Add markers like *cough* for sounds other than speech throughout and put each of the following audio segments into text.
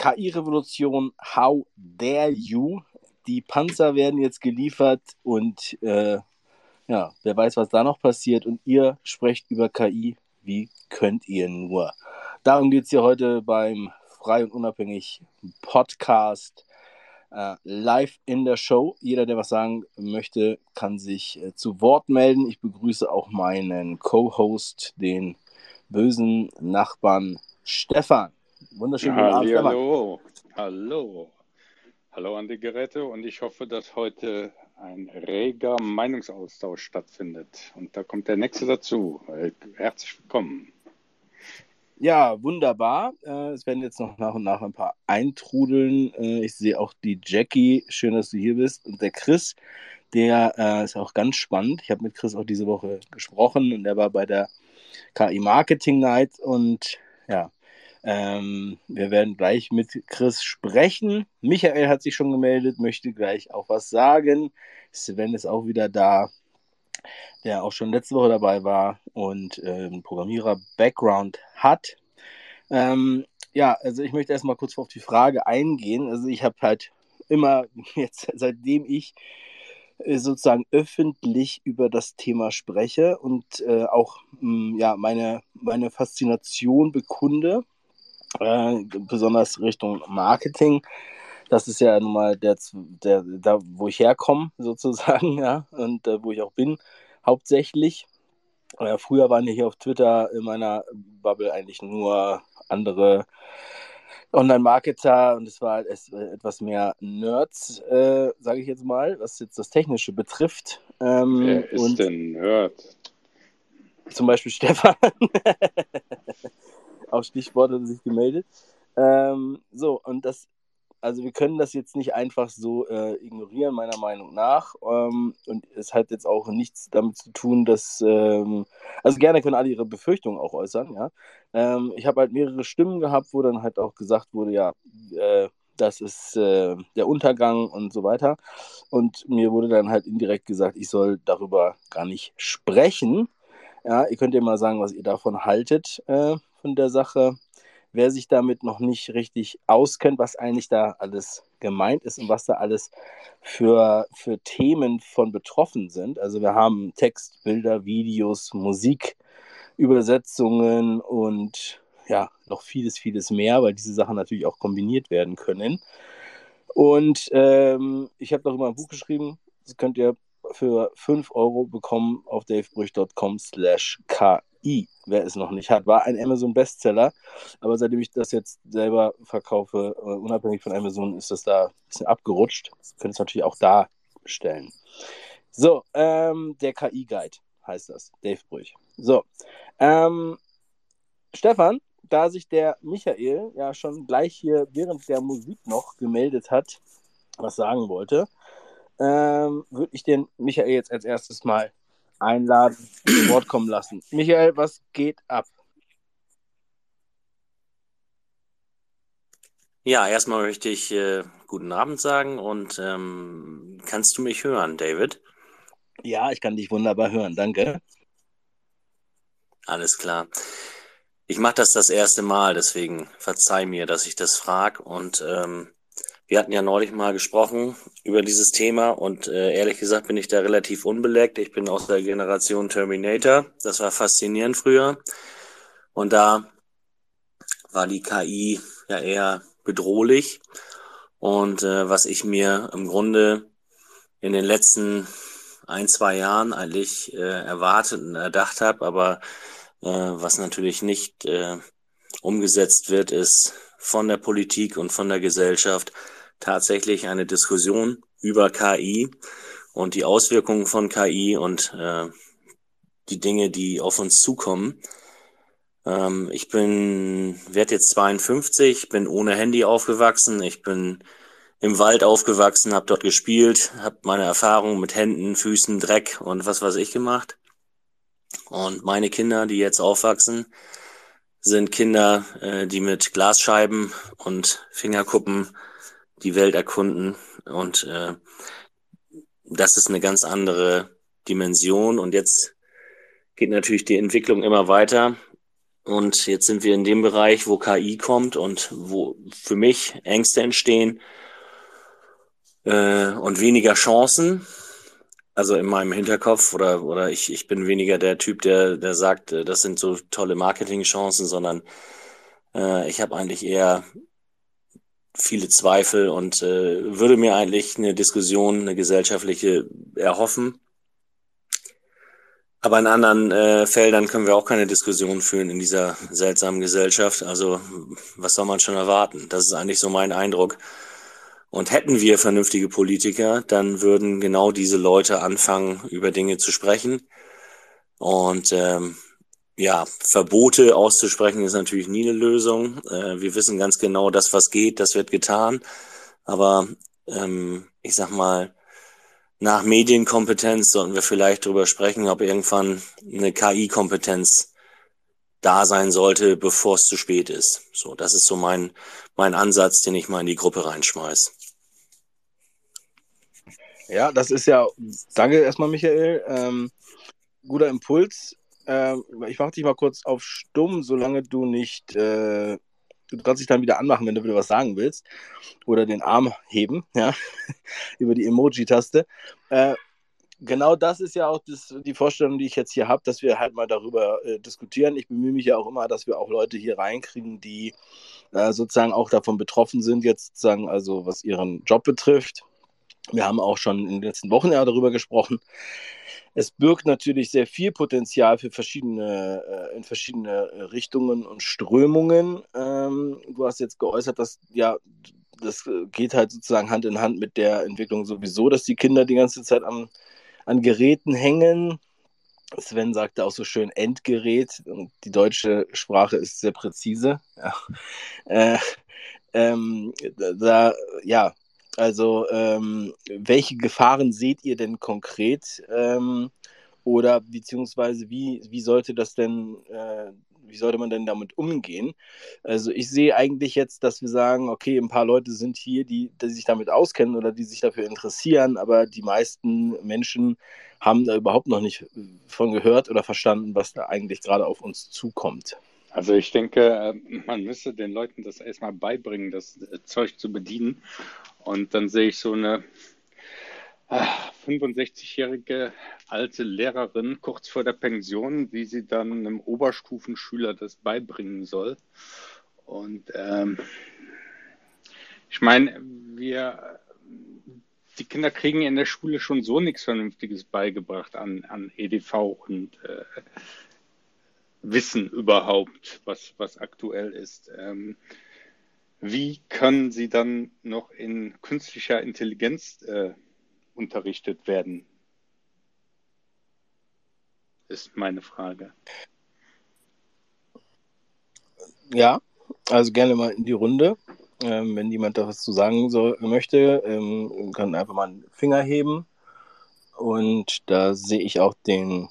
KI-Revolution, how dare you? Die Panzer werden jetzt geliefert und äh, ja, wer weiß, was da noch passiert. Und ihr sprecht über KI. Wie könnt ihr nur? Darum geht es hier heute beim Frei und Unabhängig Podcast äh, live in der Show. Jeder, der was sagen möchte, kann sich äh, zu Wort melden. Ich begrüße auch meinen Co-Host, den bösen Nachbarn Stefan. Wunderschönen guten Abend. Hallo. Hallo. Hallo an die Geräte und ich hoffe, dass heute ein reger Meinungsaustausch stattfindet. Und da kommt der nächste dazu. Herzlich willkommen. Ja, wunderbar. Äh, es werden jetzt noch nach und nach ein paar eintrudeln. Äh, ich sehe auch die Jackie. Schön, dass du hier bist. Und der Chris, der äh, ist auch ganz spannend. Ich habe mit Chris auch diese Woche gesprochen und der war bei der KI Marketing Night. Und ja, ähm, wir werden gleich mit Chris sprechen. Michael hat sich schon gemeldet, möchte gleich auch was sagen. Sven ist auch wieder da der auch schon letzte Woche dabei war und ähm, Programmierer-Background hat. Ähm, ja, also ich möchte erstmal kurz auf die Frage eingehen. Also ich habe halt immer *laughs* jetzt, seitdem ich äh, sozusagen öffentlich über das Thema spreche und äh, auch mh, ja, meine, meine Faszination bekunde, äh, besonders Richtung Marketing. Das ist ja nun mal der, der, da, wo ich herkomme, *laughs* sozusagen, ja, und äh, wo ich auch bin hauptsächlich. Äh, früher waren ja hier auf Twitter in meiner Bubble eigentlich nur andere Online-Marketer und es war äh, etwas mehr Nerds, äh, sage ich jetzt mal, was jetzt das Technische betrifft. Ähm, Wer ist denn Nerd? Zum Beispiel *laughs* Stefan. Auf Stichwort hat er sich gemeldet. Ähm, so, und das also wir können das jetzt nicht einfach so äh, ignorieren, meiner Meinung nach. Ähm, und es hat jetzt auch nichts damit zu tun, dass, ähm, also gerne können alle ihre Befürchtungen auch äußern, ja. Ähm, ich habe halt mehrere Stimmen gehabt, wo dann halt auch gesagt wurde, ja, äh, das ist äh, der Untergang und so weiter. Und mir wurde dann halt indirekt gesagt, ich soll darüber gar nicht sprechen. Ja, ihr könnt ja mal sagen, was ihr davon haltet, äh, von der Sache wer sich damit noch nicht richtig auskennt, was eigentlich da alles gemeint ist und was da alles für, für Themen von betroffen sind. Also wir haben Text, Bilder, Videos, Musik, Übersetzungen und ja, noch vieles, vieles mehr, weil diese Sachen natürlich auch kombiniert werden können. Und ähm, ich habe darüber ein Buch geschrieben, das könnt ihr für 5 Euro bekommen auf davebrüch.com slash KI, wer es noch nicht hat. War ein Amazon-Bestseller, aber seitdem ich das jetzt selber verkaufe, uh, unabhängig von Amazon, ist das da ein bisschen abgerutscht. Könnt es natürlich auch da bestellen. So, ähm, der KI-Guide heißt das, Dave Brüch. So, ähm, Stefan, da sich der Michael ja schon gleich hier während der Musik noch gemeldet hat, was sagen wollte, ähm, würde ich den Michael jetzt als erstes mal einladen, zu Wort kommen lassen. Michael, was geht ab? Ja, erstmal möchte ich äh, guten Abend sagen und ähm, kannst du mich hören, David? Ja, ich kann dich wunderbar hören, danke. Alles klar. Ich mache das das erste Mal, deswegen verzeih mir, dass ich das frage und ähm, wir hatten ja neulich mal gesprochen über dieses Thema und äh, ehrlich gesagt bin ich da relativ unbeleckt. Ich bin aus der Generation Terminator. Das war faszinierend früher. Und da war die KI ja eher bedrohlich. Und äh, was ich mir im Grunde in den letzten ein, zwei Jahren eigentlich äh, erwartet und erdacht habe, aber äh, was natürlich nicht äh, umgesetzt wird, ist von der Politik und von der Gesellschaft tatsächlich eine Diskussion über KI und die Auswirkungen von KI und äh, die Dinge, die auf uns zukommen. Ähm, ich bin, werde jetzt 52, bin ohne Handy aufgewachsen, ich bin im Wald aufgewachsen, habe dort gespielt, habe meine Erfahrungen mit Händen, Füßen, Dreck und was weiß ich gemacht. Und meine Kinder, die jetzt aufwachsen, sind Kinder, äh, die mit Glasscheiben und Fingerkuppen die Welt erkunden und äh, das ist eine ganz andere Dimension und jetzt geht natürlich die Entwicklung immer weiter Und jetzt sind wir in dem Bereich, wo KI kommt und wo für mich Ängste entstehen äh, und weniger Chancen. Also in meinem Hinterkopf oder, oder ich, ich bin weniger der Typ, der, der sagt, äh, das sind so tolle Marketingchancen, sondern äh, ich habe eigentlich eher viele Zweifel und äh, würde mir eigentlich eine Diskussion, eine gesellschaftliche erhoffen. Aber in anderen äh, Feldern können wir auch keine Diskussion führen in dieser seltsamen Gesellschaft. Also was soll man schon erwarten? Das ist eigentlich so mein Eindruck. Und hätten wir vernünftige Politiker, dann würden genau diese Leute anfangen, über Dinge zu sprechen. Und ähm, ja, Verbote auszusprechen ist natürlich nie eine Lösung. Äh, wir wissen ganz genau, das, was geht, das wird getan. Aber ähm, ich sag mal, nach Medienkompetenz sollten wir vielleicht darüber sprechen, ob irgendwann eine KI-Kompetenz da sein sollte, bevor es zu spät ist. So, das ist so mein, mein Ansatz, den ich mal in die Gruppe reinschmeiß. Ja, das ist ja, danke erstmal, Michael. Ähm, guter Impuls. Ähm, ich mache dich mal kurz auf stumm, solange du nicht, äh, du kannst dich dann wieder anmachen, wenn du wieder was sagen willst. Oder den Arm heben, ja, *laughs* über die Emoji-Taste. Äh, genau das ist ja auch das, die Vorstellung, die ich jetzt hier habe, dass wir halt mal darüber äh, diskutieren. Ich bemühe mich ja auch immer, dass wir auch Leute hier reinkriegen, die äh, sozusagen auch davon betroffen sind, jetzt sozusagen, also was ihren Job betrifft. Wir haben auch schon in den letzten Wochen ja darüber gesprochen. Es birgt natürlich sehr viel Potenzial für verschiedene, äh, in verschiedene Richtungen und Strömungen. Ähm, du hast jetzt geäußert, dass ja, das geht halt sozusagen Hand in Hand mit der Entwicklung sowieso, dass die Kinder die ganze Zeit am, an Geräten hängen. Sven sagte auch so schön Endgerät und die deutsche Sprache ist sehr präzise. Ja. Äh, ähm, da, ja, also, ähm, welche Gefahren seht ihr denn konkret? Ähm, oder beziehungsweise wie, wie sollte das denn, äh, wie sollte man denn damit umgehen? Also ich sehe eigentlich jetzt, dass wir sagen, okay, ein paar Leute sind hier, die, die sich damit auskennen oder die sich dafür interessieren, aber die meisten Menschen haben da überhaupt noch nicht von gehört oder verstanden, was da eigentlich gerade auf uns zukommt. Also ich denke, äh, man müsste den Leuten das erstmal beibringen, das äh, Zeug zu bedienen. Und dann sehe ich so eine 65-jährige ah, alte Lehrerin kurz vor der Pension, wie sie dann einem Oberstufenschüler das beibringen soll. Und ähm, ich meine, wir, die Kinder kriegen in der Schule schon so nichts Vernünftiges beigebracht an, an EDV und äh, Wissen überhaupt, was, was aktuell ist. Ähm, wie können sie dann noch in künstlicher Intelligenz äh, unterrichtet werden? Ist meine Frage. Ja, also gerne mal in die Runde. Ähm, wenn jemand da was zu sagen soll, möchte, ähm, kann einfach mal einen Finger heben. Und da sehe ich auch den,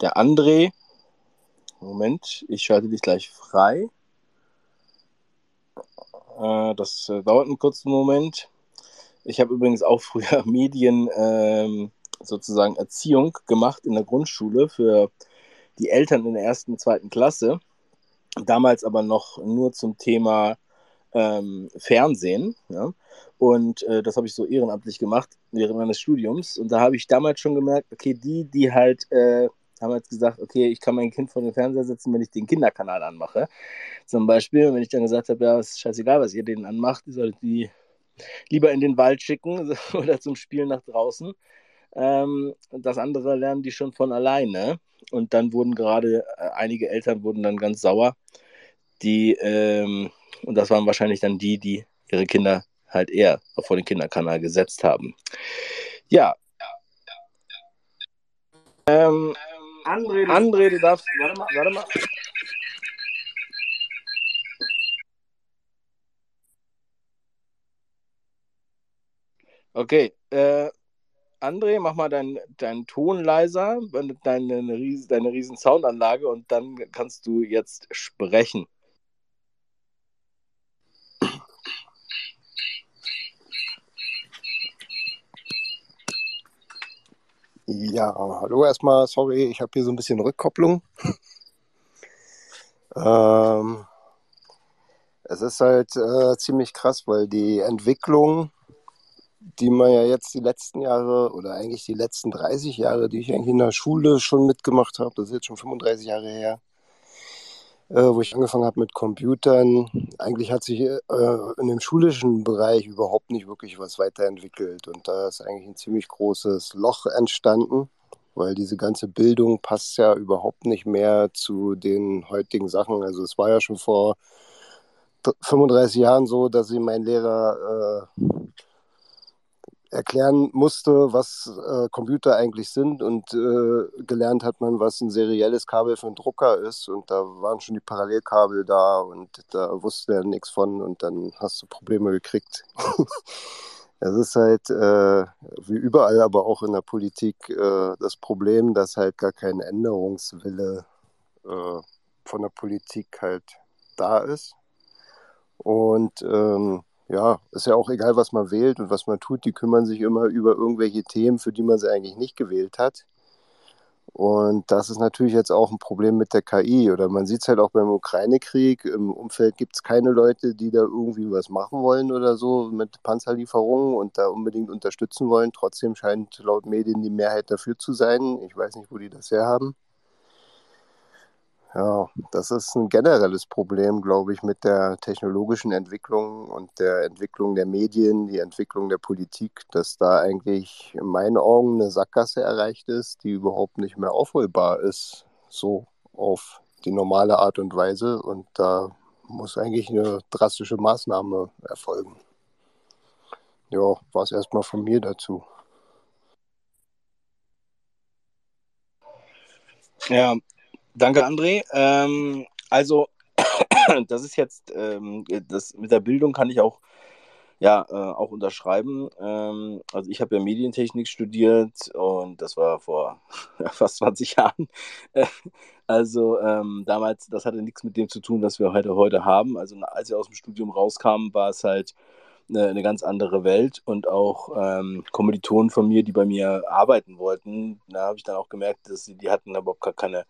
der André. Moment, ich schalte dich gleich frei. Äh, das äh, dauert einen kurzen Moment. Ich habe übrigens auch *laughs* früher Medien ähm, sozusagen Erziehung gemacht in der Grundschule für die Eltern in der ersten und zweiten Klasse. Damals aber noch nur zum Thema ähm, Fernsehen. Ja? Und äh, das habe ich so ehrenamtlich gemacht während meines Studiums. Und da habe ich damals schon gemerkt, okay, die, die halt äh, haben jetzt gesagt, okay, ich kann mein Kind vor den Fernseher setzen, wenn ich den Kinderkanal anmache. Zum Beispiel, wenn ich dann gesagt habe, ja, ist scheißegal, was ihr denen anmacht, ihr solltet die lieber in den Wald schicken *laughs* oder zum Spielen nach draußen. Ähm, das andere lernen die schon von alleine. Und dann wurden gerade äh, einige Eltern wurden dann ganz sauer, die, ähm, und das waren wahrscheinlich dann die, die ihre Kinder halt eher vor den Kinderkanal gesetzt haben. Ja. Ähm, André, André, du darfst. Warte mal, warte mal. Okay, äh, André, mach mal deinen dein Ton leiser, deine, deine, riesen, deine riesen Soundanlage und dann kannst du jetzt sprechen. Ja, hallo erstmal, sorry, ich habe hier so ein bisschen Rückkopplung. *laughs* Ähm, es ist halt äh, ziemlich krass, weil die Entwicklung, die man ja jetzt die letzten Jahre oder eigentlich die letzten 30 Jahre, die ich eigentlich in der Schule schon mitgemacht habe, das ist jetzt schon 35 Jahre her, wo ich angefangen habe mit Computern. Eigentlich hat sich äh, in dem schulischen Bereich überhaupt nicht wirklich was weiterentwickelt. Und da ist eigentlich ein ziemlich großes Loch entstanden, weil diese ganze Bildung passt ja überhaupt nicht mehr zu den heutigen Sachen. Also es war ja schon vor 35 Jahren so, dass ich mein Lehrer äh, erklären musste, was äh, Computer eigentlich sind und äh, gelernt hat man, was ein serielles Kabel für einen Drucker ist und da waren schon die Parallelkabel da und da wusste er nichts von und dann hast du Probleme gekriegt. *laughs* Es ist halt äh, wie überall, aber auch in der Politik äh, das Problem, dass halt gar kein Änderungswille äh, von der Politik halt da ist. Und ähm, ja, ist ja auch egal, was man wählt und was man tut, die kümmern sich immer über irgendwelche Themen, für die man sie eigentlich nicht gewählt hat. Und das ist natürlich jetzt auch ein Problem mit der KI. Oder man sieht es halt auch beim Ukraine-Krieg. Im Umfeld gibt es keine Leute, die da irgendwie was machen wollen oder so mit Panzerlieferungen und da unbedingt unterstützen wollen. Trotzdem scheint laut Medien die Mehrheit dafür zu sein. Ich weiß nicht, wo die das herhaben. Ja, das ist ein generelles Problem, glaube ich, mit der technologischen Entwicklung und der Entwicklung der Medien, die Entwicklung der Politik, dass da eigentlich in meinen Augen eine Sackgasse erreicht ist, die überhaupt nicht mehr aufholbar ist, so auf die normale Art und Weise. Und da muss eigentlich eine drastische Maßnahme erfolgen. Ja, war es erstmal von mir dazu. Ja, Danke, André. Ähm, also, *clears throat* das ist jetzt, ähm, das mit der Bildung kann ich auch, ja, äh, auch unterschreiben. Ähm, also, ich habe ja Medientechnik studiert und das war vor *laughs* fast 20 Jahren. *laughs* also, ähm, damals, das hatte nichts mit dem zu tun, was wir heute, heute haben. Also, als ich aus dem Studium rauskam, war es halt eine, eine ganz andere Welt und auch ähm, Kommilitonen von mir, die bei mir arbeiten wollten, da habe ich dann auch gemerkt, dass sie, die hatten überhaupt gar keine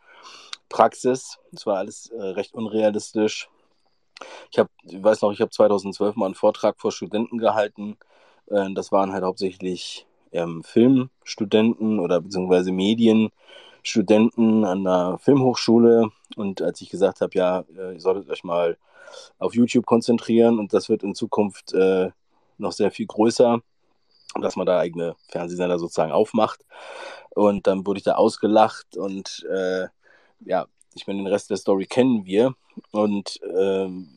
Praxis. Es war alles äh, recht unrealistisch. Ich habe, ich weiß noch, ich habe 2012 mal einen Vortrag vor Studenten gehalten. Äh, das waren halt hauptsächlich ähm, Filmstudenten oder beziehungsweise Medienstudenten an der Filmhochschule. Und als ich gesagt habe, ja, äh, ihr solltet euch mal auf YouTube konzentrieren und das wird in Zukunft äh, noch sehr viel größer, dass man da eigene Fernsehsender sozusagen aufmacht. Und dann wurde ich da ausgelacht und äh, ja, ich meine, den Rest der Story kennen wir und ähm,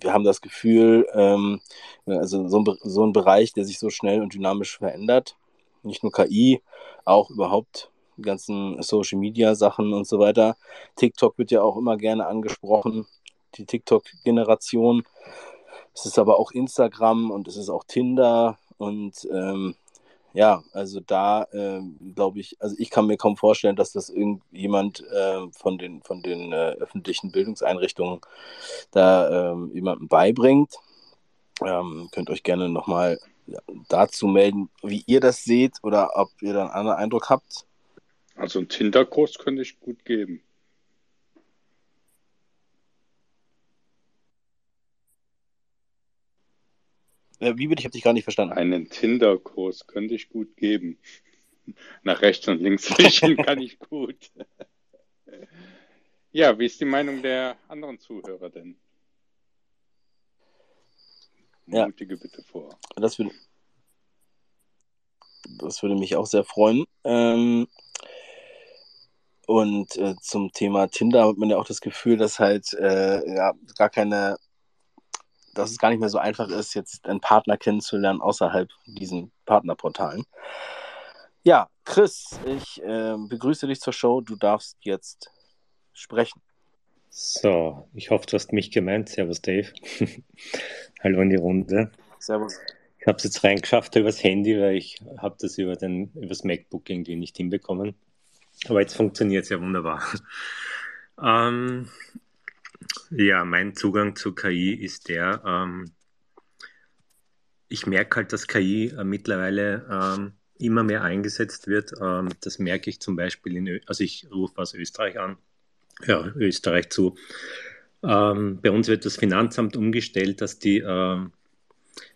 wir haben das Gefühl, ähm, also so ein, so ein Bereich, der sich so schnell und dynamisch verändert, nicht nur KI, auch überhaupt die ganzen Social Media Sachen und so weiter. TikTok wird ja auch immer gerne angesprochen, die TikTok-Generation. Es ist aber auch Instagram und es ist auch Tinder und ähm, ja, also da äh, glaube ich, also ich kann mir kaum vorstellen, dass das irgendjemand äh, von den, von den äh, öffentlichen Bildungseinrichtungen da ähm, jemandem beibringt. Ähm, könnt euch gerne nochmal dazu melden, wie ihr das seht oder ob ihr da einen anderen Eindruck habt. Also einen Tinder-Kurs könnte ich gut geben. Wie bitte? Ich habe dich gar nicht verstanden. Einen Tinder-Kurs könnte ich gut geben. *laughs* Nach rechts und links wischen kann ich gut. *laughs* Ja, wie ist die Meinung der anderen Zuhörer denn? Mutige ja. bitte vor. Das würde, das würde mich auch sehr freuen. Ähm, und äh, zum Thema Tinder hat man ja auch das Gefühl, dass halt äh, ja, gar keine dass es gar nicht mehr so einfach ist, jetzt einen Partner kennenzulernen außerhalb diesen Partnerportalen. Ja, Chris, ich äh, begrüße dich zur Show. Du darfst jetzt sprechen. So, ich hoffe, du hast mich gemeint. Servus, Dave. *laughs* Hallo in die Runde. Servus. Ich habe es jetzt reingeschafft übers Handy, weil ich habe das über den übers MacBook irgendwie nicht hinbekommen. Aber jetzt funktioniert es ja wunderbar. *laughs* Ähm, ja, mein Zugang zu KI ist der, ähm, ich merke halt, dass KI äh, mittlerweile ähm, immer mehr eingesetzt wird. Ähm, das merke ich zum Beispiel in, Ö also ich rufe aus Österreich an, ja, Österreich zu. Ähm, bei uns wird das Finanzamt umgestellt, dass die äh,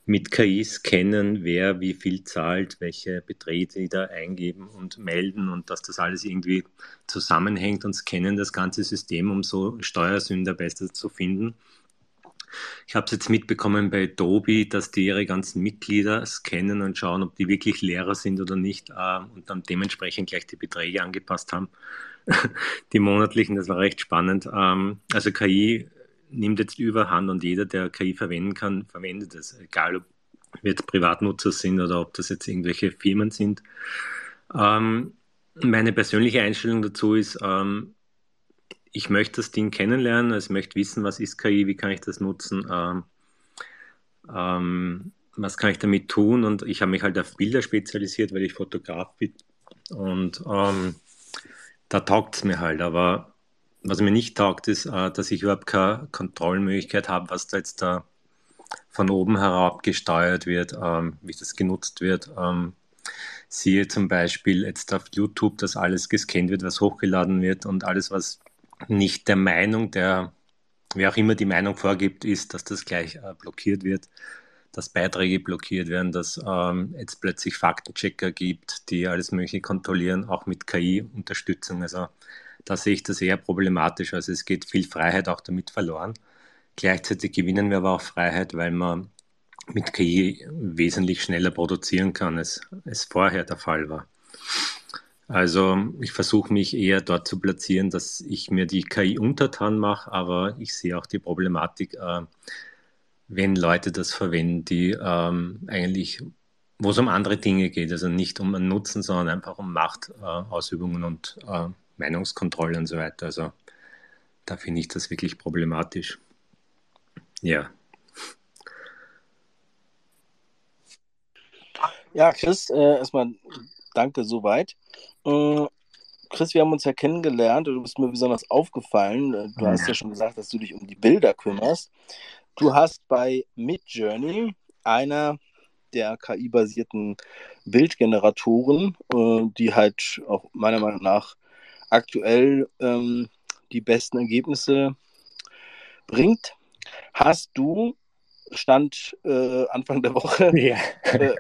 mit KI scannen, wer wie viel zahlt, welche Beträge die da eingeben und melden und dass das alles irgendwie zusammenhängt und scannen das ganze System, um so Steuersünder besser zu finden. Ich habe es jetzt mitbekommen bei Adobe, dass die ihre ganzen Mitglieder scannen und schauen, ob die wirklich Lehrer sind oder nicht äh, und dann dementsprechend gleich die Beträge angepasst haben. *laughs* die monatlichen, das war recht spannend. Ähm, also KI nimmt jetzt überhand und jeder, der KI verwenden kann, verwendet es, egal ob wir jetzt Privatnutzer sind oder ob das jetzt irgendwelche Firmen sind. Ähm, meine persönliche Einstellung dazu ist, ähm, ich möchte das Ding kennenlernen, also ich möchte wissen, was ist KI, wie kann ich das nutzen, ähm, ähm, was kann ich damit tun? Und ich habe mich halt auf Bilder spezialisiert, weil ich Fotograf bin. Und ähm, da taugt es mir halt, aber was mir nicht taugt, ist, äh, dass ich überhaupt keine Kontrollmöglichkeit habe, was da jetzt da von oben herab gesteuert wird, ähm, wie das genutzt wird. Ähm, siehe zum Beispiel jetzt auf YouTube, dass alles gescannt wird, was hochgeladen wird und alles, was nicht der Meinung der, wer auch immer die Meinung vorgibt, ist, dass das gleich äh, blockiert wird, dass Beiträge blockiert werden, dass ähm, jetzt plötzlich Faktenchecker gibt, die alles Mögliche kontrollieren, auch mit KI-Unterstützung. Also da sehe ich das eher problematisch. Also es geht viel Freiheit auch damit verloren. Gleichzeitig gewinnen wir aber auch Freiheit, weil man mit KI wesentlich schneller produzieren kann, als es vorher der Fall war. Also ich versuche mich eher dort zu platzieren, dass ich mir die KI untertan mache, aber ich sehe auch die Problematik, äh, wenn Leute das verwenden, die ähm, eigentlich, wo es um andere Dinge geht, also nicht um einen Nutzen, sondern einfach um Machtausübungen äh, und äh, Meinungskontrolle und so weiter. Also da finde ich das wirklich problematisch. Ja. Ja, Chris, äh, erstmal danke soweit. Äh, Chris, wir haben uns ja kennengelernt und du bist mir besonders aufgefallen. Äh, du hast ja schon gesagt, dass du dich um die Bilder kümmerst. Du hast bei Midjourney, einer der KI-basierten Bildgeneratoren, äh, die halt auch meiner Meinung nach aktuell ähm, die besten Ergebnisse bringt. Hast du Stand äh, Anfang der Woche *laughs* ja. äh,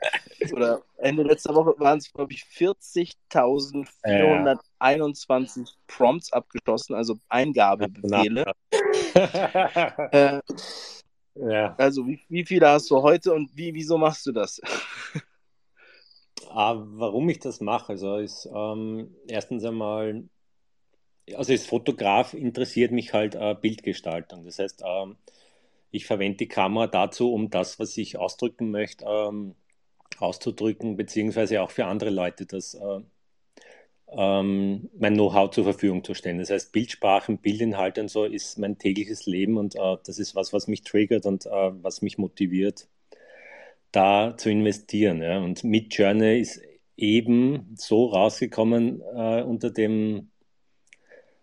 oder Ende letzter Woche waren es, glaube ich, 40.421 ja. Prompts abgeschlossen, also Eingabebefehle. *laughs* äh, ja. Also wie, wie viele hast du heute und wie, wieso machst du das? ah, warum ich das mache, also ist ähm, erstens einmal also als Fotograf interessiert mich halt äh, Bildgestaltung. Das heißt, ähm, ich verwende die Kamera dazu, um das, was ich ausdrücken möchte, ähm, auszudrücken, beziehungsweise auch für andere Leute das äh, ähm, mein Know-how zur Verfügung zu stellen. Das heißt, Bildsprachen, Bildinhalte und so ist mein tägliches Leben und äh, das ist was, was mich triggert und äh, was mich motiviert, da zu investieren. Ja. Und mit Journey ist eben so rausgekommen äh, unter dem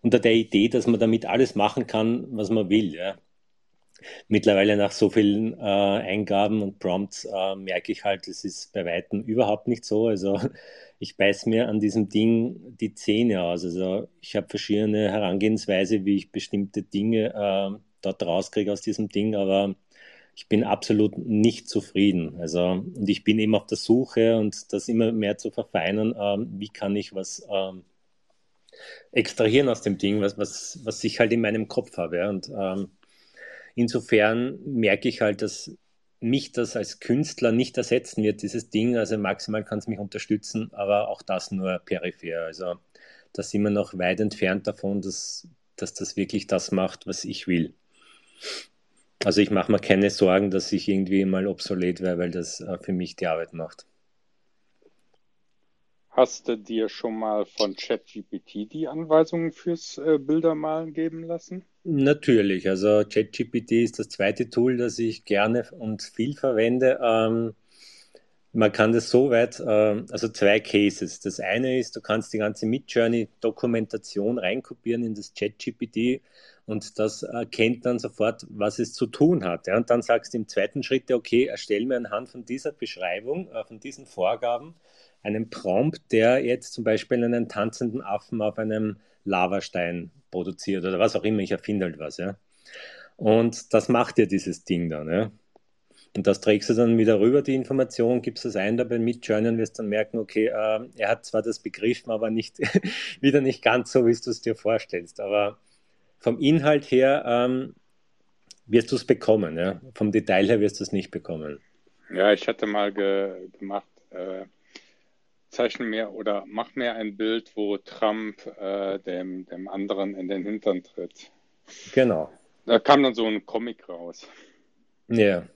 unter der Idee, dass man damit alles machen kann, was man will. Ja. Mittlerweile nach so vielen äh, Eingaben und Prompts äh, merke ich halt, es ist bei Weitem überhaupt nicht so. Also *laughs* ich beiß mir an diesem Ding die Zähne aus. Also ich habe verschiedene Herangehensweise, wie ich bestimmte Dinge äh, dort rauskriege aus diesem Ding, aber ich bin absolut nicht zufrieden. Also, und ich bin eben auf der Suche und das immer mehr zu verfeinern, ähm, wie kann ich was ähm, extrahieren aus dem Ding, was, was, was ich halt in meinem Kopf habe. Ja. Und ähm, insofern merke ich halt, dass mich das als Künstler nicht ersetzen wird, dieses Ding. Also maximal kann es mich unterstützen, aber auch das nur peripher. Also da sind wir noch weit entfernt davon, dass, dass das wirklich das macht, was ich will. Also ich mache mir keine Sorgen, dass ich irgendwie mal obsolet wäre, weil das äh, für mich die Arbeit macht. Hast du dir schon mal von ChatGPT die Anweisungen fürs äh, Bildermalen geben lassen? Natürlich. Also ChatGPT ist das zweite Tool, das ich gerne und viel verwende. Ähm, man kann das so weit, äh, also zwei Cases. Das eine ist, du kannst die ganze Midjourney-Dokumentation reinkopieren in das ChatGPT und das erkennt dann sofort, was es zu tun hat. Ja? Und dann sagst du im zweiten Schritt, okay, erstell mir anhand von dieser Beschreibung, äh, von diesen Vorgaben, einen Prompt, der jetzt zum Beispiel einen tanzenden Affen auf einem Lavastein produziert oder was auch immer, ich erfinde halt was. Ja. Und das macht ja dieses Ding dann. Ja? Und das trägst du dann wieder rüber, die Information, gibst das ein dabei mit Journey und wirst dann merken, okay, äh, er hat zwar das begriffen, aber nicht, *laughs* wieder nicht ganz so, wie du es dir vorstellst. Aber vom Inhalt her ähm, wirst du es bekommen. Ja? Vom Detail her wirst du es nicht bekommen. Ja, ich hatte mal ge gemacht, äh, zeichne mir oder mach mir ein Bild, wo Trump äh, dem, dem anderen in den Hintern tritt. Genau. Da kam dann so ein Comic raus. Ja.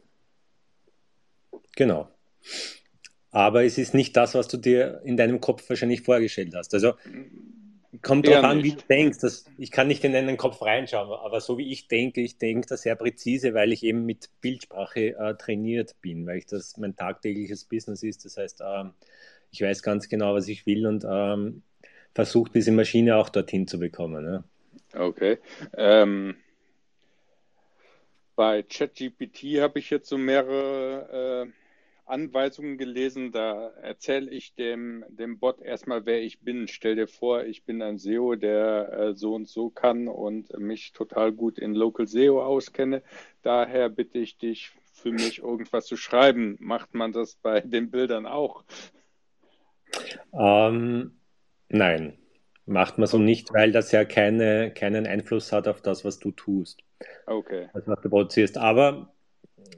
Genau. Aber es ist nicht das, was du dir in deinem Kopf wahrscheinlich vorgestellt hast. Also kommt darauf an, wie du denkst. Das, ich kann nicht in deinen Kopf reinschauen, aber so wie ich denke, ich denke da sehr präzise, weil ich eben mit Bildsprache äh, trainiert bin, weil ich das mein tagtägliches Business ist. Das heißt, ähm, ich weiß ganz genau, was ich will und ähm, versuche diese Maschine auch dorthin zu bekommen. Ja. Okay. Ähm, bei ChatGPT habe ich jetzt so mehrere äh, Anweisungen gelesen. Da erzähle ich dem, dem Bot erstmal, wer ich bin. Stell dir vor, ich bin ein SEO, der äh, so und so kann und mich total gut in Local SEO auskenne. Daher bitte ich dich, für mich irgendwas zu schreiben. Macht man das bei den Bildern auch? Ähm, nein, macht man so nicht, weil das ja keine, keinen Einfluss hat auf das, was du tust. Okay. Also was du produzierst. Aber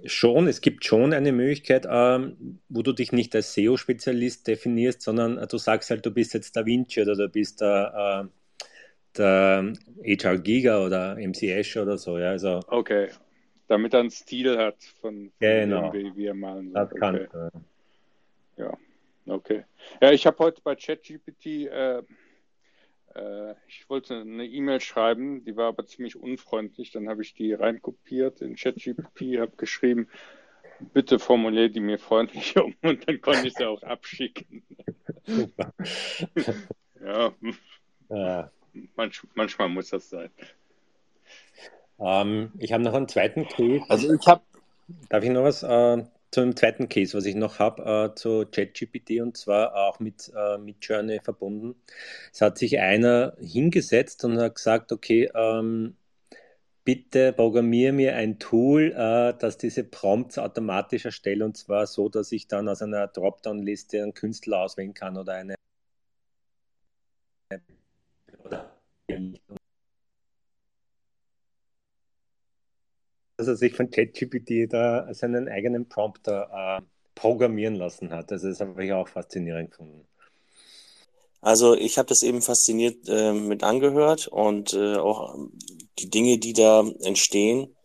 schon, es gibt schon eine Möglichkeit, ähm, wo du dich nicht als SEO-Spezialist definierst, sondern äh, du sagst halt, du bist jetzt Da Vinci oder du bist der, äh, der HR Giga oder MC Escher oder so. Ja, also, okay. Damit er einen Stil hat von, von genau. dem, wie wir malen. Das okay. kann. Ja, okay. Ja, ich habe heute bei ChatGPT äh, äh, ich wollte eine E-Mail schreiben, die war aber ziemlich unfreundlich. Dann habe ich die reinkopiert in ChatGPT, habe geschrieben, bitte formuliere die mir freundlich *laughs* um und dann konnte ich sie auch abschicken. Super. *laughs* ja. ja. Manch, manchmal muss das sein. Ähm, ich habe noch einen zweiten Case. Also ich habe. Darf ich noch was? Äh, zum zweiten Case, was ich noch habe, äh, zu ChatGPT und zwar auch mit, äh, mit Journey verbunden. Es hat sich einer hingesetzt und hat gesagt, okay, ähm, bitte programmiere mir ein Tool, äh, das diese Prompts automatisch erstellt und zwar so, dass ich dann aus einer Dropdown-Liste einen Künstler auswählen kann oder eine oder dass er sich von ChatGPT da seinen eigenen Prompter äh, programmieren lassen hat. Also das habe ich auch faszinierend gefunden. Also ich habe das eben fasziniert äh, mit angehört und äh, auch die Dinge, die da entstehen,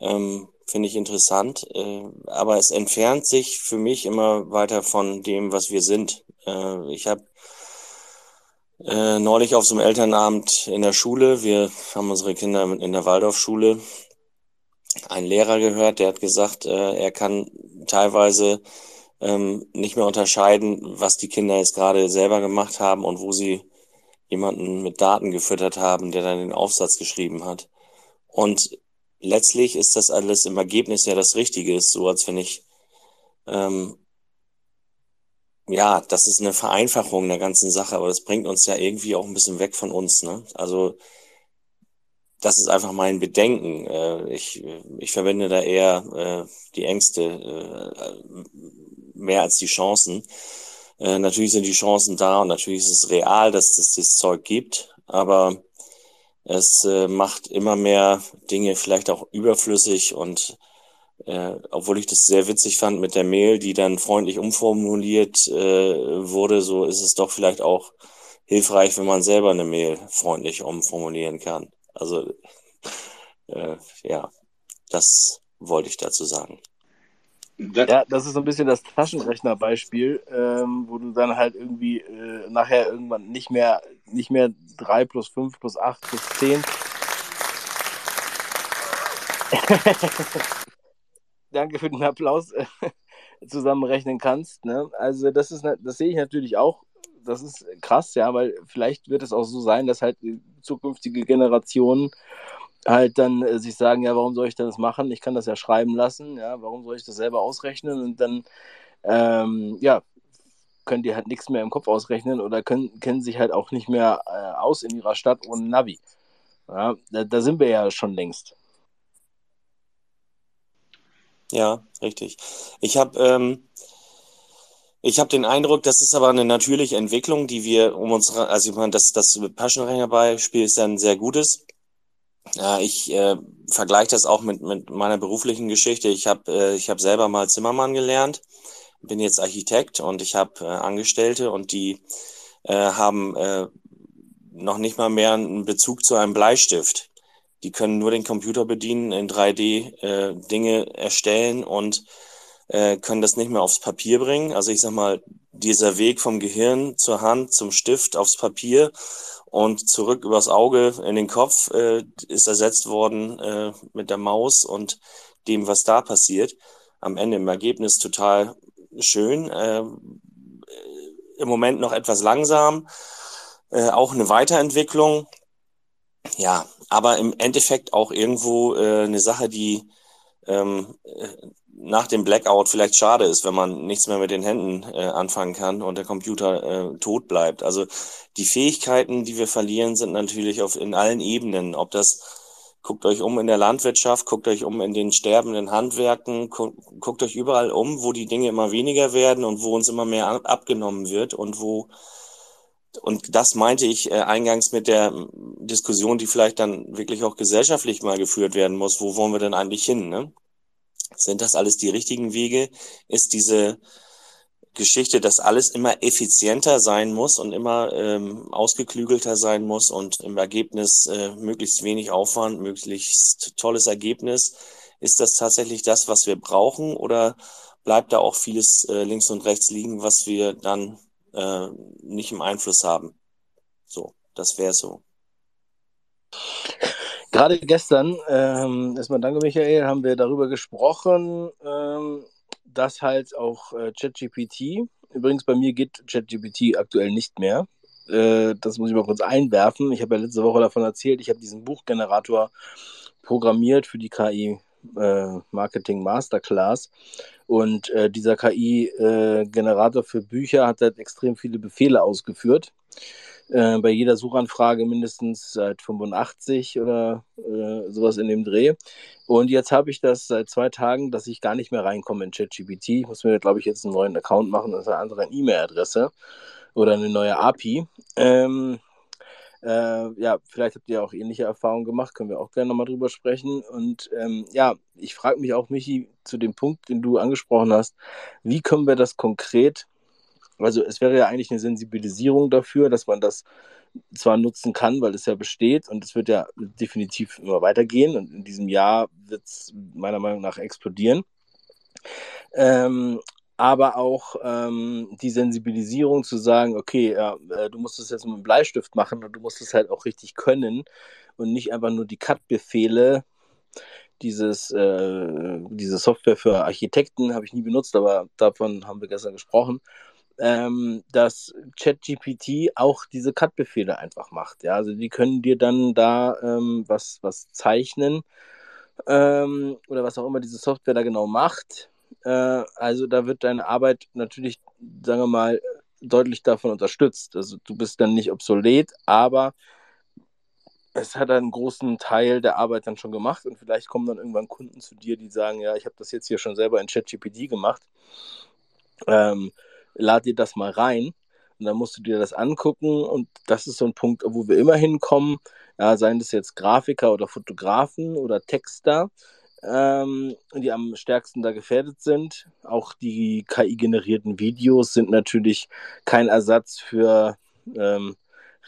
ähm, finde ich interessant. Äh, aber es entfernt sich für mich immer weiter von dem, was wir sind. Äh, ich habe äh, neulich auf so einem Elternabend in der Schule, wir haben unsere Kinder in der Waldorfschule, einen Lehrer gehört, der hat gesagt, äh, er kann teilweise ähm, nicht mehr unterscheiden, was die Kinder jetzt gerade selber gemacht haben und wo sie jemanden mit Daten gefüttert haben, der dann den Aufsatz geschrieben hat. Und letztlich ist das alles im Ergebnis ja das Richtige, ist so, als wenn ich, ähm, ja, das ist eine Vereinfachung der ganzen Sache, aber das bringt uns ja irgendwie auch ein bisschen weg von uns. Ne? Also das ist einfach mein Bedenken. Äh, ich, ich verwende da eher äh, die Ängste äh, mehr als die Chancen. Natürlich sind die Chancen da und natürlich ist es real, dass es das Zeug gibt, aber es macht immer mehr Dinge vielleicht auch überflüssig und äh, obwohl ich das sehr witzig fand mit der Mail, die dann freundlich umformuliert äh, wurde, so ist es doch vielleicht auch hilfreich, wenn man selber eine Mail freundlich umformulieren kann. Also *laughs* äh, ja, das wollte ich dazu sagen. Ja, das ist so ein bisschen das Taschenrechnerbeispiel, ähm, wo du dann halt irgendwie äh, nachher irgendwann nicht mehr, nicht mehr 3 plus 5 plus 8 plus 10. *laughs* Danke für den Applaus äh, zusammenrechnen kannst. Ne? Also das ist das sehe ich natürlich auch das ist krass, ja, weil vielleicht wird es auch so sein, dass halt zukünftige Generationen halt dann äh, sich sagen, ja, warum soll ich das machen? Ich kann das ja schreiben lassen, ja, warum soll ich das selber ausrechnen? Und dann, ähm, ja, können die halt nichts mehr im Kopf ausrechnen oder können, kennen sich halt auch nicht mehr äh, aus in ihrer Stadt ohne Navi. Ja, da, da, sind wir ja schon längst. Ja, richtig. Ich habe ähm, ich habe den Eindruck, das ist aber eine natürliche Entwicklung, die wir um uns, also ich meine, das, das Passionrechner-Beispiel ist ein sehr gutes. Ja, ich äh, vergleiche das auch mit, mit meiner beruflichen Geschichte. Ich habe äh, ich hab selber mal Zimmermann gelernt, bin jetzt Architekt und ich habe äh, Angestellte und die äh, haben äh, noch nicht mal mehr einen Bezug zu einem Bleistift. Die können nur den Computer bedienen, in 3D äh, Dinge erstellen und äh, können das nicht mehr aufs Papier bringen. Also ich sag mal, dieser Weg vom Gehirn zur Hand, zum Stift, aufs Papier und zurück übers Auge in den Kopf äh, ist ersetzt worden äh, mit der Maus und dem, was da passiert. Am Ende im Ergebnis total schön. Äh, Im Moment noch etwas langsam. Äh, auch eine Weiterentwicklung. Ja, aber im Endeffekt auch irgendwo äh, eine Sache, die ähm, nach dem Blackout vielleicht schade ist, wenn man nichts mehr mit den Händen äh, anfangen kann und der Computer äh, tot bleibt. Also die Fähigkeiten, die wir verlieren, sind natürlich auf in allen Ebenen. Ob das guckt euch um in der Landwirtschaft, guckt euch um in den sterbenden Handwerken, gu guckt euch überall um, wo die Dinge immer weniger werden und wo uns immer mehr abgenommen wird und wo und das meinte ich äh, eingangs mit der Diskussion, die vielleicht dann wirklich auch gesellschaftlich mal geführt werden muss. Wo wollen wir denn eigentlich hin? Ne? Sind das alles die richtigen Wege? Ist diese Geschichte, dass alles immer effizienter sein muss und immer ähm, ausgeklügelter sein muss und im Ergebnis äh, möglichst wenig Aufwand, möglichst tolles Ergebnis. Ist das tatsächlich das, was wir brauchen oder bleibt da auch vieles äh, links und rechts liegen, was wir dann äh, nicht im Einfluss haben? So, das wäre so. Gerade gestern, ähm, erstmal danke Michael, haben wir darüber gesprochen, ähm, dass halt auch äh, ChatGPT, übrigens bei mir geht ChatGPT aktuell nicht mehr. Äh, das muss ich mal kurz einwerfen. Ich habe ja letzte Woche davon erzählt, ich habe diesen Buchgenerator programmiert für die KI äh, Marketing Masterclass. Und äh, dieser KI-Generator äh, für Bücher hat halt extrem viele Befehle ausgeführt äh, bei jeder Suchanfrage mindestens seit 85 oder äh, sowas in dem Dreh. Und jetzt habe ich das seit zwei Tagen, dass ich gar nicht mehr reinkomme in ChatGPT. Ich muss mir, glaube ich, jetzt einen neuen Account machen, das ist eine andere E-Mail-Adresse oder eine neue API. Ähm, äh, ja, vielleicht habt ihr auch ähnliche Erfahrungen gemacht, können wir auch gerne nochmal drüber sprechen. Und ähm, ja, ich frage mich auch, Michi, zu dem Punkt, den du angesprochen hast, wie können wir das konkret also es wäre ja eigentlich eine Sensibilisierung dafür, dass man das zwar nutzen kann, weil es ja besteht und es wird ja definitiv immer weitergehen und in diesem Jahr wird es meiner Meinung nach explodieren. Ähm, aber auch ähm, die Sensibilisierung zu sagen, okay, ja, äh, du musst es jetzt mit einem Bleistift machen und du musst es halt auch richtig können und nicht einfach nur die Cut-Befehle, dieses, äh, diese Software für Architekten habe ich nie benutzt, aber davon haben wir gestern gesprochen ähm, dass ChatGPT auch diese Cut-Befehle einfach macht. Ja, also die können dir dann da ähm, was, was zeichnen ähm, oder was auch immer diese Software da genau macht. Äh, also da wird deine Arbeit natürlich, sagen wir mal, deutlich davon unterstützt. Also du bist dann nicht obsolet, aber es hat einen großen Teil der Arbeit dann schon gemacht und vielleicht kommen dann irgendwann Kunden zu dir, die sagen, ja, ich habe das jetzt hier schon selber in ChatGPT gemacht. Ähm, lad dir das mal rein und dann musst du dir das angucken und das ist so ein Punkt, wo wir immer hinkommen, ja, seien das jetzt Grafiker oder Fotografen oder Texter, ähm, die am stärksten da gefährdet sind. Auch die KI-generierten Videos sind natürlich kein Ersatz für ähm,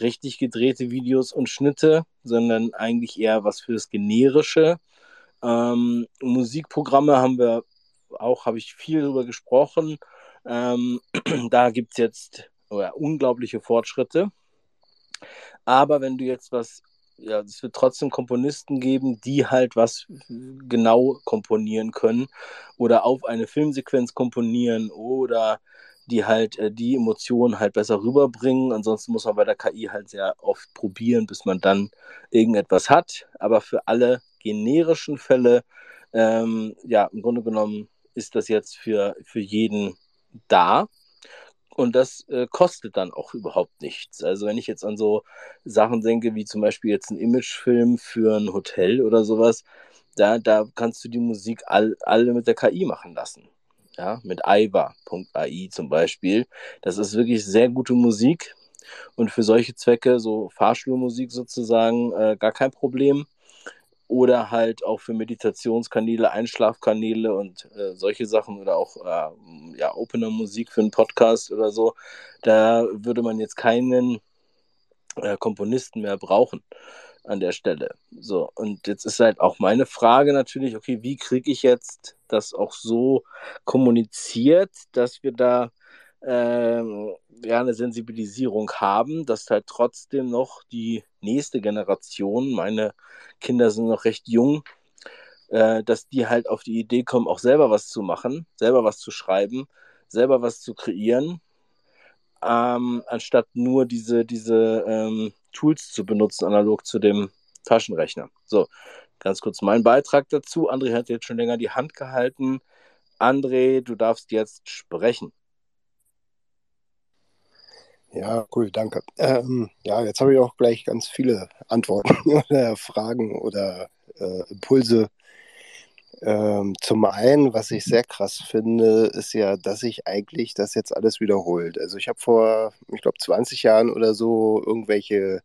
richtig gedrehte Videos und Schnitte, sondern eigentlich eher was für das Generische. Ähm, Musikprogramme haben wir auch, habe ich viel darüber gesprochen. Ähm, *clears throat* da gibt es jetzt ja, unglaubliche Fortschritte. Aber wenn du jetzt was, ja, es wird trotzdem Komponisten geben, die halt was genau komponieren können oder auf eine Filmsequenz komponieren oder die halt äh, die Emotionen halt besser rüberbringen. Ansonsten muss man bei der KI halt sehr oft probieren, bis man dann irgendetwas hat. Aber für alle generischen Fälle, ähm, ja, im Grunde genommen ist das jetzt für, für jeden da. Und das äh, kostet dann auch überhaupt nichts. Also wenn ich jetzt an so Sachen denke, wie zum Beispiel jetzt ein Imagefilm für ein Hotel oder sowas, da, da kannst du die Musik all, alle mit der KI machen lassen. Ja, mit Aiva.ai zum Beispiel. Das ist wirklich sehr gute Musik und für solche Zwecke, so Fahrschulmusik sozusagen, äh, gar kein Problem. Oder halt auch für Meditationskanäle, Einschlafkanäle und äh, solche Sachen oder auch äh, ja, Opener-Musik für einen Podcast oder so. Da würde man jetzt keinen äh, Komponisten mehr brauchen an der Stelle. So, und jetzt ist halt auch meine Frage natürlich, okay, wie kriege ich jetzt das auch so kommuniziert, dass wir da ähm, ja, eine Sensibilisierung haben, dass halt trotzdem noch die nächste Generation, meine Kinder sind noch recht jung, äh, dass die halt auf die Idee kommen, auch selber was zu machen, selber was zu schreiben, selber was zu kreieren, ähm, anstatt nur diese, diese ähm, Tools zu benutzen, analog zu dem Taschenrechner. So, ganz kurz mein Beitrag dazu. André hat jetzt schon länger die Hand gehalten. André, du darfst jetzt sprechen. Ja, cool, danke. Ähm, ja, jetzt habe ich auch gleich ganz viele Antworten *laughs* oder Fragen oder äh, Impulse. Ähm, zum einen, was ich sehr krass finde, ist ja, dass sich eigentlich das jetzt alles wiederholt. Also ich habe vor, ich glaube, 20 Jahren oder so irgendwelche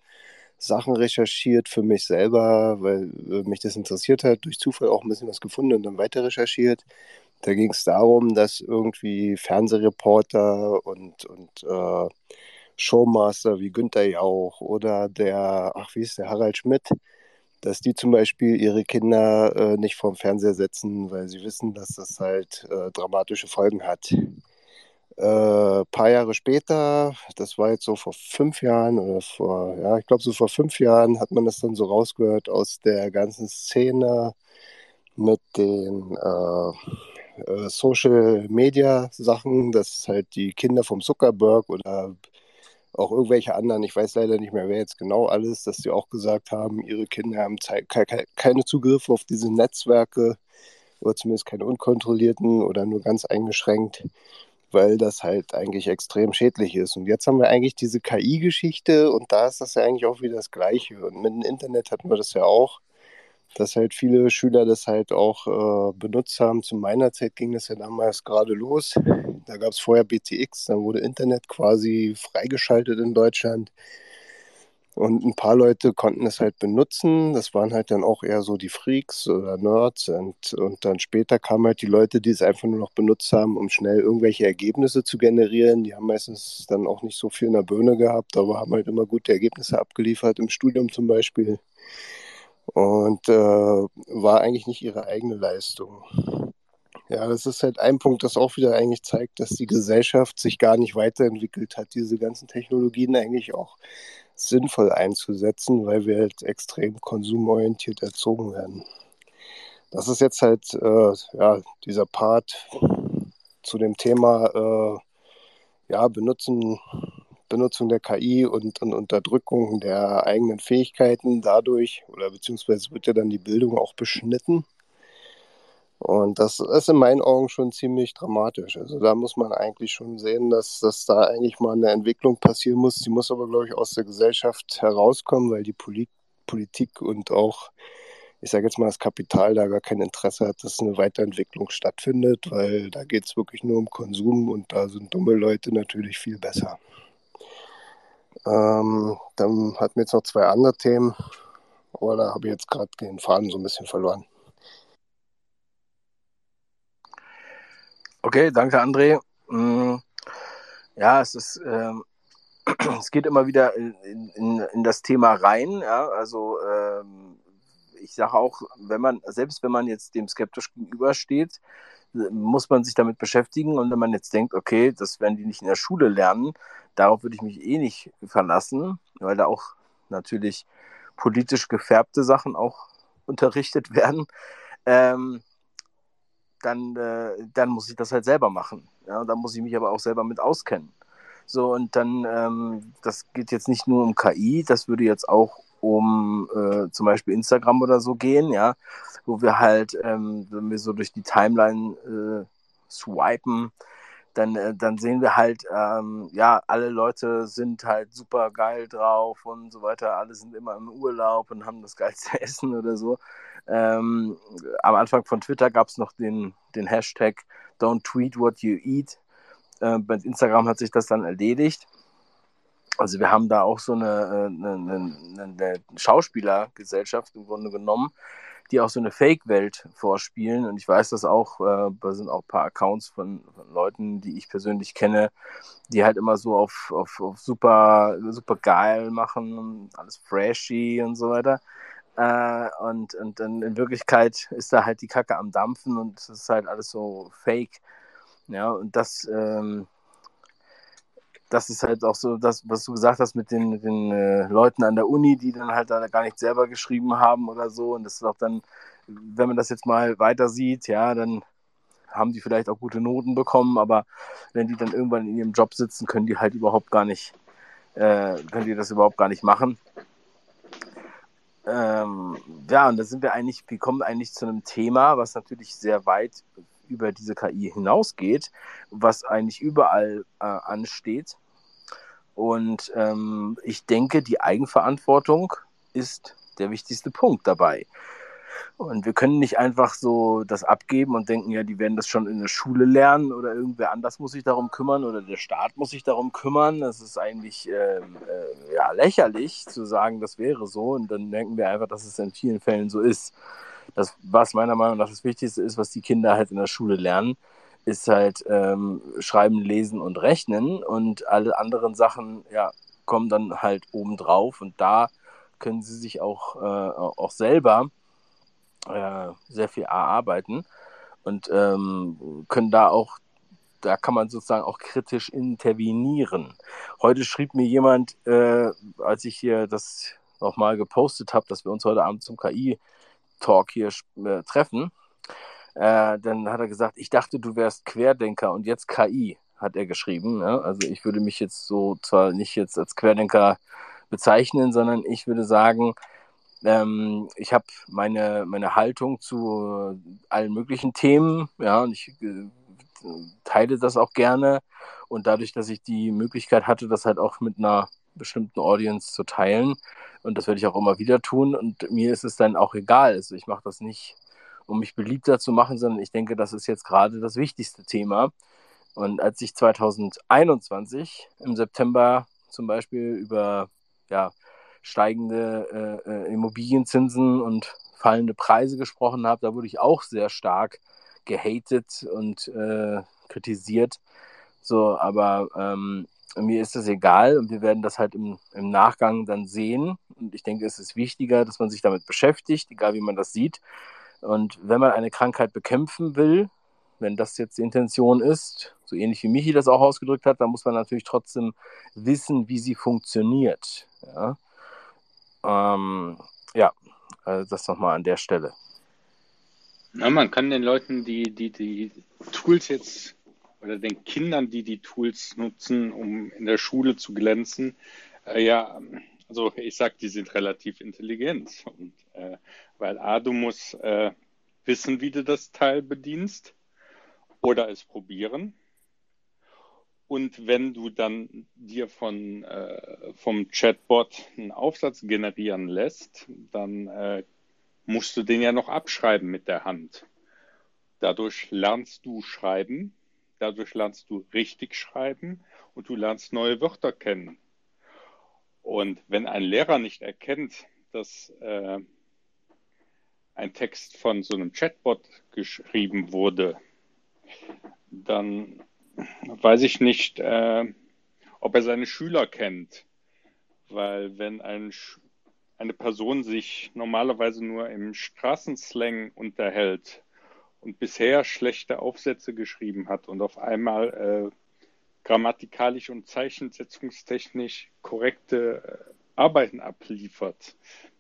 Sachen recherchiert für mich selber, weil äh, mich das interessiert hat, durch Zufall auch ein bisschen was gefunden und dann weiter recherchiert. Da ging es darum, dass irgendwie Fernsehreporter und, und äh, Showmaster wie Günther Jauch oder der, ach wie ist der, Harald Schmidt, dass die zum Beispiel ihre Kinder äh, nicht vorm Fernseher setzen, weil sie wissen, dass das halt äh, dramatische Folgen hat. Ein äh, paar Jahre später, das war jetzt so vor fünf Jahren oder vor, ja, ich glaube so vor fünf Jahren hat man das dann so rausgehört aus der ganzen Szene mit den äh, äh, Social Media Sachen, dass halt die Kinder vom Zuckerberg oder auch irgendwelche anderen, ich weiß leider nicht mehr, wer jetzt genau alles, dass sie auch gesagt haben, ihre Kinder haben keine Zugriffe auf diese Netzwerke oder zumindest keine unkontrollierten oder nur ganz eingeschränkt, weil das halt eigentlich extrem schädlich ist. Und jetzt haben wir eigentlich diese KI-Geschichte und da ist das ja eigentlich auch wieder das Gleiche. Und mit dem Internet hatten wir das ja auch dass halt viele Schüler das halt auch äh, benutzt haben. Zu meiner Zeit ging das ja damals gerade los. Da gab es vorher BTX, dann wurde Internet quasi freigeschaltet in Deutschland. Und ein paar Leute konnten es halt benutzen. Das waren halt dann auch eher so die Freaks oder Nerds. Und, und dann später kamen halt die Leute, die es einfach nur noch benutzt haben, um schnell irgendwelche Ergebnisse zu generieren. Die haben meistens dann auch nicht so viel in der Birne gehabt, aber haben halt immer gute Ergebnisse abgeliefert, im Studium zum Beispiel und äh, war eigentlich nicht ihre eigene Leistung. Ja, das ist halt ein Punkt, das auch wieder eigentlich zeigt, dass die Gesellschaft sich gar nicht weiterentwickelt hat, diese ganzen Technologien eigentlich auch sinnvoll einzusetzen, weil wir halt extrem konsumorientiert erzogen werden. Das ist jetzt halt äh, ja, dieser Part zu dem Thema äh, ja, benutzen Benutzung der KI und, und Unterdrückung der eigenen Fähigkeiten dadurch, oder beziehungsweise wird ja dann die Bildung auch beschnitten. Und das ist in meinen Augen schon ziemlich dramatisch. Also da muss man eigentlich schon sehen, dass, dass da eigentlich mal eine Entwicklung passieren muss. Die muss aber, glaube ich, aus der Gesellschaft herauskommen, weil die Poli Politik und auch, ich sage jetzt mal, das Kapital da gar kein Interesse hat, dass eine Weiterentwicklung stattfindet, weil da geht es wirklich nur um Konsum und da sind dumme Leute natürlich viel besser. Ähm, dann hatten wir jetzt noch zwei andere Themen, aber da habe ich jetzt gerade den Faden so ein bisschen verloren. Okay, danke André. Mm, ja, es ist, ähm, *clears throat* es geht immer wieder in, in, in, das Thema rein. Ja? Also ähm, ich sage auch, wenn man, selbst wenn man jetzt dem skeptisch gegenübersteht, muss man sich damit beschäftigen. Und wenn man jetzt denkt, okay, das werden die nicht in der Schule lernen, darauf würde ich mich eh nicht verlassen, weil da auch natürlich politisch gefärbte Sachen auch unterrichtet werden. Ähm, dann, äh, dann muss ich das halt selber machen. Ja, da muss ich mich aber auch selber mit auskennen. So, und dann, ähm, das geht jetzt nicht nur um KI, das würde jetzt auch um äh, zum Beispiel Instagram oder so gehen, ja, wo wir halt, ähm, wenn wir so durch die Timeline äh, swipen, dann, äh, dann sehen wir halt, ähm, ja, alle Leute sind halt super geil drauf und so weiter. Alle sind immer im Urlaub und haben das *laughs* geilste Essen oder so. Ähm, am Anfang von Twitter gab es noch den, den Hashtag Don't tweet what you eat. Äh, bei Instagram hat sich das dann erledigt. Also wir haben da auch so eine, äh, eine, eine, eine Schauspielergesellschaft im Grunde genommen, die auch so eine Fake-Welt vorspielen. Und ich weiß das auch, äh, da sind auch ein paar Accounts von, von, Leuten, die ich persönlich kenne, die halt immer so auf, auf, auf super, super geil machen, alles freshy und so weiter. Äh, und, und dann in Wirklichkeit ist da halt die Kacke am Dampfen und es ist halt alles so fake. Ja, und das, ähm, das ist halt auch so das, was du gesagt hast mit den, den äh, Leuten an der Uni, die dann halt da gar nicht selber geschrieben haben oder so. Und das ist auch dann, wenn man das jetzt mal weiter sieht, ja, dann haben die vielleicht auch gute Noten bekommen, aber wenn die dann irgendwann in ihrem Job sitzen, können die halt überhaupt gar nicht, äh, können die das überhaupt gar nicht machen. Ähm, ja, und da sind wir eigentlich, wir kommen eigentlich zu einem Thema, was natürlich sehr weit über diese KI hinausgeht, was eigentlich überall äh, ansteht. Und ähm, ich denke, die Eigenverantwortung ist der wichtigste Punkt dabei. Und wir können nicht einfach so das abgeben und denken, ja, die werden das schon in der Schule lernen oder irgendwer anders muss sich darum kümmern oder der Staat muss sich darum kümmern. Das ist eigentlich äh, äh, ja, lächerlich zu sagen, das wäre so. Und dann denken wir einfach, dass es in vielen Fällen so ist das, was meiner Meinung nach das Wichtigste ist, was die Kinder halt in der Schule lernen, ist halt ähm, Schreiben, Lesen und Rechnen. Und alle anderen Sachen, ja, kommen dann halt obendrauf und da können sie sich auch, äh, auch selber äh, sehr viel erarbeiten. Und ähm, können da auch, da kann man sozusagen auch kritisch intervenieren. Heute schrieb mir jemand, äh, als ich hier das nochmal gepostet habe, dass wir uns heute Abend zum KI Talk hier äh, treffen, äh, dann hat er gesagt, ich dachte, du wärst Querdenker und jetzt KI, hat er geschrieben. Ne? Also ich würde mich jetzt so zwar nicht jetzt als Querdenker bezeichnen, sondern ich würde sagen, ähm, ich habe meine, meine Haltung zu allen möglichen Themen, ja, und ich äh, teile das auch gerne. Und dadurch, dass ich die Möglichkeit hatte, das halt auch mit einer bestimmten Audience zu teilen, und das werde ich auch immer wieder tun. Und mir ist es dann auch egal. Also ich mache das nicht, um mich beliebter zu machen, sondern ich denke, das ist jetzt gerade das wichtigste Thema. Und als ich 2021 im September zum Beispiel über ja, steigende äh, äh, Immobilienzinsen und fallende Preise gesprochen habe, da wurde ich auch sehr stark gehatet und äh, kritisiert. So, aber ähm, mir ist das egal und wir werden das halt im, im Nachgang dann sehen. Und ich denke, es ist wichtiger, dass man sich damit beschäftigt, egal wie man das sieht. Und wenn man eine Krankheit bekämpfen will, wenn das jetzt die Intention ist, so ähnlich wie Michi das auch ausgedrückt hat, dann muss man natürlich trotzdem wissen, wie sie funktioniert. Ja, ähm, ja also das nochmal an der Stelle. Na, man kann den Leuten die, die, die Tools jetzt oder den Kindern, die die Tools nutzen, um in der Schule zu glänzen, äh, ja, also ich sage, die sind relativ intelligent. Und, äh, weil A, du musst äh, wissen, wie du das Teil bedienst oder es probieren. Und wenn du dann dir von, äh, vom Chatbot einen Aufsatz generieren lässt, dann äh, musst du den ja noch abschreiben mit der Hand. Dadurch lernst du schreiben Dadurch lernst du richtig schreiben und du lernst neue Wörter kennen. Und wenn ein Lehrer nicht erkennt, dass äh, ein Text von so einem Chatbot geschrieben wurde, dann weiß ich nicht, äh, ob er seine Schüler kennt. Weil wenn ein, eine Person sich normalerweise nur im Straßenslang unterhält, und bisher schlechte Aufsätze geschrieben hat und auf einmal äh, grammatikalisch und zeichensetzungstechnisch korrekte äh, Arbeiten abliefert,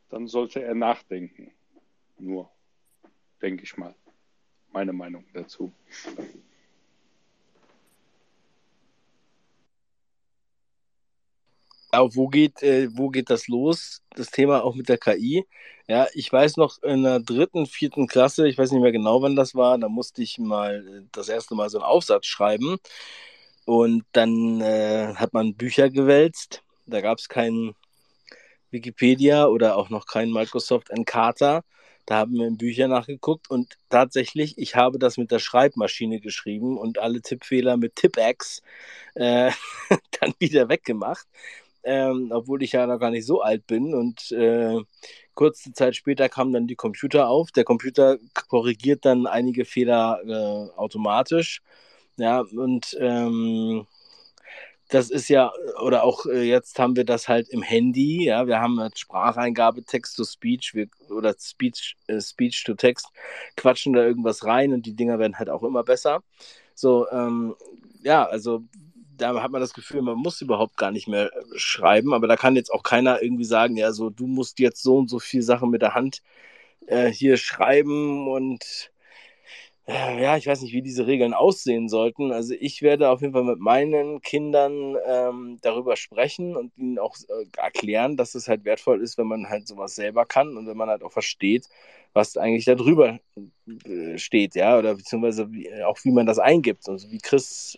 dann sollte er nachdenken. Nur, denke ich mal. Meine Meinung dazu. Wo geht, äh, wo geht das los? Das Thema auch mit der KI. Ja, ich weiß noch in der dritten, vierten Klasse, ich weiß nicht mehr genau, wann das war, da musste ich mal äh, das erste Mal so einen Aufsatz schreiben. Und dann äh, hat man Bücher gewälzt. Da gab es keinen Wikipedia oder auch noch keinen Microsoft Encarta. Da haben wir in Bücher nachgeguckt und tatsächlich, ich habe das mit der Schreibmaschine geschrieben und alle Tippfehler mit Tippex äh, *laughs* dann wieder weggemacht ähm, obwohl ich ja noch gar nicht so alt bin. Und äh, kurze Zeit später kam dann die Computer auf. Der Computer korrigiert dann einige Fehler äh, automatisch. Ja, und ähm, das ist ja, oder auch äh, jetzt haben wir das halt im Handy, ja, wir haben halt Spracheingabe, Text-to-Speech oder Speech, äh, Speech-to-Text, quatschen da irgendwas rein und die Dinger werden halt auch immer besser. So, ähm, ja, also da hat man das Gefühl, man muss überhaupt gar nicht mehr äh, schreiben, aber da kann jetzt auch keiner irgendwie sagen, ja, so, du musst jetzt so und so viel Sachen mit der Hand äh, hier schreiben und äh, ja, ich weiß nicht, wie diese Regeln aussehen sollten. Also ich werde auf jeden Fall mit meinen Kindern ähm, darüber sprechen und ihnen auch äh, erklären, dass es halt wertvoll ist, wenn man halt sowas selber kann und wenn man halt auch versteht, was eigentlich da drüber äh, steht, ja, oder beziehungsweise wie, auch wie man das eingibt. Und so wie Chris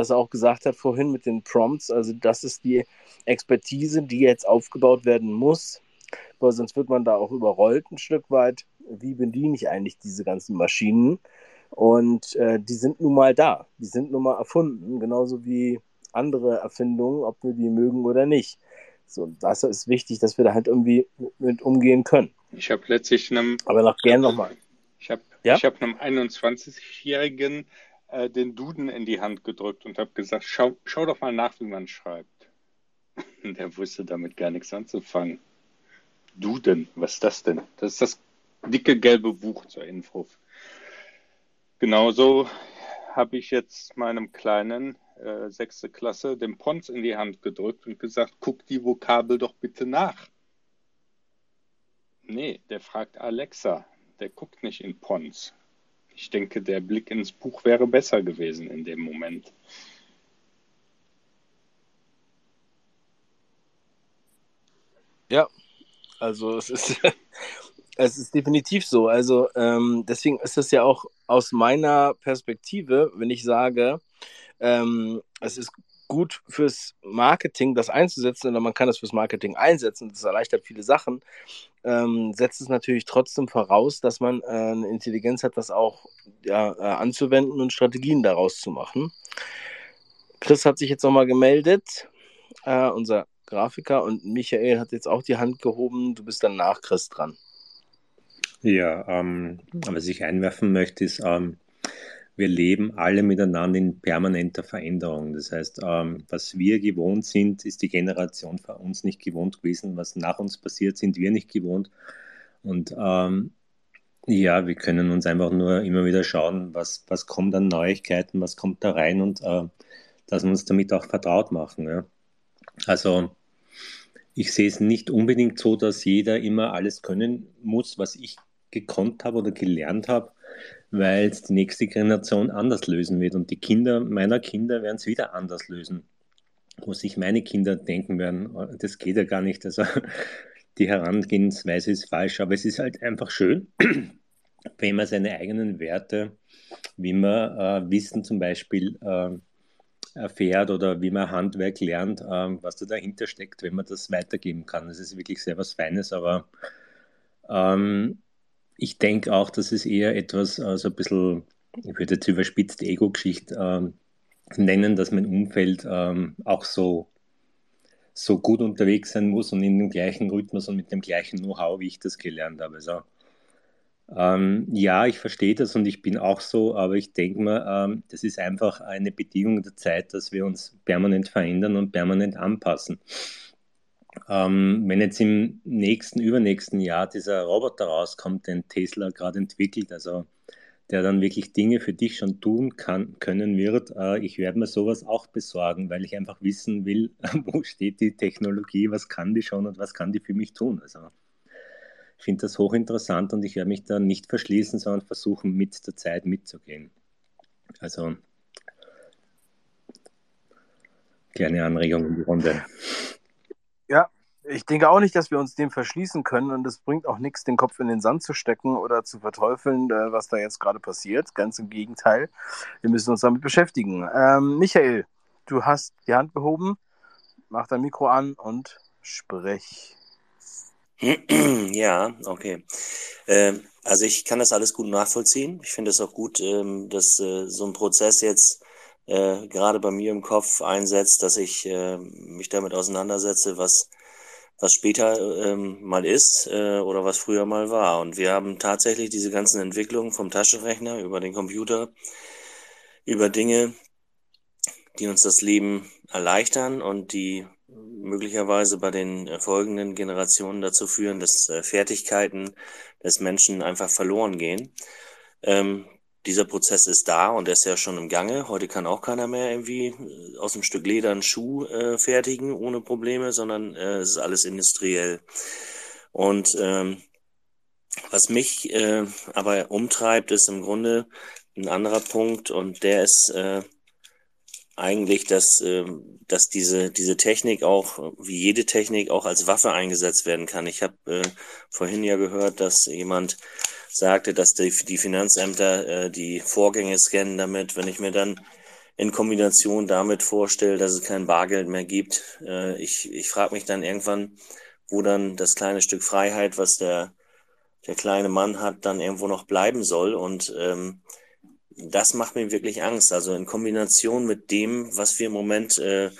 das er auch gesagt hat vorhin mit den Prompts. Also das ist die Expertise, die jetzt aufgebaut werden muss, weil sonst wird man da auch überrollt ein Stück weit. Wie bediene ich eigentlich diese ganzen Maschinen? Und äh, die sind nun mal da. Die sind nun mal erfunden, genauso wie andere Erfindungen, ob wir die mögen oder nicht. So, das ist wichtig, dass wir da halt irgendwie mit umgehen können. Ich habe letztlich einem. Aber noch gern nochmal. Ich habe ja? hab einem 21-Jährigen äh, den Duden in die Hand gedrückt und habe gesagt, schau, schau doch mal nach, wie man schreibt. *laughs* Der wusste damit gar nichts anzufangen. Duden, was ist das denn? Das ist das dicke gelbe Buch zur Info. Genauso habe ich jetzt meinem kleinen äh, sechste Klasse den Pons in die Hand gedrückt und gesagt, guck die Vokabel doch bitte nach. Nee, der fragt Alexa, der guckt nicht in Pons. Ich denke, der Blick ins Buch wäre besser gewesen in dem Moment. Ja, also es ist, *laughs* es ist definitiv so. Also ähm, deswegen ist es ja auch aus meiner Perspektive, wenn ich sage, ähm, es ist gut fürs Marketing, das einzusetzen, oder man kann das fürs Marketing einsetzen, das erleichtert viele Sachen, ähm, setzt es natürlich trotzdem voraus, dass man äh, eine Intelligenz hat, das auch ja, äh, anzuwenden und Strategien daraus zu machen. Chris hat sich jetzt nochmal gemeldet, äh, unser Grafiker, und Michael hat jetzt auch die Hand gehoben. Du bist dann nach Chris dran. Ja, ähm, was ich einwerfen möchte, ist, ähm, wir leben alle miteinander in permanenter Veränderung. Das heißt, ähm, was wir gewohnt sind, ist die Generation vor uns nicht gewohnt gewesen. Was nach uns passiert, sind wir nicht gewohnt. Und ähm, ja, wir können uns einfach nur immer wieder schauen, was, was kommt an Neuigkeiten, was kommt da rein und äh, dass wir uns damit auch vertraut machen. Ja. Also ich sehe es nicht unbedingt so, dass jeder immer alles können muss, was ich gekonnt habe oder gelernt habe weil es die nächste Generation anders lösen wird und die Kinder meiner Kinder werden es wieder anders lösen. Wo sich meine Kinder denken werden, oh, das geht ja gar nicht. Also *laughs* die Herangehensweise ist falsch, aber es ist halt einfach schön, *clears throat* wenn man seine eigenen Werte, wie man äh, Wissen zum Beispiel äh, erfährt oder wie man Handwerk lernt, äh, was da dahinter steckt, wenn man das weitergeben kann. Das ist wirklich sehr was Feines, aber ähm, ich denke auch, dass es eher etwas, so also ein bisschen, ich würde jetzt überspitzt Ego-Geschichte ähm, nennen, dass mein Umfeld ähm, auch so, so gut unterwegs sein muss und in dem gleichen Rhythmus und mit dem gleichen Know-how, wie ich das gelernt habe. Also, ähm, ja, ich verstehe das und ich bin auch so, aber ich denke mir, ähm, das ist einfach eine Bedingung der Zeit, dass wir uns permanent verändern und permanent anpassen. Ähm, wenn jetzt im nächsten, übernächsten Jahr dieser Roboter rauskommt, den Tesla gerade entwickelt, also der dann wirklich Dinge für dich schon tun kann, können wird, äh, ich werde mir sowas auch besorgen, weil ich einfach wissen will, *laughs* wo steht die Technologie, was kann die schon und was kann die für mich tun. Also ich finde das hochinteressant und ich werde mich da nicht verschließen, sondern versuchen, mit der Zeit mitzugehen. Also kleine Anregung in die Runde. Ich denke auch nicht, dass wir uns dem verschließen können und es bringt auch nichts, den Kopf in den Sand zu stecken oder zu verteufeln, äh, was da jetzt gerade passiert. Ganz im Gegenteil. Wir müssen uns damit beschäftigen. Ähm, Michael, du hast die Hand gehoben. Mach dein Mikro an und sprech. *clears throat* Ja, okay. Ähm, also ich kann das alles gut nachvollziehen. Ich finde es auch gut, ähm, dass äh, so ein Prozess jetzt äh, gerade bei mir im Kopf einsetzt, dass ich äh, mich damit auseinandersetze, was was später ähm, mal ist äh, oder was früher mal war. Und wir haben tatsächlich diese ganzen Entwicklungen vom Taschenrechner über den Computer, über Dinge, die uns das Leben erleichtern und die möglicherweise bei den folgenden Generationen dazu führen, dass äh, Fertigkeiten des Menschen einfach verloren gehen. Ähm, dieser Prozess ist da und er ist ja schon im Gange. Heute kann auch keiner mehr irgendwie äh, aus einem Stück Leder einen Schuh äh, fertigen ohne Probleme, sondern äh, es ist alles industriell. Und ähm, was mich äh, aber umtreibt, ist im Grunde ein anderer Punkt und der ist äh, eigentlich, dass, äh, dass diese, diese Technik auch, wie jede Technik, auch als Waffe eingesetzt werden kann. Ich habe äh, vorhin ja gehört, dass jemand sagte, dass die, die Finanzämter äh, die Vorgänge scannen damit. Wenn ich mir dann in Kombination damit vorstelle, dass es kein Bargeld mehr gibt, äh, ich, ich frage mich dann irgendwann, wo dann das kleine Stück Freiheit, was der, der kleine Mann hat, dann irgendwo noch bleiben soll. Und ähm, das macht mir wirklich Angst. Also in Kombination mit dem, was wir im Moment äh,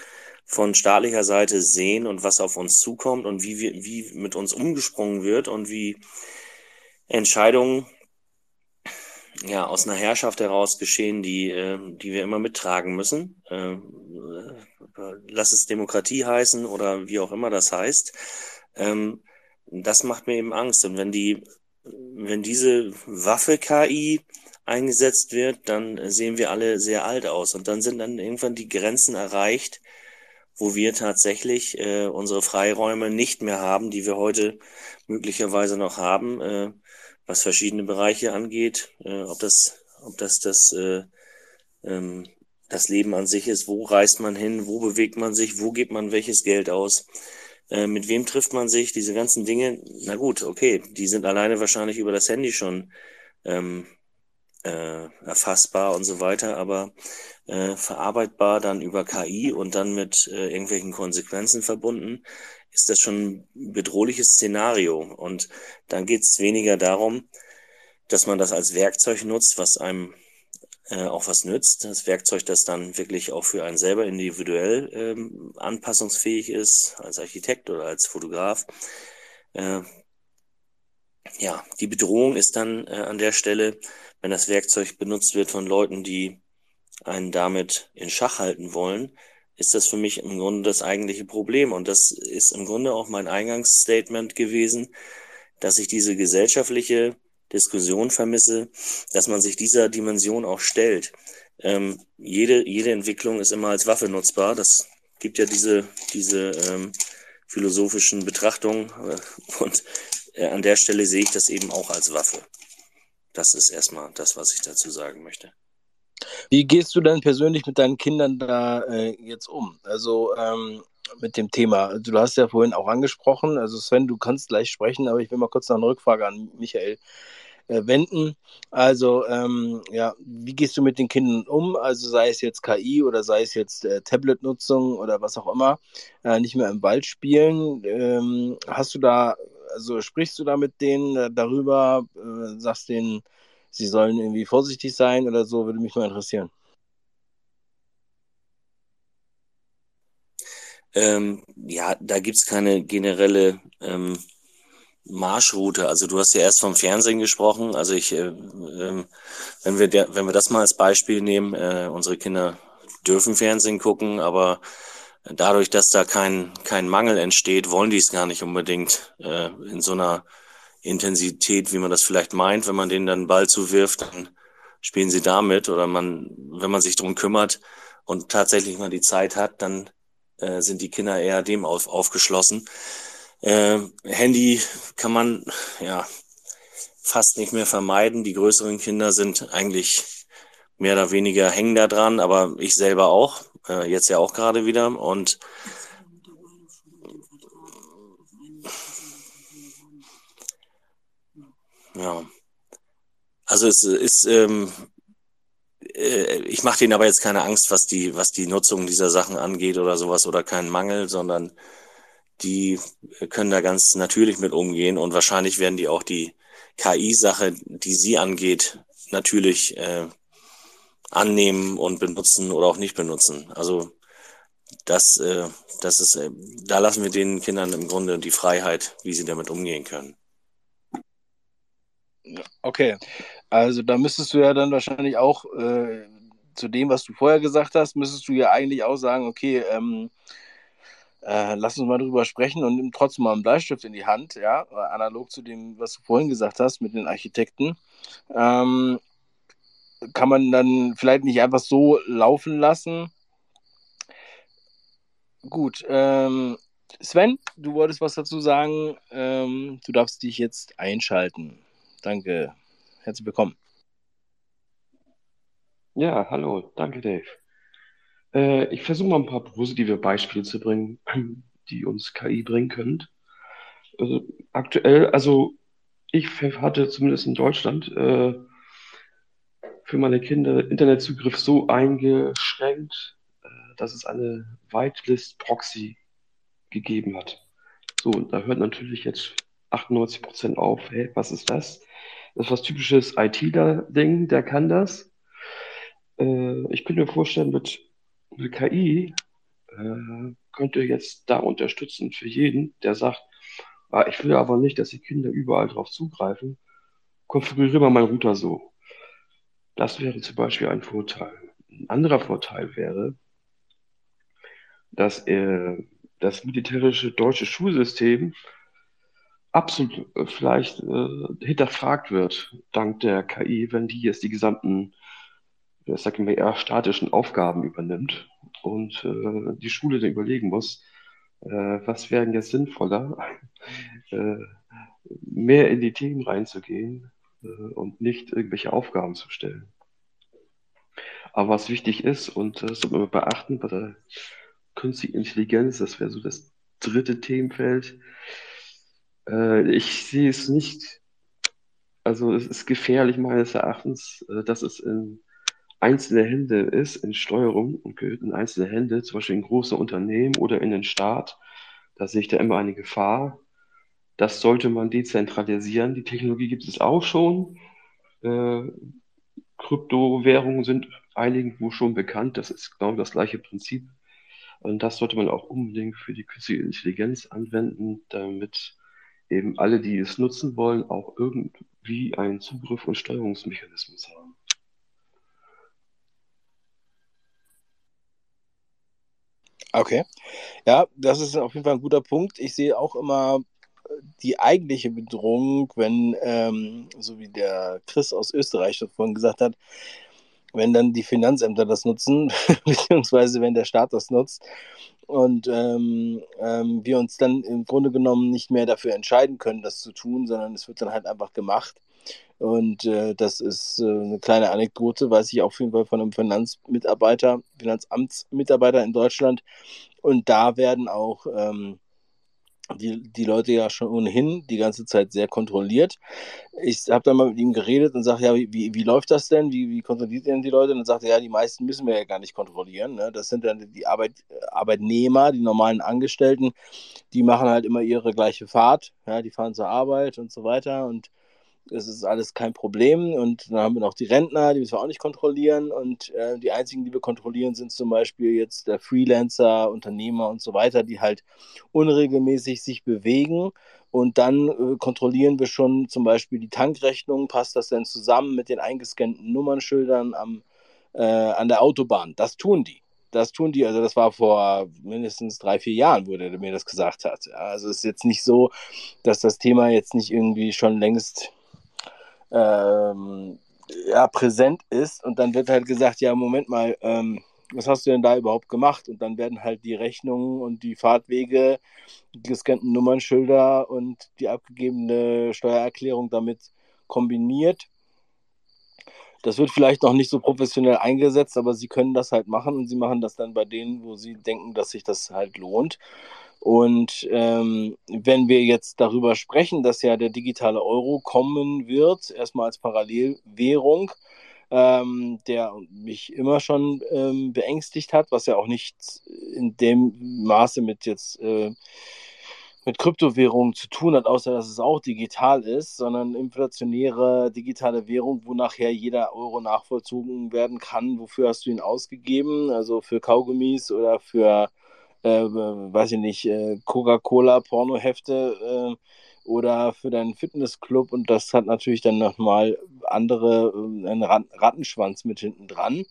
von staatlicher Seite sehen und was auf uns zukommt und wie wir, wie mit uns umgesprungen wird und wie Entscheidungen ja aus einer Herrschaft heraus geschehen, die, äh, die wir immer mittragen müssen. Äh, lass es Demokratie heißen oder wie auch immer das heißt. Ähm, das macht mir eben Angst. Und wenn die, wenn diese Waffe KI eingesetzt wird, dann sehen wir alle sehr alt aus. Und dann sind dann irgendwann die Grenzen erreicht, wo wir tatsächlich äh, unsere Freiräume nicht mehr haben, die wir heute möglicherweise noch haben, äh, was verschiedene Bereiche angeht, äh, ob das, ob das das, äh, ähm, das Leben an sich ist, wo reist man hin, wo bewegt man sich, wo gibt man welches Geld aus, äh, mit wem trifft man sich, diese ganzen Dinge, na gut, okay, die sind alleine wahrscheinlich über das Handy schon ähm, äh, erfassbar und so weiter, aber äh, verarbeitbar dann über KI und dann mit äh, irgendwelchen Konsequenzen verbunden, ist das schon ein bedrohliches Szenario. Und dann geht es weniger darum, dass man das als Werkzeug nutzt, was einem äh, auch was nützt. Das Werkzeug, das dann wirklich auch für einen selber individuell ähm, anpassungsfähig ist, als Architekt oder als Fotograf. Äh, ja, die Bedrohung ist dann äh, an der Stelle, wenn das Werkzeug benutzt wird von Leuten, die einen damit in Schach halten wollen, ist das für mich im Grunde das eigentliche Problem. Und das ist im Grunde auch mein Eingangsstatement gewesen, dass ich diese gesellschaftliche Diskussion vermisse, dass man sich dieser Dimension auch stellt. Ähm, jede, jede Entwicklung ist immer als Waffe nutzbar. Das gibt ja diese, diese ähm, philosophischen Betrachtungen. Und äh, an der Stelle sehe ich das eben auch als Waffe. Das ist erstmal das, was ich dazu sagen möchte. Wie gehst du denn persönlich mit deinen Kindern da äh, jetzt um? Also ähm, mit dem Thema. Du hast ja vorhin auch angesprochen, also Sven, du kannst gleich sprechen, aber ich will mal kurz noch eine Rückfrage an Michael äh, wenden. Also, ähm, ja, wie gehst du mit den Kindern um? Also sei es jetzt KI oder sei es jetzt äh, Tablet-Nutzung oder was auch immer, äh, nicht mehr im Wald spielen. Ähm, hast du da also sprichst du da mit denen äh, darüber, äh, sagst denen, sie sollen irgendwie vorsichtig sein oder so, würde mich mal interessieren. Ähm, ja, da gibt es keine generelle ähm, Marschroute. Also du hast ja erst vom Fernsehen gesprochen. Also ich, äh, äh, wenn wir der, wenn wir das mal als Beispiel nehmen, äh, unsere Kinder dürfen Fernsehen gucken, aber dadurch, dass da kein, kein Mangel entsteht, wollen die es gar nicht unbedingt äh, in so einer Intensität, wie man das vielleicht meint. Wenn man denen dann einen Ball zuwirft, dann spielen sie damit. Oder man, wenn man sich drum kümmert und tatsächlich mal die Zeit hat, dann äh, sind die Kinder eher dem auf, aufgeschlossen. Äh, Handy kann man ja fast nicht mehr vermeiden. Die größeren Kinder sind eigentlich mehr oder weniger hängen da dran, aber ich selber auch äh, jetzt ja auch gerade wieder. Und Ja. Also es ist, ähm, äh, ich mache denen aber jetzt keine Angst, was die, was die Nutzung dieser Sachen angeht oder sowas oder keinen Mangel, sondern die können da ganz natürlich mit umgehen und wahrscheinlich werden die auch die KI-Sache, die sie angeht, natürlich äh, annehmen und benutzen oder auch nicht benutzen. Also das, äh, das ist, äh, da lassen wir den Kindern im Grunde die Freiheit, wie sie damit umgehen können. Okay, also da müsstest du ja dann wahrscheinlich auch äh, zu dem, was du vorher gesagt hast, müsstest du ja eigentlich auch sagen, okay, ähm, äh, lass uns mal drüber sprechen und nimm trotzdem mal einen Bleistift in die Hand, ja, analog zu dem, was du vorhin gesagt hast mit den Architekten. Ähm, kann man dann vielleicht nicht einfach so laufen lassen. Gut, ähm, Sven, du wolltest was dazu sagen. Ähm, du darfst dich jetzt einschalten. Danke. Herzlich willkommen. Ja, hallo. Danke, Dave. Äh, ich versuche mal ein paar positive Beispiele zu bringen, *clears throat* die uns KI bringen können. Also aktuell, also ich hatte zumindest in Deutschland äh, für meine Kinder Internetzugriff so eingeschränkt, äh, dass es eine Whitelist-Proxy gegeben hat. So, und da hört natürlich jetzt 98 Prozent auf. Hey, was ist das? Das ist was typisches ITler-Ding, der kann das. Äh, ich könnte mir vorstellen, mit, mit KI äh, könnte jetzt da unterstützen für jeden, der sagt, ah, ich will aber nicht, dass die Kinder überall drauf zugreifen. Konfiguriere mal meinen Router so. Das wäre zum Beispiel ein Vorteil. Ein anderer Vorteil wäre, dass äh, das militärische deutsche Schulsystem absolut äh, vielleicht äh, hinterfragt wird, dank der KI, wenn die jetzt die gesamten, ich sag mal eher statischen Aufgaben übernimmt und äh, die Schule dann überlegen muss, äh, was wäre jetzt sinnvoller, *laughs* äh, mehr in die Themen reinzugehen äh, und nicht irgendwelche Aufgaben zu stellen. Aber was wichtig ist, und das sollte man beachten bei der künstlichen Intelligenz, das wäre so das dritte Themenfeld, äh, ich sehe es nicht, also es ist gefährlich meines Erachtens, äh, dass es in einzelne Hände ist, in Steuerung und gehört in einzelne Hände, zum Beispiel in große Unternehmen oder in den Staat. Da sehe ich da immer eine Gefahr. Das sollte man dezentralisieren. Die Technologie gibt es auch schon. Äh, Kryptowährungen sind einigen wo schon bekannt. Das ist genau das gleiche Prinzip. Und das sollte man auch unbedingt für die künstliche Intelligenz anwenden, damit eben alle, die es nutzen wollen, auch irgendwie einen Zugriff und Steuerungsmechanismus haben. Okay. Ja, das ist auf jeden Fall ein guter Punkt. Ich sehe auch immer äh, die eigentliche Bedrohung, wenn, ähm, so wie der Chris aus Österreich vorhin gesagt hat, wenn dann die Finanzämter das nutzen, *laughs* beziehungsweise wenn der Staat das nutzt und ähm, ähm, wir uns dann im Grunde genommen nicht mehr dafür entscheiden können, das zu tun, sondern es wird dann halt einfach gemacht. Und äh, das ist äh, eine kleine Anekdote, weiß ich auf jeden Fall von einem Finanzmitarbeiter, Finanzamtsmitarbeiter in Deutschland. Und da werden auch ähm, die, die Leute ja schon ohnehin die ganze Zeit sehr kontrolliert. Ich habe dann mal mit ihm geredet und sage, ja, wie, wie, läuft das denn? Wie, wie kontrolliert denn die Leute? Und dann sagt er, ja, die meisten müssen wir ja gar nicht kontrollieren. Ne? Das sind dann die Arbeit, Arbeitnehmer, die normalen Angestellten, die machen halt immer ihre gleiche Fahrt. Ja? Die fahren zur Arbeit und so weiter und das ist alles kein Problem. Und dann haben wir noch die Rentner, die müssen wir auch nicht kontrollieren. Und äh, die einzigen, die wir kontrollieren, sind zum Beispiel jetzt der Freelancer, Unternehmer und so weiter, die halt unregelmäßig sich bewegen. Und dann äh, kontrollieren wir schon zum Beispiel die Tankrechnung. Passt das denn zusammen mit den eingescannten Nummernschildern am, äh, an der Autobahn? Das tun die das tun die. Also das war vor mindestens drei, vier Jahren, wo der mir das gesagt hat. Also es ist jetzt nicht so, dass das Thema jetzt nicht irgendwie schon längst ähm, ja, präsent ist und dann wird halt gesagt, ja, Moment mal, ähm, was hast du denn da überhaupt gemacht? Und dann werden halt die Rechnungen und die Fahrtwege, die gescannten Nummernschilder und die abgegebene Steuererklärung damit kombiniert. das wird vielleicht noch nicht so professionell eingesetzt, aber sie können das halt machen und sie machen das dann bei denen, wo sie denken, dass sich das halt lohnt. Und ähm, wenn wir jetzt darüber sprechen, dass ja der digitale Euro kommen wird, erstmal als Parallelwährung, ähm, der mich immer schon ähm, beängstigt hat, was ja auch nicht in dem Maße mit jetzt äh, mit Kryptowährungen zu tun hat, außer dass es auch digital ist, sondern inflationäre digitale Währung, wo nachher jeder Euro nachvollzogen werden kann. Wofür hast du ihn ausgegeben? Also für Kaugummis oder für, äh, weiß ich nicht, äh, Coca-Cola, Pornohefte äh, oder für deinen Fitnessclub. Und das hat natürlich dann nochmal andere, äh, einen Rattenschwanz mit hinten dran.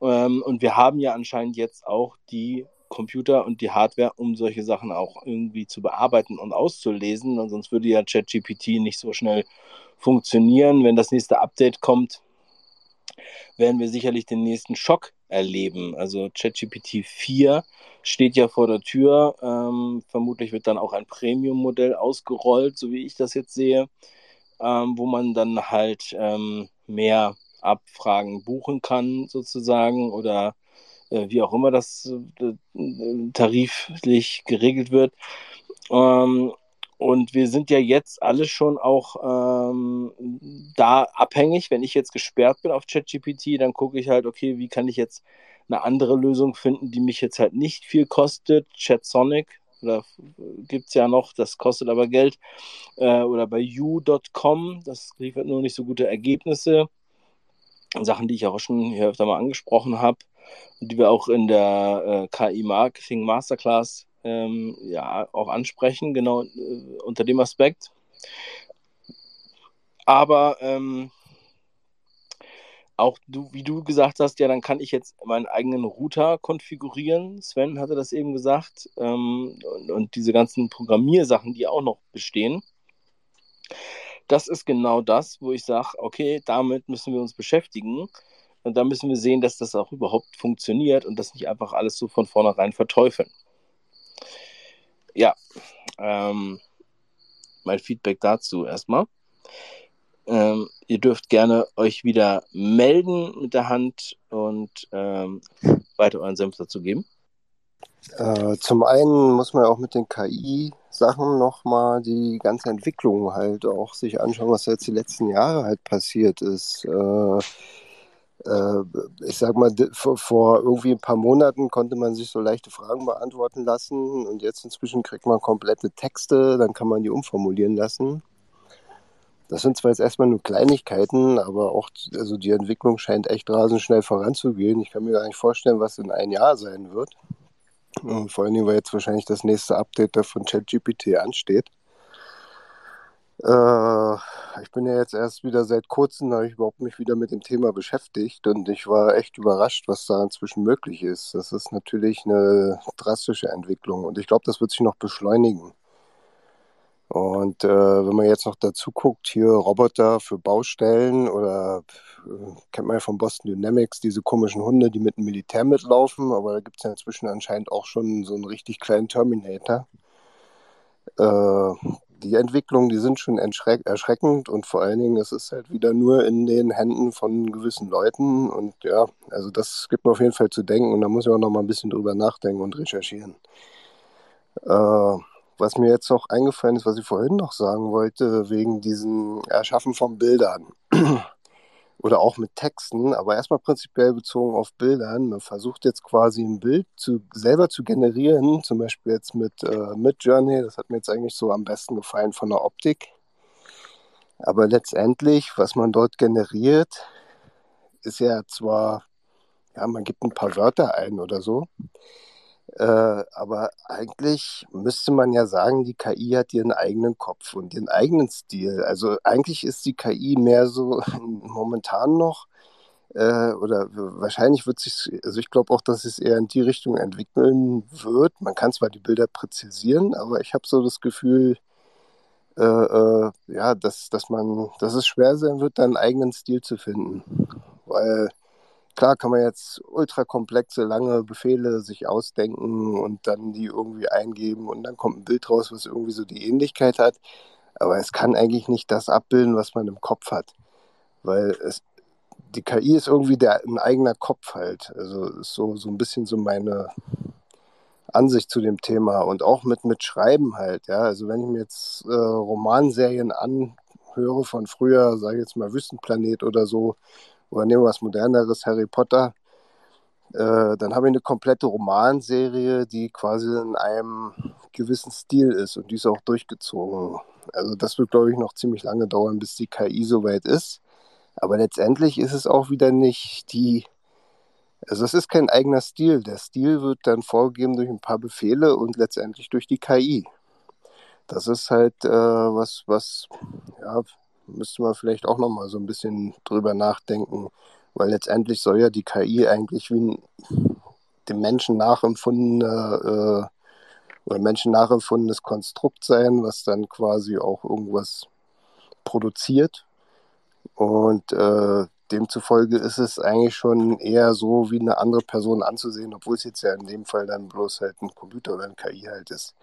Ähm, und wir haben ja anscheinend jetzt auch die Computer und die Hardware, um solche Sachen auch irgendwie zu bearbeiten und auszulesen. Und sonst würde ja ChatGPT nicht so schnell funktionieren. Wenn das nächste Update kommt, werden wir sicherlich den nächsten Schock erleben. Also ChatGPT 4 steht ja vor der Tür. Ähm, vermutlich wird dann auch ein Premium-Modell ausgerollt, so wie ich das jetzt sehe, ähm, wo man dann halt ähm, mehr Abfragen buchen kann, sozusagen, oder äh, wie auch immer das äh, tariflich geregelt wird. Ähm, und wir sind ja jetzt alle schon auch ähm, da abhängig. Wenn ich jetzt gesperrt bin auf ChatGPT, dann gucke ich halt, okay, wie kann ich jetzt eine andere Lösung finden, die mich jetzt halt nicht viel kostet. ChatSonic, oder gibt es ja noch, das kostet aber Geld. Äh, oder bei you.com, das liefert nur nicht so gute Ergebnisse. Sachen, die ich auch schon hier öfter mal angesprochen habe die wir auch in der äh, KI Marketing Masterclass ähm, ja auch ansprechen, genau äh, unter dem Aspekt. Aber ähm, auch du, wie du gesagt hast, ja, dann kann ich jetzt meinen eigenen Router konfigurieren. Sven hatte das eben gesagt. Ähm, und, und, diese ganzen Programmiersachen, die auch noch bestehen. Das ist genau das, wo ich sage, okay, damit müssen wir uns beschäftigen. Und da müssen wir sehen, dass das auch überhaupt funktioniert und das nicht einfach alles so von vornherein verteufeln. Ja, ähm, mein Feedback dazu erstmal. Ähm, ihr dürft gerne euch wieder melden mit der Hand und ähm, weiter euren Senf dazu geben. Äh, zum einen muss man auch mit den KI-Sachen nochmal die ganze Entwicklung halt auch sich anschauen, was jetzt die letzten Jahre halt passiert ist. Äh, ich sag mal, vor, irgendwie ein paar Monaten konnte man sich so leichte Fragen beantworten lassen und jetzt inzwischen kriegt man komplette Texte, dann kann man die umformulieren lassen. Das sind zwar jetzt erstmal nur Kleinigkeiten, aber auch also die Entwicklung scheint echt rasend schnell voranzugehen. Ich kann mir gar nicht vorstellen, was in ein Jahr sein wird. Und vor allen Dingen, weil jetzt wahrscheinlich das nächste Update da von ChatGPT ansteht. Äh, ich bin ja jetzt erst wieder seit kurzem, habe ich überhaupt mich wieder mit dem Thema beschäftigt und ich war echt überrascht, was da inzwischen möglich ist. Das ist natürlich eine drastische Entwicklung und ich glaube, das wird sich noch beschleunigen. Und äh, wenn man jetzt noch dazu guckt, hier Roboter für Baustellen oder äh, kennt man ja von Boston Dynamics, diese komischen Hunde, die mit dem Militär mitlaufen, aber da gibt es ja inzwischen anscheinend auch schon so einen richtig kleinen Terminator. Äh, die Entwicklungen, die sind schon erschreckend und vor allen Dingen, es ist halt wieder nur in den Händen von gewissen Leuten und ja, also das gibt mir auf jeden Fall zu denken und da muss ich auch noch mal ein bisschen drüber nachdenken und recherchieren. Äh, was mir jetzt noch eingefallen ist, was ich vorhin noch sagen wollte, wegen diesem Erschaffen von Bildern oder auch mit Texten, aber erstmal prinzipiell bezogen auf Bildern. Man versucht jetzt quasi ein Bild zu, selber zu generieren, zum Beispiel jetzt mit, äh, mit Journey, das hat mir jetzt eigentlich so am besten gefallen von der Optik. Aber letztendlich, was man dort generiert, ist ja zwar, ja, man gibt ein paar Wörter ein oder so, äh, aber eigentlich müsste man ja sagen, die KI hat ihren eigenen Kopf und ihren eigenen Stil. Also eigentlich ist die KI mehr so *laughs* momentan noch, äh, oder wahrscheinlich wird sich, also ich glaube auch, dass es eher in die Richtung entwickeln wird. Man kann zwar die Bilder präzisieren, aber ich habe so das Gefühl, äh, äh, ja, dass, dass man, dass es schwer sein wird, da einen eigenen Stil zu finden. Weil Klar kann man jetzt ultra komplexe, lange Befehle sich ausdenken und dann die irgendwie eingeben und dann kommt ein Bild raus, was irgendwie so die Ähnlichkeit hat. Aber es kann eigentlich nicht das abbilden, was man im Kopf hat. Weil es, die KI ist irgendwie der, ein eigener Kopf halt. Also ist so, so ein bisschen so meine Ansicht zu dem Thema und auch mit, mit Schreiben halt. Ja, also wenn ich mir jetzt äh, Romanserien anhöre von früher, sage ich jetzt mal Wüstenplanet oder so, oder nehmen wir was moderneres, Harry Potter, äh, dann habe ich eine komplette Romanserie, die quasi in einem gewissen Stil ist und die ist auch durchgezogen. Also das wird, glaube ich, noch ziemlich lange dauern, bis die KI soweit ist. Aber letztendlich ist es auch wieder nicht die, also es ist kein eigener Stil. Der Stil wird dann vorgegeben durch ein paar Befehle und letztendlich durch die KI. Das ist halt äh, was, was, ja, müsste man vielleicht auch nochmal so ein bisschen drüber nachdenken, weil letztendlich soll ja die KI eigentlich wie ein dem Menschen nachempfundene äh, oder Menschen nachempfundenes Konstrukt sein, was dann quasi auch irgendwas produziert und äh, demzufolge ist es eigentlich schon eher so, wie eine andere Person anzusehen, obwohl es jetzt ja in dem Fall dann bloß halt ein Computer oder ein KI halt ist.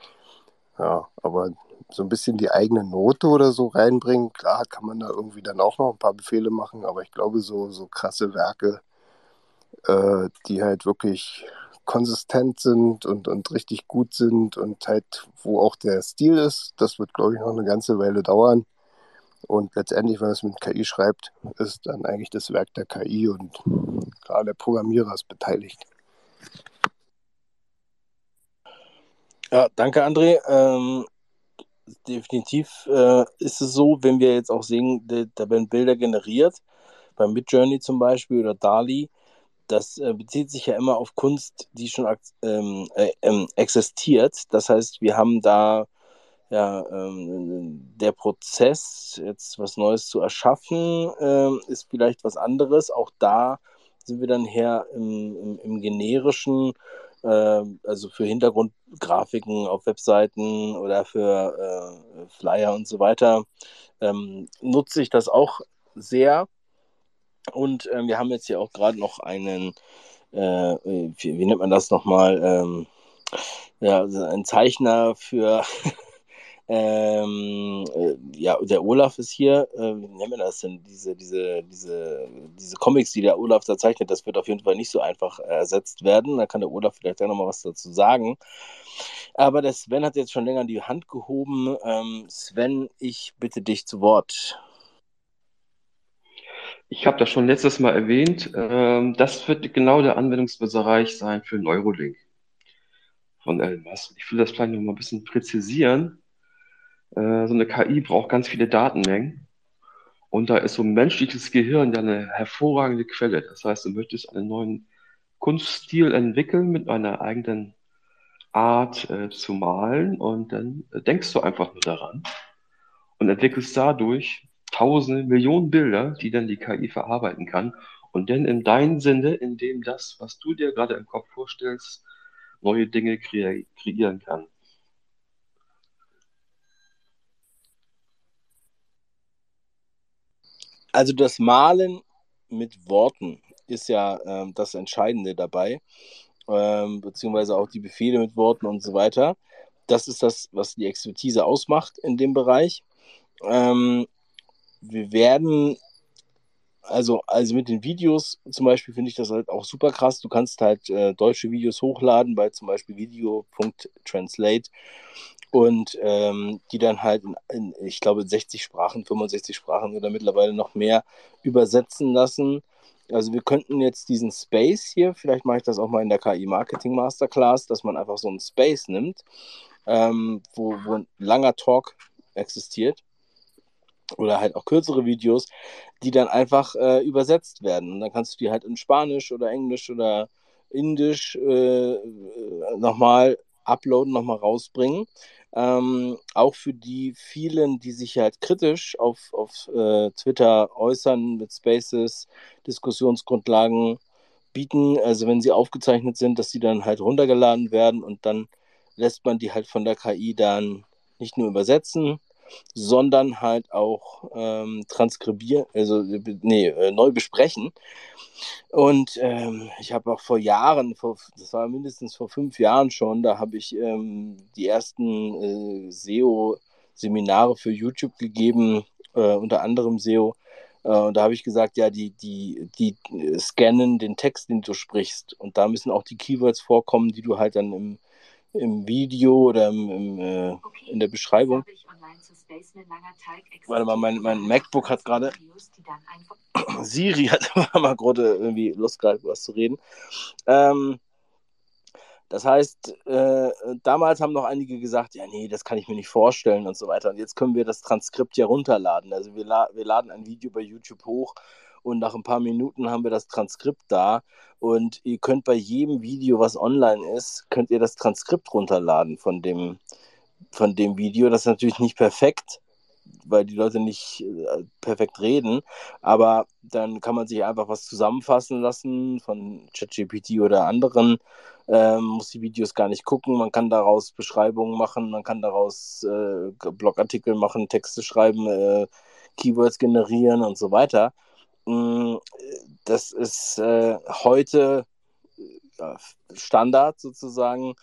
Ja, aber so ein bisschen die eigene Note oder so reinbringen, klar kann man da irgendwie dann auch noch ein paar Befehle machen, aber ich glaube, so, so krasse Werke, äh, die halt wirklich konsistent sind und, und richtig gut sind und halt, wo auch der Stil ist, das wird, glaube ich, noch eine ganze Weile dauern. Und letztendlich, wenn man es mit KI schreibt, ist dann eigentlich das Werk der KI und gerade der Programmierer ist beteiligt. Ja, danke, André. Ähm, definitiv äh, ist es so, wenn wir jetzt auch sehen, da werden Bilder generiert, bei Midjourney zum Beispiel oder DALI, das äh, bezieht sich ja immer auf Kunst, die schon ähm, äh, ähm, existiert. Das heißt, wir haben da ja, ähm, der Prozess, jetzt was Neues zu erschaffen, ähm, ist vielleicht was anderes. Auch da sind wir dann her im, im, im generischen, also für Hintergrundgrafiken auf Webseiten oder für äh, Flyer und so weiter, ähm, nutze ich das auch sehr. Und äh, wir haben jetzt hier auch gerade noch einen, äh, wie, wie, nennt man das nochmal? Ähm, ja, also ein Zeichner für Ähm, äh, ja, der Olaf ist hier. Äh, wie nennen wir das denn? Diese, diese, diese, diese Comics, die der Olaf da zeichnet, das wird auf jeden Fall nicht so einfach ersetzt werden. Da kann der Olaf vielleicht auch nochmal was dazu sagen. Aber der Sven hat jetzt schon länger die Hand gehoben. Ähm, Sven, ich bitte dich zu Wort. Ich habe das schon letztes Mal erwähnt. Ähm, das wird genau der Anwendungsbereich sein für Neurolink von Elon Musk. Ich will das vielleicht noch mal ein bisschen präzisieren. Äh, so eine KI braucht ganz viele Datenmengen. Und da ist so ein menschliches Gehirn ja eine hervorragende Quelle. Das heißt, du möchtest einen neuen Kunststil entwickeln mit einer eigenen Art äh, zu malen und dann äh, denkst du einfach nur daran und entwickelst dadurch tausende, Millionen Bilder, die dann die KI verarbeiten kann und dann in deinem Sinne, in dem das, was du dir gerade im Kopf vorstellst, neue Dinge kre kreieren kann. Also das Malen mit Worten ist ja ähm, das Entscheidende dabei, ähm, beziehungsweise auch die Befehle mit Worten und so weiter. Das ist das, was die Expertise ausmacht in dem Bereich. Ähm, wir werden, also, also mit den Videos zum Beispiel finde ich das halt auch super krass. Du kannst halt äh, deutsche Videos hochladen bei zum Beispiel video.translate und ähm, die dann halt in, in, ich glaube, 60 Sprachen, 65 Sprachen oder mittlerweile noch mehr übersetzen lassen. Also wir könnten jetzt diesen Space hier, vielleicht mache ich das auch mal in der KI Marketing Masterclass, dass man einfach so einen Space nimmt, ähm, wo, wo ein langer Talk existiert oder halt auch kürzere Videos, die dann einfach äh, übersetzt werden. Und dann kannst du die halt in Spanisch oder Englisch oder Indisch äh, äh nochmal uploaden, nochmal rausbringen. Ähm, auch für die vielen, die sich halt kritisch auf, auf äh, Twitter äußern mit Spaces, Diskussionsgrundlagen bieten. Also wenn sie aufgezeichnet sind, dass sie dann halt runtergeladen werden und dann lässt man die halt von der KI dann nicht nur übersetzen, sondern halt auch ähm, transkribieren, also nee, äh, neu besprechen. Und ähm, ich habe auch vor Jahren, vor, das war mindestens vor fünf Jahren schon, da habe ich ähm, die ersten äh, SEO-Seminare für YouTube gegeben, äh, unter anderem SEO Äh, und da habe ich gesagt, ja, die, die, die scannen den Text, den du sprichst. Und da müssen auch die Keywords vorkommen, die du halt dann im, im Video oder im, im äh, in der Beschreibung. Warte mal, mein, mein MacBook hat gerade. *coughs* Siri hat *laughs* mal gerade irgendwie Lust, gerade was zu reden. Ähm, das heißt, äh, damals haben noch einige gesagt, ja, nee, das kann ich mir nicht vorstellen und so weiter. Und jetzt können wir das Transkript ja runterladen. Also wir, la wir laden ein Video bei YouTube hoch und nach ein paar Minuten haben wir das Transkript da. Und ihr könnt bei jedem Video, was online ist, könnt ihr das Transkript runterladen von dem, von dem Video. Das ist natürlich nicht perfekt, weil die Leute nicht äh, perfekt reden, aber dann kann man sich einfach was zusammenfassen lassen von ChatGPT oder anderen, ähm, muss die Videos gar nicht gucken, man kann daraus Beschreibungen machen, man kann daraus äh, Blogartikel machen, Texte schreiben, äh, Keywords generieren und so weiter. Mm, das ist äh, heute Standard sozusagen.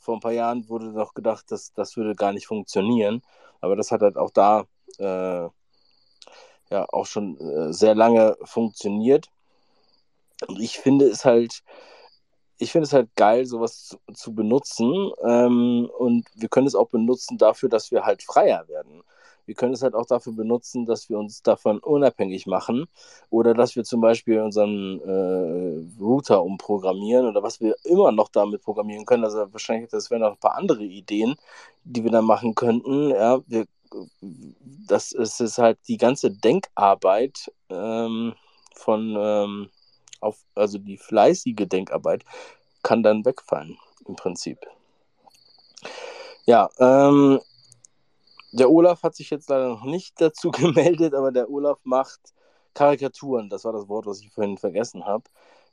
Vor ein paar Jahren wurde noch gedacht, dass das würde gar nicht funktionieren. Aber das hat halt auch da äh, ja auch schon äh, sehr lange funktioniert. Und ich finde es halt, ich finde es halt geil, sowas zu, zu benutzen. Ähm, und wir können es auch benutzen dafür, dass wir halt freier werden. Wir können es halt auch dafür benutzen, dass wir uns davon unabhängig machen oder dass wir zum Beispiel unseren äh, Router umprogrammieren oder was wir immer noch damit programmieren können. Also wahrscheinlich, das wären noch ein paar andere Ideen, die wir dann machen könnten. Ja, wir das ist, ist halt die ganze Denkarbeit ähm, von, ähm, auf, also die fleißige Denkarbeit kann dann wegfallen im Prinzip. Ja, ähm, der Olaf hat sich jetzt leider noch nicht *laughs* dazu gemeldet, aber der Olaf macht Karikaturen, das war das Wort, was ich vorhin vergessen habe.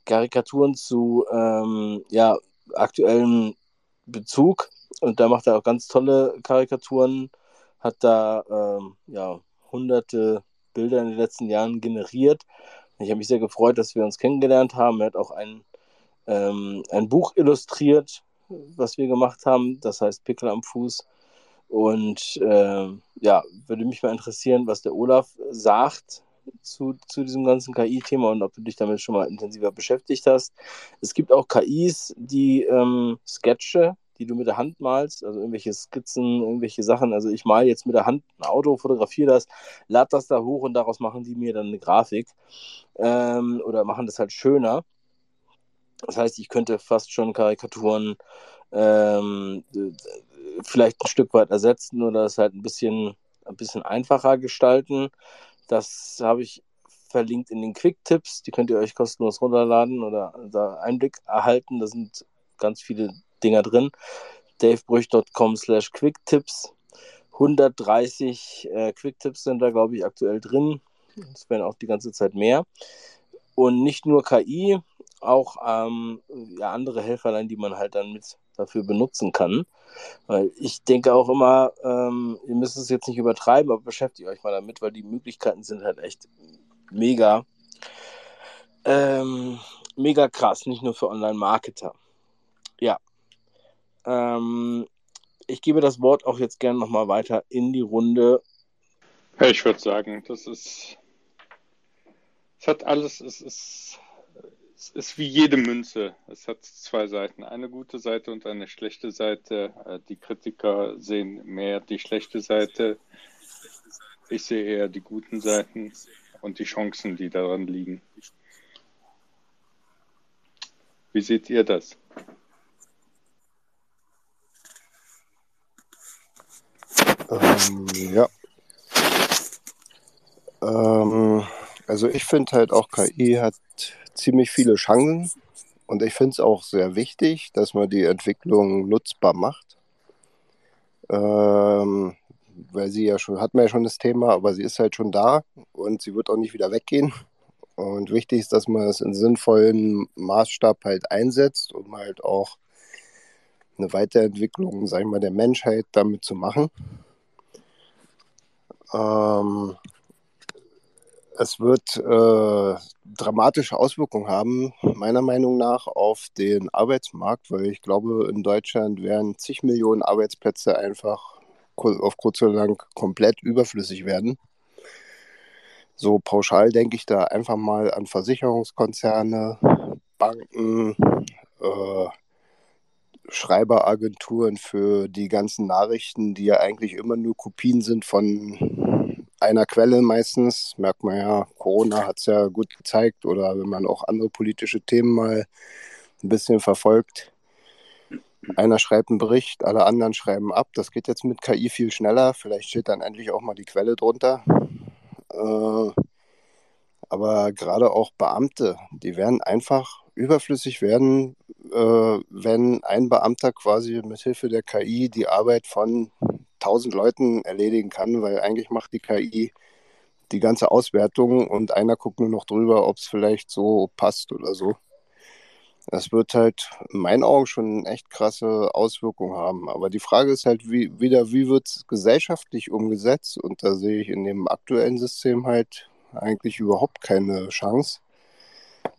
Karikaturen zu ähm, ja, aktuellem Bezug und da macht er auch ganz tolle Karikaturen hat da ähm, ja, hunderte Bilder in den letzten Jahren generiert. Ich habe mich sehr gefreut, dass wir uns kennengelernt haben. Er hat auch ein, ähm, ein Buch illustriert, was wir gemacht haben. Das heißt Pickel am Fuß. Und äh, ja, würde mich mal interessieren, was der Olaf sagt zu, zu diesem ganzen KI-Thema und ob du dich damit schon mal intensiver beschäftigt hast. Es gibt auch KIs, die ähm, Sketche die du mit der Hand malst, also irgendwelche Skizzen, irgendwelche Sachen. Also ich male jetzt mit der Hand ein Auto, fotografiere das, lade das da hoch und daraus machen die mir dann eine Grafik ähm, oder machen das halt schöner. Das heißt, ich könnte fast schon Karikaturen ähm, vielleicht ein Stück weit ersetzen oder es halt ein bisschen, ein bisschen einfacher gestalten. Das habe ich verlinkt in den Quick-Tipps. Die könnt ihr euch kostenlos runterladen oder da Einblick erhalten. Da sind ganz viele Dinger drin. davebrüch.com slash quicktips. 130 äh, Quicktips sind da, glaube ich, aktuell drin. Es werden auch die ganze Zeit mehr. Und nicht nur KI, auch ähm, ja, andere Helferlein, die man halt dann mit dafür benutzen kann. Weil ich denke auch immer, ähm, ihr müsst es jetzt nicht übertreiben, aber beschäftigt euch mal damit, weil die Möglichkeiten sind halt echt mega, ähm, mega krass, nicht nur für Online-Marketer. Ja, ähm, ich gebe das Wort auch jetzt gerne nochmal weiter in die Runde. Ich würde sagen, das ist. Es hat alles, es ist, es ist wie jede Münze. Es hat zwei Seiten. Eine gute Seite und eine schlechte Seite. Äh, die Kritiker sehen mehr die schlechte Seite. Ich sehe eher die guten Seiten und die Chancen, die daran liegen. Wie seht ihr das? Ähm, ja. Ähm, also ich finde halt auch KI hat ziemlich viele Chancen und ich finde es auch sehr wichtig, dass man die Entwicklung nutzbar macht. Ähm, weil sie ja schon, hat man ja schon das Thema, aber sie ist halt schon da und sie wird auch nicht wieder weggehen. Und wichtig ist, dass man es in sinnvollen Maßstab halt einsetzt, um halt auch eine Weiterentwicklung, sagen wir mal, der Menschheit damit zu machen. Ähm, es wird äh, dramatische Auswirkungen haben, meiner Meinung nach, auf den Arbeitsmarkt, weil ich glaube, in Deutschland werden zig Millionen Arbeitsplätze einfach auf kurz oder lang komplett überflüssig werden. So pauschal denke ich da einfach mal an Versicherungskonzerne, Banken, äh, Schreiberagenturen für die ganzen Nachrichten, die ja eigentlich immer nur Kopien sind von einer Quelle meistens. Merkt man ja, Corona hat es ja gut gezeigt oder wenn man auch andere politische Themen mal ein bisschen verfolgt. Einer schreibt einen Bericht, alle anderen schreiben ab. Das geht jetzt mit KI viel schneller. Vielleicht steht dann endlich auch mal die Quelle drunter. Äh, aber gerade auch Beamte, die werden einfach überflüssig werden, äh, wenn ein Beamter quasi mit Hilfe der KI die Arbeit von tausend Leuten erledigen kann, weil eigentlich macht die KI die ganze Auswertung und einer guckt nur noch drüber, ob es vielleicht so passt oder so. Das wird halt in meinen Augen schon echt krasse Auswirkungen haben. Aber die Frage ist halt wie, wieder, wie wird es gesellschaftlich umgesetzt? Und da sehe ich in dem aktuellen System halt eigentlich überhaupt keine Chance.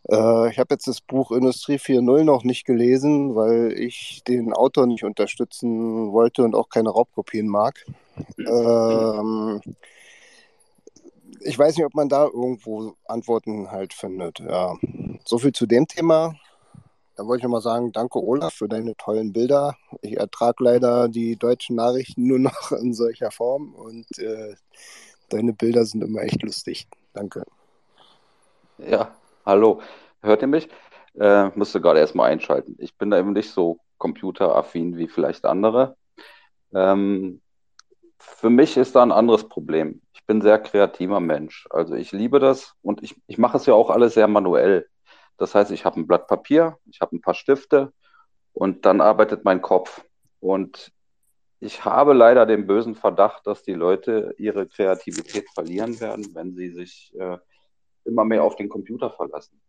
Äh, ich habe jetzt das Buch Industrie 4.0 noch nicht gelesen, weil ich den Autor nicht unterstützen wollte und auch keine Raubkopien mag. Ähm, ich weiß nicht, ob man da irgendwo Antworten halt findet. Ja. So viel zu dem Thema. Da wollte ich nochmal sagen, danke Olaf für deine tollen Bilder. Ich ertrage leider die deutschen Nachrichten nur noch in solcher Form und äh, deine Bilder sind immer echt lustig. Danke. Ja, hallo. Hört ihr mich? Äh, musste gerade erstmal einschalten. Ich bin da eben nicht so computeraffin wie vielleicht andere. Ähm, für mich ist da ein anderes Problem. Ich bin sehr kreativer Mensch. Also ich liebe das und ich, ich mache es ja auch alles sehr manuell. Das heißt, ich habe ein Blatt Papier, ich habe ein paar Stifte und dann arbeitet mein Kopf. Und ich habe leider den bösen Verdacht, dass die Leute ihre Kreativität verlieren werden, wenn sie sich äh, immer mehr auf den Computer verlassen.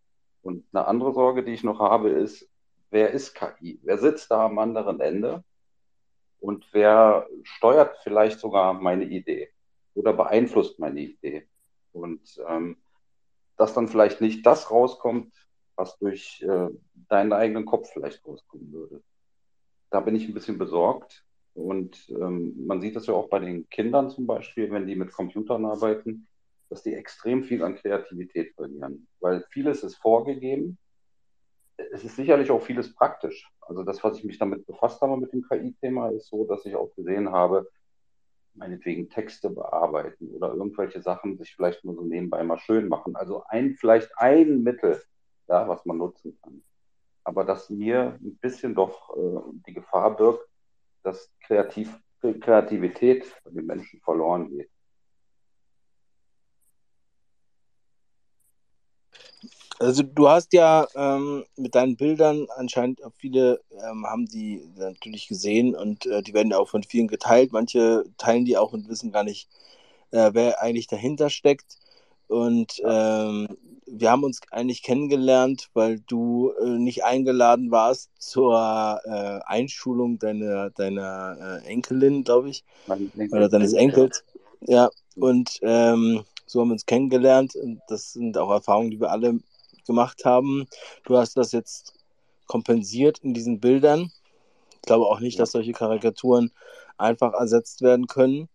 Und eine andere Sorge, die ich noch habe, ist, wer ist KI? Wer sitzt da am anderen Ende? Und wer steuert vielleicht sogar meine Idee oder beeinflusst meine Idee? Und ähm, dass dann vielleicht nicht das rauskommt, was durch äh, deinen eigenen Kopf vielleicht rauskommen würde. Da bin ich ein bisschen besorgt. Und ähm, man sieht das ja auch bei den Kindern zum Beispiel, wenn die mit Computern arbeiten, dass die extrem viel an Kreativität verlieren. Weil vieles ist vorgegeben. Es ist sicherlich auch vieles praktisch. Also das, was ich mich damit befasst habe mit dem KI-Thema, ist so, dass ich auch gesehen habe, meinetwegen Texte bearbeiten oder irgendwelche Sachen sich vielleicht nur so nebenbei mal schön machen. Also ein, vielleicht ein Mittel, ja, was man nutzen kann. Aber dass mir ein bisschen doch äh, die Gefahr birgt, dass Kreativ Kreativität von den Menschen verloren geht. Also du hast ja ähm, mit deinen Bildern anscheinend viele ähm, haben die natürlich gesehen und äh, die werden ja auch von vielen geteilt. Manche teilen die auch und wissen gar nicht, äh, wer eigentlich dahinter steckt. Und ähm, wir haben uns eigentlich kennengelernt, weil du äh, nicht eingeladen warst zur äh, Einschulung deiner, deiner äh, Enkelin, glaube ich. Oder deines Enkels. Ja. und ähm, so haben wir uns kennengelernt. Und das sind auch Erfahrungen, die wir alle gemacht haben. Du hast das jetzt kompensiert in diesen Bildern. Ich glaube auch nicht, dass solche Karikaturen einfach ersetzt werden können.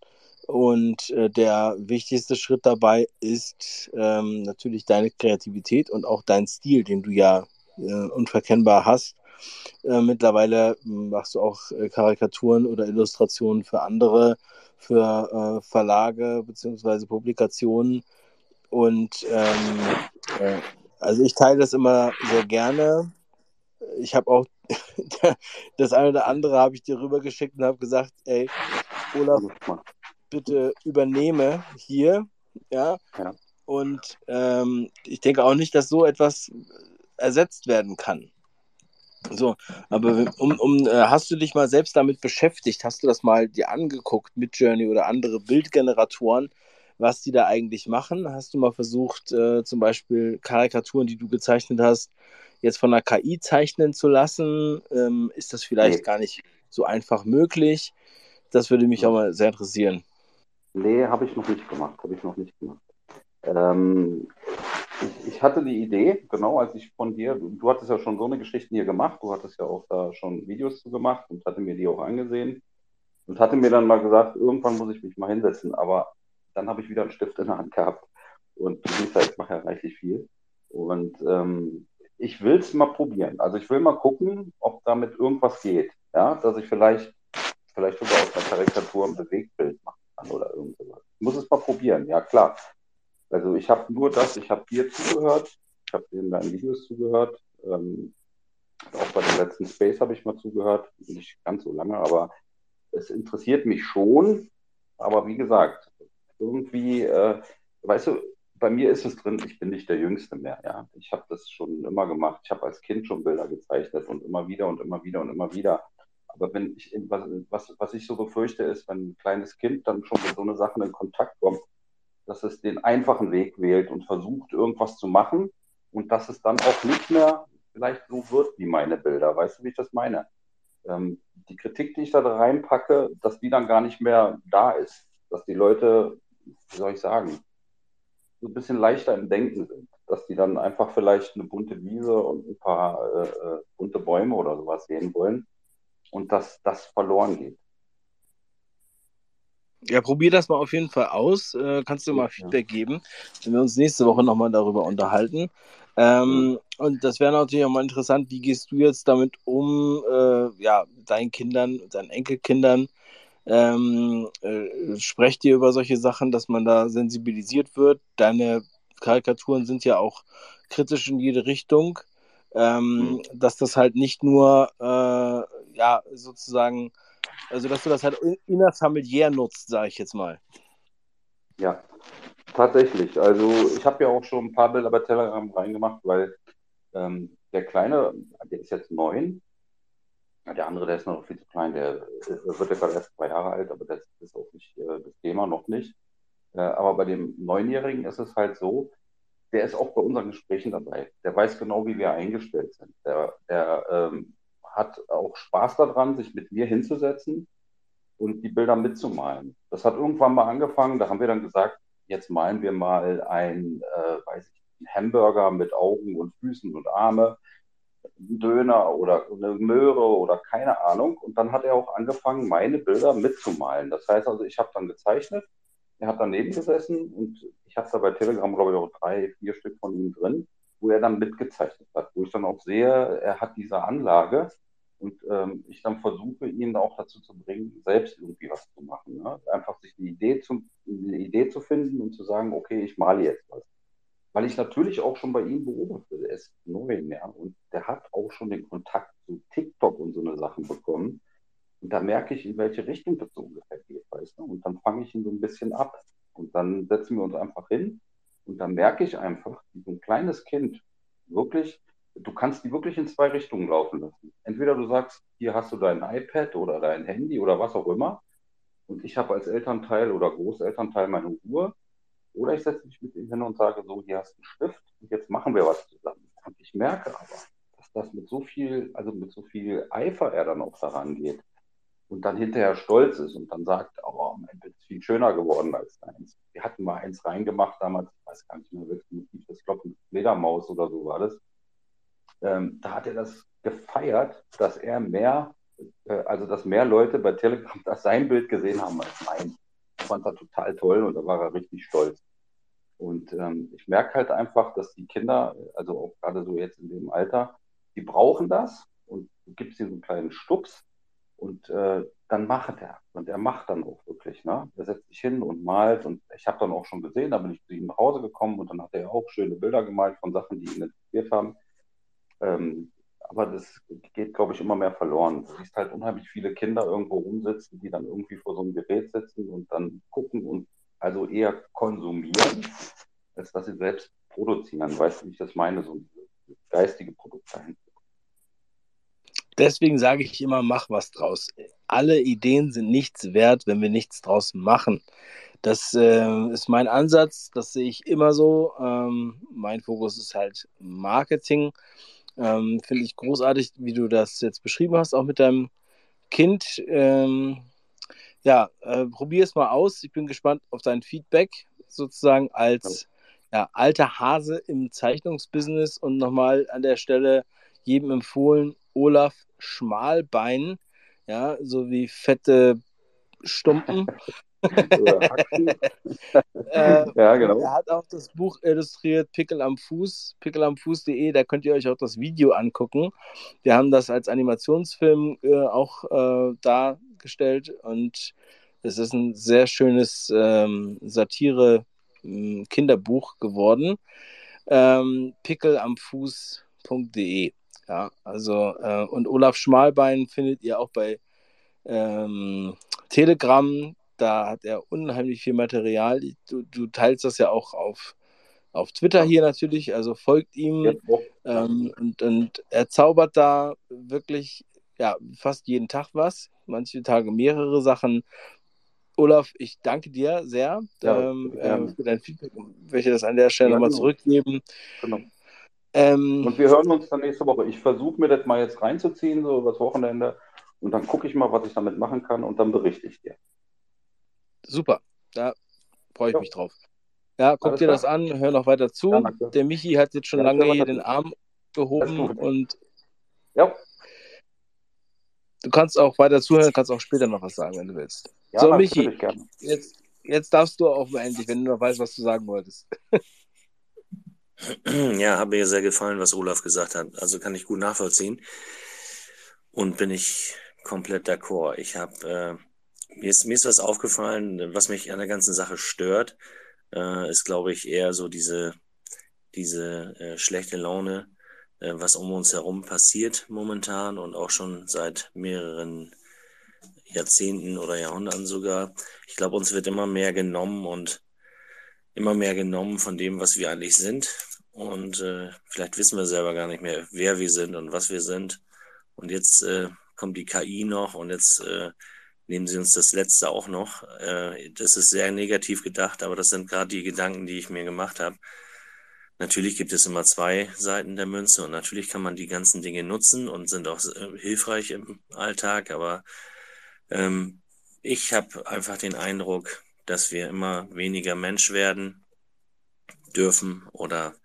Und äh, der wichtigste Schritt dabei ist ähm, natürlich deine Kreativität und auch dein Stil, den du ja äh, unverkennbar hast. Äh, mittlerweile machst du auch äh, Karikaturen oder Illustrationen für andere, für äh, Verlage bzw. Publikationen. Und ähm, äh, also ich teile das immer sehr gerne. Ich habe auch *laughs* das eine oder andere habe ich dir rübergeschickt und habe gesagt, ey, Olaf, bitte übernehme hier. Ja. ja. Und ähm, ich denke auch nicht, dass so etwas ersetzt werden kann. So, aber um, um, äh, hast du dich mal selbst damit beschäftigt? Hast du das mal dir angeguckt mit Journey oder andere Bildgeneratoren, was die da eigentlich machen? Hast du mal versucht, äh, zum Beispiel Karikaturen, die du gezeichnet hast, jetzt von der KI zeichnen zu lassen? Ähm, ist das vielleicht nee. gar nicht so einfach möglich? Das würde mich auch mal sehr interessieren. Nee, habe ich noch nicht gemacht. Habe ich noch nicht gemacht. Ähm, ich, hatte die Idee, genau, als ich von dir, du, du hattest ja schon so eine Geschichte hier gemacht, du hattest ja auch da schon Videos zu gemacht und hatte mir die auch angesehen und hatte mir dann mal gesagt, irgendwann muss ich mich mal hinsetzen, aber dann habe ich wieder einen Stift in der Hand gehabt Und du siehst ja, ich mache ja reichlich viel. Und ähm, ich will es mal probieren. Also ich will mal gucken, ob damit irgendwas geht. Ja, dass ich vielleicht, vielleicht sogar aus einer Karikatur ein Bewegtbild machen kann oder irgendwas. Ich muss es mal probieren, ja klar. Also ich habe nur das, ich habe dir zugehört, ich habe dir in deinen Videos zugehört. Ähm, auch bei dem letzten Space habe ich mal zugehört, nicht ganz so lange, aber es interessiert mich schon. Aber wie gesagt, irgendwie, äh, weißt du, bei mir ist es drin, ich bin nicht der Jüngste mehr. Ja? Ich habe das schon immer gemacht. Ich habe als Kind schon Bilder gezeichnet und immer wieder und immer wieder und immer wieder. Aber wenn ich, was, was, was ich so befürchte, ist, wenn ein kleines Kind dann schon mit so einer Sache in Kontakt kommt, dass es den einfachen Weg wählt und versucht, irgendwas zu machen und dass es dann auch nicht mehr vielleicht so wird wie meine Bilder. Weißt du, wie ich das meine? Ähm, die Kritik, die ich da reinpacke, dass die dann gar nicht mehr da ist. Dass die Leute, wie soll ich sagen, so ein bisschen leichter im Denken sind. Dass die dann einfach vielleicht eine bunte Wiese und ein paar äh, äh bunte Bäume oder sowas sehen wollen und dass das verloren geht. Ja, probier das mal auf jeden Fall aus. Äh, kannst du mal Feedback geben, wenn wir uns nächste Woche nochmal darüber unterhalten. Ähm, und das wäre natürlich auch mal interessant, wie gehst du jetzt damit um, äh, ja, deinen Kindern, deinen Enkelkindern, ähm, äh, sprecht ihr über solche Sachen, dass man da sensibilisiert wird? Deine Karikaturen sind ja auch kritisch in jede Richtung, ähm, mhm. dass das halt nicht nur, äh, ja, sozusagen also, dass du das halt innerfamiliär nutzt, sage ich jetzt mal. Ja, tatsächlich. Also, ich habe ja auch schon ein paar Bilder bei Telegram reingemacht, weil ähm, der Kleine, der ist jetzt neun. Der andere, der ist noch viel zu klein, der, der wird ja gerade erst zwei Jahre alt, aber das ist auch nicht äh, das Thema, noch nicht. Äh, aber bei dem Neunjährigen ist es halt so, der ist auch bei unseren Gesprächen dabei. Der weiß genau, wie wir eingestellt sind. Der, der ähm, hat auch Spaß daran, sich mit mir hinzusetzen und die Bilder mitzumalen. Das hat irgendwann mal angefangen, da haben wir dann gesagt, jetzt malen wir mal ein, äh, weiß ich, einen Hamburger mit Augen und Füßen und Arme, Döner oder eine Möhre oder keine Ahnung. Und dann hat er auch angefangen, meine Bilder mitzumalen. Das heißt also, ich habe dann gezeichnet, er hat daneben gesessen und ich habe da bei Telegram, glaube ich, auch drei, vier Stück von ihm drin, wo er dann mitgezeichnet hat, wo ich dann auch sehe, er hat diese Anlage und ähm, ich dann versuche, ihn auch dazu zu bringen, selbst irgendwie was zu machen. Ne? Einfach sich eine Idee, zu, eine Idee zu finden und zu sagen, okay, ich male jetzt was. Weil ich natürlich auch schon bei ihm beobachte, er ist neu ja, und der hat auch schon den Kontakt zu TikTok und so eine Sachen bekommen. Und da merke ich, in welche Richtung das so ungefähr geht, weißt du? Und dann fange ich ihn so ein bisschen ab. Und dann setzen wir uns einfach hin. Und dann merke ich einfach, wie so ein kleines Kind wirklich du kannst die wirklich in zwei Richtungen laufen lassen. Entweder du sagst, hier hast du dein iPad oder dein Handy oder was auch immer. Und ich habe als Elternteil oder Großelternteil meine Ruhe. Oder ich setze mich mit ihm hin und sage so, hier hast du einen Stift und jetzt machen wir was zusammen. Und ich merke aber, dass das mit so viel, also mit so viel Eifer er dann auch daran geht und dann hinterher stolz ist und dann sagt, oh, mein Bild ist viel schöner geworden als deins. Wir hatten mal eins reingemacht damals, ich weiß gar nicht mehr, welches das, glaube ich, Fledermaus oder so war das ähm, da hat er das gefeiert, dass er mehr, äh, also dass mehr Leute bei Telegram *laughs* das sein Bild gesehen haben als mein. Fand das total toll und da war er richtig stolz. Und ähm, ich merke halt einfach, dass die Kinder, also auch gerade so jetzt in dem Alter, die brauchen das und du gibst ihnen so einen kleinen Stups und äh, dann macht er. Und er macht dann auch wirklich. Ne? Er setzt sich hin und malt und ich habe dann auch schon gesehen, da bin ich zu ihm nach Hause gekommen und dann hat er auch schöne Bilder gemalt von Sachen, die ihn interessiert haben. Ähm, aber das geht, glaube ich, immer mehr verloren. Du siehst halt unheimlich viele Kinder irgendwo rumsitzen, die dann irgendwie vor so einem Gerät sitzen und dann gucken und also eher konsumieren, als dass sie selbst produzieren. Weißt du, wie ich das meine? So geistige Produkte. Deswegen sage ich immer, mach was draus. Alle Ideen sind nichts wert, wenn wir nichts draus machen. Das äh, ist mein Ansatz, das sehe ich immer so. Ähm, mein Fokus ist halt Marketing ähm, Finde ich großartig, wie du das jetzt beschrieben hast, auch mit deinem Kind. Ähm, ja, äh, probier es mal aus. Ich bin gespannt auf dein Feedback, sozusagen als ja, alter Hase im Zeichnungsbusiness und nochmal an der Stelle jedem empfohlen, Olaf Schmalbein, ja, so wie fette Stumpen. *laughs* *laughs* äh, ja, genau. Er hat auch das Buch illustriert, Pickel am Fuß, pickelamfuß.de, da könnt ihr euch auch das Video angucken. Wir haben das als Animationsfilm äh, auch äh, dargestellt und es ist ein sehr schönes ähm, Satire-Kinderbuch hm, geworden. Ähm, pickelamfuß.de. Ja, also, äh, und Olaf Schmalbein findet ihr auch bei ähm, Telegram. Da hat er unheimlich viel Material. Du, du teilst das ja auch auf, auf Twitter ja. hier natürlich, also folgt ihm. Ähm, und, und er zaubert da wirklich ja, fast jeden Tag was, manche Tage mehrere Sachen. Olaf, ich danke dir sehr ja, ähm, äh, für dein Feedback. Ich möchte das an der Stelle ja, nochmal genau. zurückgeben. Genau. Ähm, und wir hören uns dann nächste Woche. Ich versuche mir das mal jetzt reinzuziehen, so übers Wochenende. Und dann gucke ich mal, was ich damit machen kann und dann berichte ich dir. Super, da freue ich ja. mich drauf. Ja, guck Alles dir klar. das an, hör noch weiter zu. Ja, der Michi hat jetzt schon ja, lange hier den Arm gehoben und ja. du kannst auch weiter zuhören, kannst auch später noch was sagen, wenn du willst. so, Michi, jetzt, jetzt darfst du auch endlich, wenn du noch weißt, was du sagen wolltest. *laughs* Ja, hat mir sehr gefallen, was Olaf gesagt hat. Also kann ich gut nachvollziehen. Und bin ich komplett d'accord. Ich habe, äh, mir, ist, mir ist was aufgefallen, was mich an der ganzen Sache stört, äh, ist, glaube ich, eher so diese, diese äh, schlechte Laune, äh, was um uns herum passiert momentan und auch schon seit mehreren Jahrzehnten oder Jahrhunderten sogar. Ich glaube, uns wird immer mehr genommen und immer mehr genommen von dem, was wir eigentlich sind. Und äh, vielleicht wissen wir selber gar nicht mehr, wer wir sind und was wir sind. Und jetzt äh, kommt die KI noch und jetzt äh, nehmen sie uns das letzte auch noch. Äh, das ist sehr negativ gedacht, aber das sind gerade die Gedanken, die ich mir gemacht habe. Natürlich gibt es immer zwei Seiten der Münze und natürlich kann man die ganzen Dinge nutzen und sind auch äh, hilfreich im Alltag, aber ähm, ich habe einfach den Eindruck, dass wir immer weniger Mensch werden dürfen oder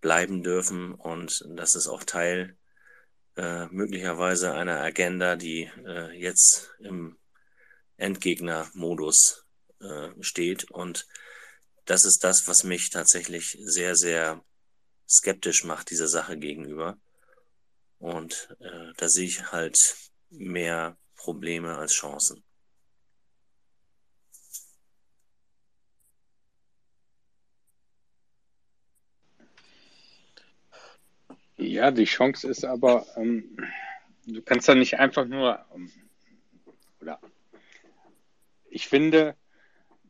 bleiben dürfen und das ist auch Teil äh, möglicherweise einer Agenda, die äh, jetzt im Endgegner-Modus äh, steht und das ist das, was mich tatsächlich sehr, sehr skeptisch macht dieser Sache gegenüber. Und äh, da sehe ich halt mehr Probleme als Chancen. Ja, die Chance ist aber, ähm, du kannst da nicht einfach nur, ähm, oder ich finde,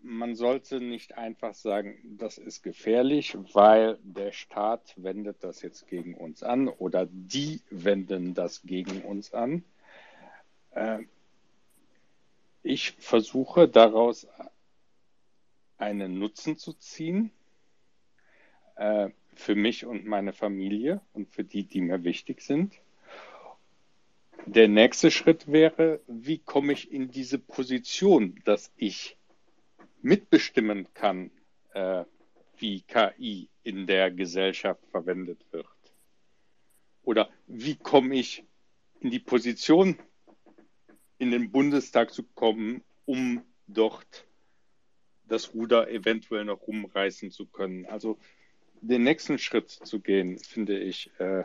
man sollte nicht einfach sagen, das ist gefährlich, weil der Staat wendet das jetzt gegen uns an oder die wenden das gegen uns an. Äh, ich versuche daraus einen Nutzen zu ziehen. Äh, für mich und meine Familie und für die, die mir wichtig sind. Der nächste Schritt wäre, wie komme ich in diese Position, dass ich mitbestimmen kann, äh, wie KI in der Gesellschaft verwendet wird? Oder wie komme ich in die Position, in den Bundestag zu kommen, um dort das Ruder eventuell noch rumreißen zu können? Also den nächsten Schritt zu gehen, finde ich, äh,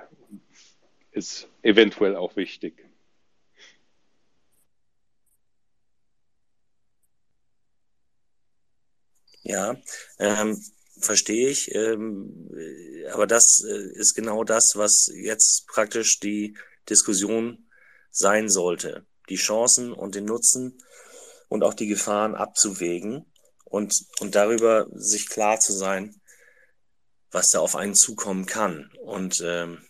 ist eventuell auch wichtig. Ja, ähm, verstehe ich. Ähm, aber das äh, ist genau das, was jetzt praktisch die Diskussion sein sollte. Die Chancen und den Nutzen und auch die Gefahren abzuwägen und, und darüber sich klar zu sein, was da auf einen zukommen kann. Und ähm,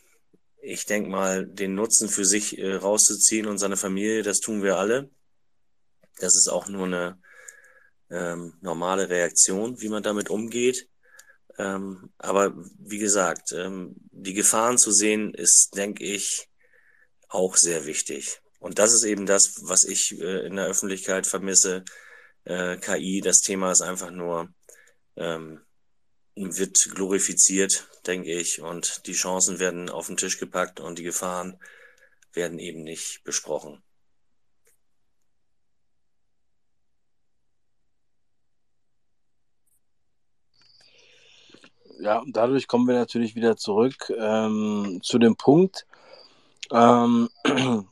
ich denke mal, den Nutzen für sich äh, rauszuziehen und seine Familie, das tun wir alle. Das ist auch nur eine ähm, normale Reaktion, wie man damit umgeht. Ähm, aber wie gesagt, ähm, die Gefahren zu sehen, ist, denke ich, auch sehr wichtig. Und das ist eben das, was ich äh, in der Öffentlichkeit vermisse. Äh, KI, das Thema ist einfach nur ähm, wird glorifiziert, denke ich, und die Chancen werden auf den Tisch gepackt und die Gefahren werden eben nicht besprochen. Ja, dadurch kommen wir natürlich wieder zurück ähm, zu dem Punkt. Ähm, *clears throat*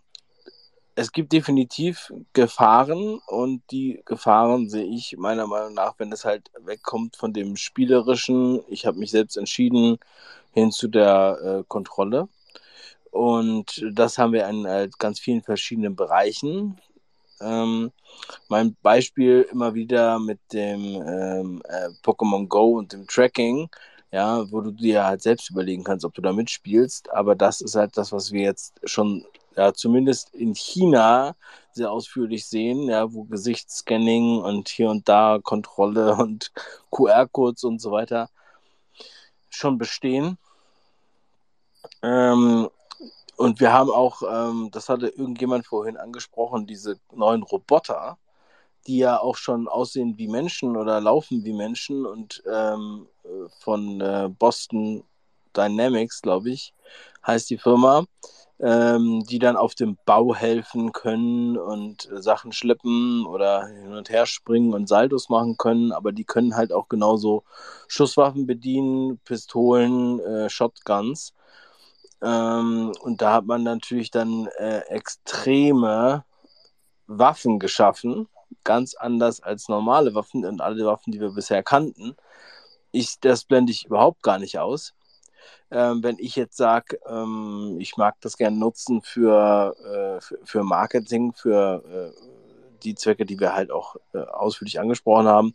es gibt definitiv Gefahren und die Gefahren sehe ich meiner Meinung nach, wenn es halt wegkommt von dem spielerischen, ich habe mich selbst entschieden, hin zu der äh, Kontrolle. Und das haben wir in äh, ganz vielen verschiedenen Bereichen. Ähm, mein Beispiel immer wieder mit dem ähm, äh, Pokémon Go und dem Tracking, ja, wo du dir halt selbst überlegen kannst, ob du da mitspielst. Aber das ist halt das, was wir jetzt schon ja, zumindest in China sehr ausführlich sehen, ja, wo Gesichtsscanning und hier und da Kontrolle *laughs* und QR-Codes und so weiter schon bestehen. Ähm, und wir haben auch, ähm, das hatte irgendjemand vorhin angesprochen, diese neuen Roboter, die ja auch schon aussehen wie Menschen oder laufen wie Menschen und ähm, von äh, Boston Dynamics, glaube ich, heißt die Firma ähm, die dann auf dem Bau helfen können und äh, Sachen schleppen oder hin und her springen und Saldos machen können, aber die können halt auch genauso Schusswaffen bedienen, Pistolen, äh, Shotguns. Ähm, und da hat man natürlich dann äh, extreme Waffen geschaffen, ganz anders als normale Waffen und alle Waffen, die wir bisher kannten. Ich, das blende ich überhaupt gar nicht aus. Ähm, wenn ich jetzt sage, ähm, ich mag das gerne nutzen für, äh, für, für, Marketing, für äh, die Zwecke, die wir halt auch äh, ausführlich angesprochen haben,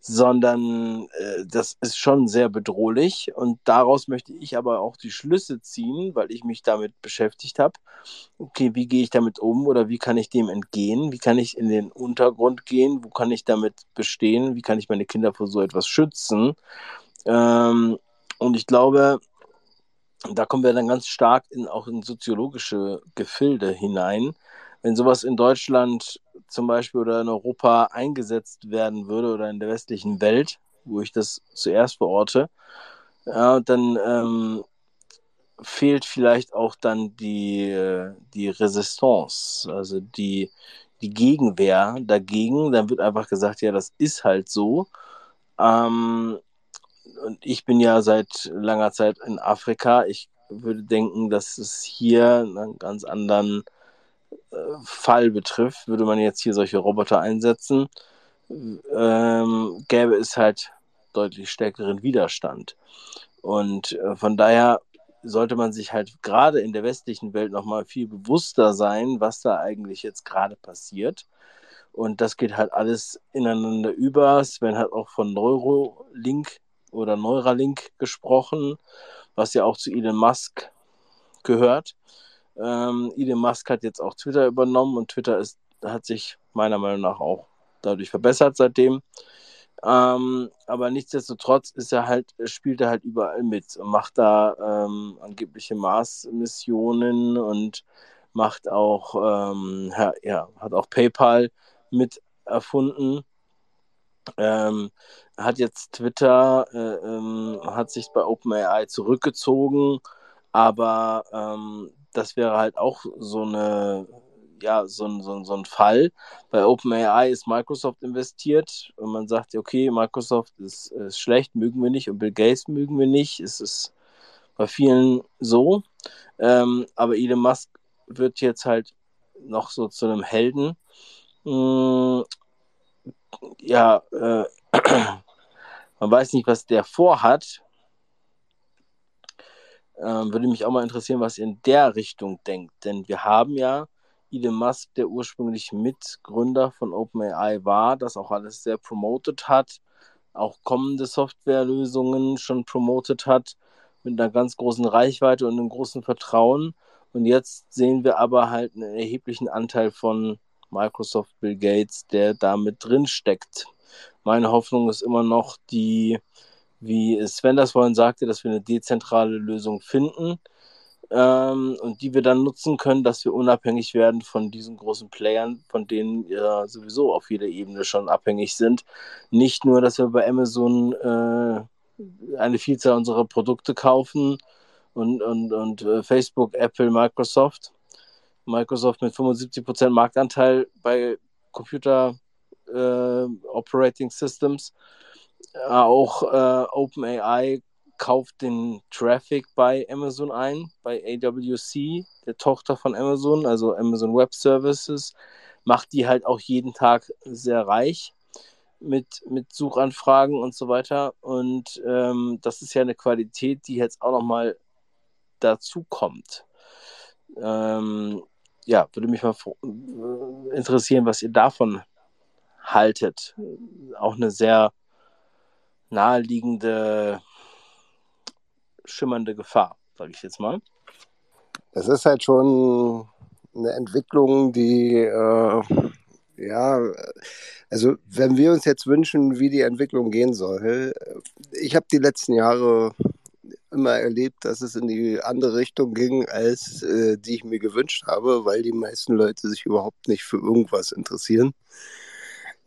sondern äh, das ist schon sehr bedrohlich und daraus möchte ich aber auch die Schlüsse ziehen, weil ich mich damit beschäftigt habe. Okay, wie gehe ich damit um oder wie kann ich dem entgehen? Wie kann ich in den Untergrund gehen? Wo kann ich damit bestehen? Wie kann ich meine Kinder vor so etwas schützen? Ähm, und ich glaube, da kommen wir dann ganz stark in, auch in soziologische Gefilde hinein. Wenn sowas in Deutschland zum Beispiel oder in Europa eingesetzt werden würde oder in der westlichen Welt, wo ich das zuerst verorte, ja, dann ähm, fehlt vielleicht auch dann die, die Resistance, also die, die Gegenwehr dagegen. Dann wird einfach gesagt, ja, das ist halt so. Ähm, und ich bin ja seit langer Zeit in Afrika. Ich würde denken, dass es hier einen ganz anderen äh, Fall betrifft. Würde man jetzt hier solche Roboter einsetzen, ähm, gäbe es halt deutlich stärkeren Widerstand. Und äh, von daher sollte man sich halt gerade in der westlichen Welt nochmal viel bewusster sein, was da eigentlich jetzt gerade passiert. Und das geht halt alles ineinander über. Sven hat auch von Neurolink oder Neuralink gesprochen, was ja auch zu Elon Musk gehört. Ähm, Elon Musk hat jetzt auch Twitter übernommen und Twitter ist, hat sich meiner Meinung nach auch dadurch verbessert seitdem. Ähm, aber nichtsdestotrotz ist er halt, spielt er halt überall mit und macht da ähm, angebliche Mars-Missionen und macht auch, ähm, ja, hat auch PayPal mit erfunden. Ähm, hat jetzt Twitter, äh, ähm, hat sich bei OpenAI zurückgezogen, aber ähm, das wäre halt auch so eine, ja, so ein, so, so ein Fall. Bei OpenAI ist Microsoft investiert und man sagt, okay, Microsoft ist, ist schlecht, mögen wir nicht und Bill Gates mögen wir nicht. Es ist bei vielen so. Ähm, aber Elon Musk wird jetzt halt noch so zu einem Helden. Hm, ja, äh, *clears throat* man weiß nicht, was der vorhat. Ähm, würde mich auch mal interessieren, was ihr in der Richtung denkt. Denn wir haben ja Elon Musk, der ursprünglich Mitgründer von OpenAI war, das auch alles sehr promoted hat, auch kommende Softwarelösungen schon promoted hat, mit einer ganz großen Reichweite und einem großen Vertrauen. Und jetzt sehen wir aber halt einen erheblichen Anteil von Microsoft Bill Gates, der da mit drin steckt. Meine Hoffnung ist immer noch die, wie Sven das vorhin sagte, dass wir eine dezentrale Lösung finden ähm, und die wir dann nutzen können, dass wir unabhängig werden von diesen großen Playern, von denen ja sowieso auf jeder Ebene schon abhängig sind. Nicht nur, dass wir bei Amazon äh, eine Vielzahl unserer Produkte kaufen und, und, und äh, Facebook, Apple, Microsoft, Microsoft mit 75% Marktanteil bei Computer äh, Operating Systems. Auch äh, OpenAI kauft den Traffic bei Amazon ein, bei AWC, der Tochter von Amazon, also Amazon Web Services, macht die halt auch jeden Tag sehr reich mit, mit Suchanfragen und so weiter. Und ähm, das ist ja eine Qualität, die jetzt auch nochmal dazu kommt. Ähm, ja, würde mich mal äh, interessieren, was ihr davon haltet. Auch eine sehr naheliegende, schimmernde Gefahr, sage ich jetzt mal. Es ist halt schon eine Entwicklung, die äh, ja, also wenn wir uns jetzt wünschen, wie die Entwicklung gehen soll, ich habe die letzten Jahre immer erlebt, dass es in die andere Richtung ging, als äh, die ich mir gewünscht habe, weil die meisten Leute sich überhaupt nicht für irgendwas interessieren.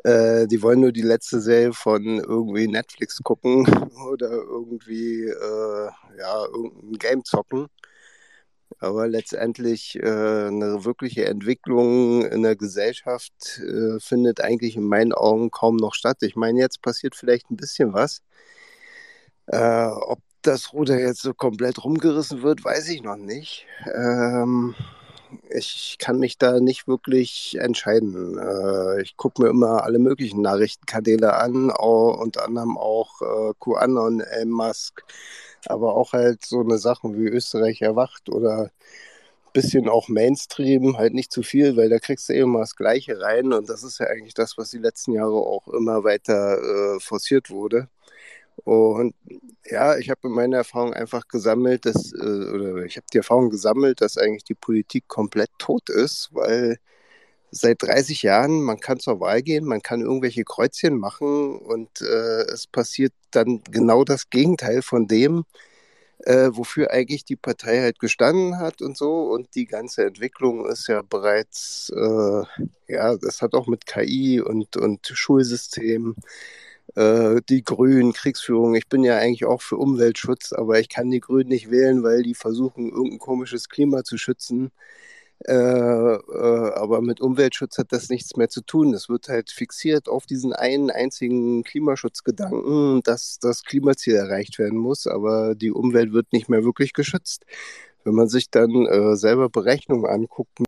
Äh, die wollen nur die letzte Serie von irgendwie Netflix gucken *laughs* oder irgendwie äh, ja, irgendein Game zocken. Aber letztendlich äh, eine wirkliche Entwicklung in der Gesellschaft äh, findet eigentlich in meinen Augen kaum noch statt. Ich meine, jetzt passiert vielleicht ein bisschen was. Äh, ob das Ruder jetzt so komplett rumgerissen wird, weiß ich noch nicht. Ähm, ich kann mich da nicht wirklich entscheiden. Äh, ich gucke mir immer alle möglichen Nachrichtenkanäle an, auch, unter anderem auch äh, QAnon, Elon Musk, aber auch halt so eine Sachen wie Österreich erwacht oder bisschen auch Mainstream, halt nicht zu viel, weil da kriegst du eh immer das Gleiche rein und das ist ja eigentlich das, was die letzten Jahre auch immer weiter äh, forciert wurde. Und ja, ich habe in meiner Erfahrung einfach gesammelt, dass, äh, oder ich habe die Erfahrung gesammelt, dass eigentlich die Politik komplett tot ist, weil seit 30 Jahren, man kann zur Wahl gehen, man kann irgendwelche Kreuzchen machen und äh, es passiert dann genau das Gegenteil von dem, äh, wofür eigentlich die Partei halt gestanden hat und so. Und die ganze Entwicklung ist ja bereits, äh, ja, das hat auch mit KI und, und Schulsystem äh, die Grünen, Kriegsführung. Ich bin ja eigentlich auch für Umweltschutz, aber ich kann die Grünen nicht wählen, weil die versuchen, irgendein komisches Klima zu schützen. Äh, äh, aber mit Umweltschutz hat das nichts mehr zu tun. Es wird halt fixiert auf diesen einen einzigen Klimaschutzgedanken, dass das Klimaziel erreicht werden muss, aber die Umwelt wird nicht mehr wirklich geschützt. Wenn man sich dann äh, selber Berechnungen anguckt,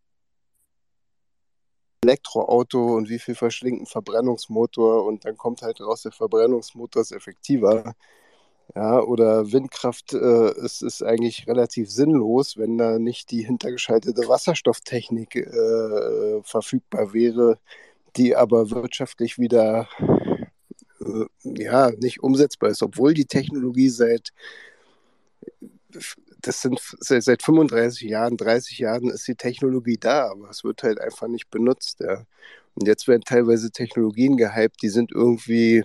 Elektroauto und wie viel verschlingt ein Verbrennungsmotor und dann kommt halt raus, der Verbrennungsmotor ist effektiver. Ja, oder Windkraft äh, es ist eigentlich relativ sinnlos, wenn da nicht die hintergeschaltete Wasserstofftechnik äh, verfügbar wäre, die aber wirtschaftlich wieder äh, ja, nicht umsetzbar ist, obwohl die Technologie seit das sind seit 35 Jahren, 30 Jahren ist die Technologie da, aber es wird halt einfach nicht benutzt. Ja. Und jetzt werden teilweise Technologien gehypt, die sind irgendwie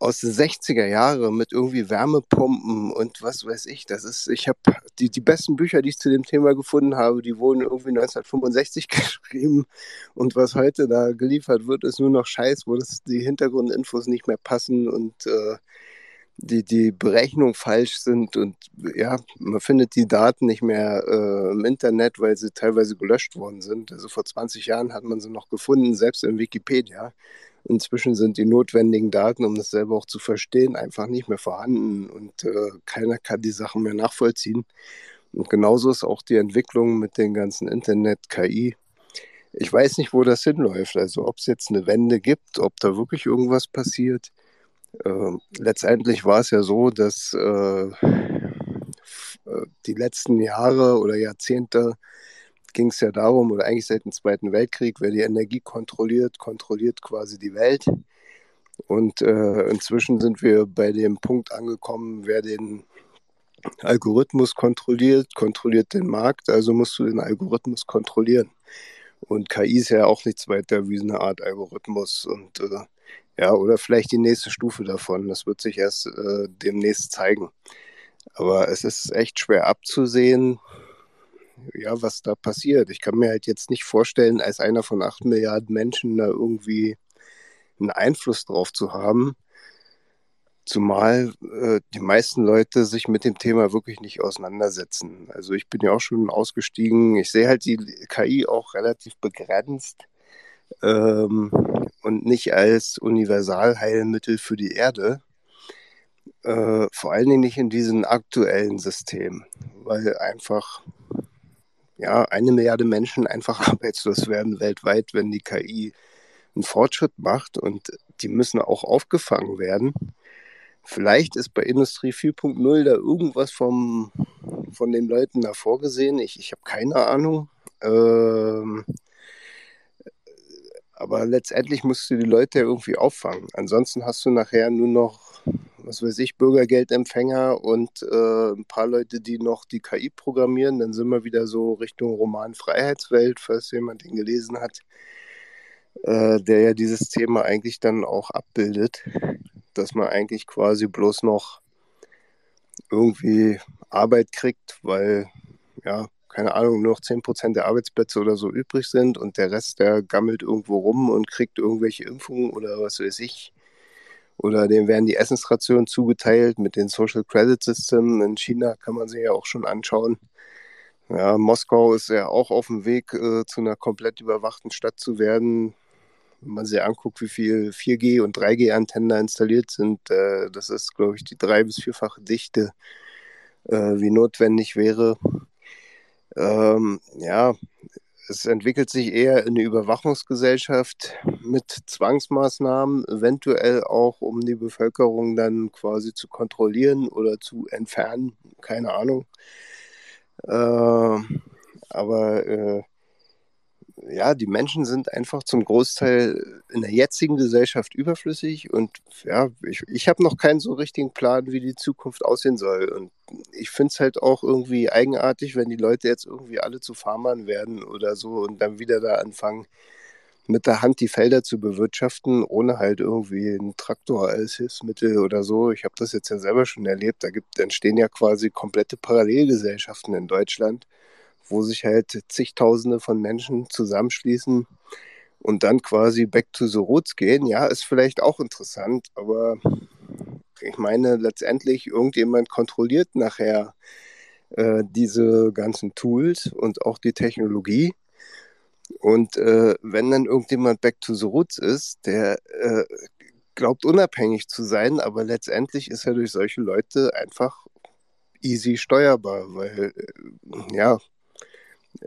aus den 60er Jahren mit irgendwie Wärmepumpen und was weiß ich. Das ist, ich habe die, die besten Bücher, die ich zu dem Thema gefunden habe, die wurden irgendwie 1965 *laughs* geschrieben. Und was heute da geliefert wird, ist nur noch Scheiß, wo das, die Hintergrundinfos nicht mehr passen und äh, die, die Berechnungen falsch sind und ja, man findet die Daten nicht mehr äh, im Internet, weil sie teilweise gelöscht worden sind. Also vor 20 Jahren hat man sie noch gefunden, selbst in Wikipedia. Inzwischen sind die notwendigen Daten, um das selber auch zu verstehen, einfach nicht mehr vorhanden und äh, keiner kann die Sachen mehr nachvollziehen. Und genauso ist auch die Entwicklung mit den ganzen Internet, KI. Ich weiß nicht, wo das hinläuft. Also ob es jetzt eine Wende gibt, ob da wirklich irgendwas passiert letztendlich war es ja so, dass äh, die letzten Jahre oder Jahrzehnte ging es ja darum, oder eigentlich seit dem Zweiten Weltkrieg, wer die Energie kontrolliert, kontrolliert quasi die Welt. Und äh, inzwischen sind wir bei dem Punkt angekommen, wer den Algorithmus kontrolliert, kontrolliert den Markt, also musst du den Algorithmus kontrollieren. Und KI ist ja auch nichts weiter wie eine Art Algorithmus. Und äh, ja, oder vielleicht die nächste Stufe davon. Das wird sich erst äh, demnächst zeigen. Aber es ist echt schwer abzusehen, ja, was da passiert. Ich kann mir halt jetzt nicht vorstellen, als einer von acht Milliarden Menschen da irgendwie einen Einfluss drauf zu haben. Zumal äh, die meisten Leute sich mit dem Thema wirklich nicht auseinandersetzen. Also ich bin ja auch schon ausgestiegen. Ich sehe halt die KI auch relativ begrenzt ähm, und nicht als Universalheilmittel für die Erde. Äh, vor allen Dingen nicht in diesen aktuellen Systemen, weil einfach ja, eine Milliarde Menschen einfach *laughs* arbeitslos werden weltweit, wenn die KI einen Fortschritt macht und die müssen auch aufgefangen werden. Vielleicht ist bei Industrie 4.0 da irgendwas vom, von den Leuten da vorgesehen. Ich, ich habe keine Ahnung. Ähm, aber letztendlich musst du die Leute irgendwie auffangen. Ansonsten hast du nachher nur noch, was weiß ich, Bürgergeldempfänger und äh, ein paar Leute, die noch die KI programmieren. Dann sind wir wieder so Richtung Roman Freiheitswelt, falls jemand den gelesen hat, äh, der ja dieses Thema eigentlich dann auch abbildet, dass man eigentlich quasi bloß noch irgendwie Arbeit kriegt, weil ja, keine Ahnung, nur noch 10% der Arbeitsplätze oder so übrig sind und der Rest, der gammelt irgendwo rum und kriegt irgendwelche Impfungen oder was weiß ich. Oder dem werden die Essensrationen zugeteilt mit den Social Credit Systems. In China kann man sich ja auch schon anschauen. Ja, Moskau ist ja auch auf dem Weg, äh, zu einer komplett überwachten Stadt zu werden. Wenn man sich anguckt, wie viel 4G- und 3G-Antennen da installiert sind, äh, das ist, glaube ich, die drei- bis vierfache Dichte, äh, wie notwendig wäre. Ähm, ja, es entwickelt sich eher eine Überwachungsgesellschaft mit Zwangsmaßnahmen, eventuell auch, um die Bevölkerung dann quasi zu kontrollieren oder zu entfernen. Keine Ahnung. Äh, aber äh, ja, die Menschen sind einfach zum Großteil in der jetzigen Gesellschaft überflüssig und ja, ich, ich habe noch keinen so richtigen Plan, wie die Zukunft aussehen soll. Und ich finde es halt auch irgendwie eigenartig, wenn die Leute jetzt irgendwie alle zu Farmern werden oder so und dann wieder da anfangen, mit der Hand die Felder zu bewirtschaften, ohne halt irgendwie einen Traktor als Hilfsmittel oder so. Ich habe das jetzt ja selber schon erlebt. Da gibt, entstehen ja quasi komplette Parallelgesellschaften in Deutschland wo sich halt zigtausende von Menschen zusammenschließen und dann quasi back to the roots gehen. Ja, ist vielleicht auch interessant, aber ich meine, letztendlich irgendjemand kontrolliert nachher äh, diese ganzen Tools und auch die Technologie. Und äh, wenn dann irgendjemand back to the roots ist, der äh, glaubt unabhängig zu sein, aber letztendlich ist er durch solche Leute einfach easy steuerbar, weil äh, ja,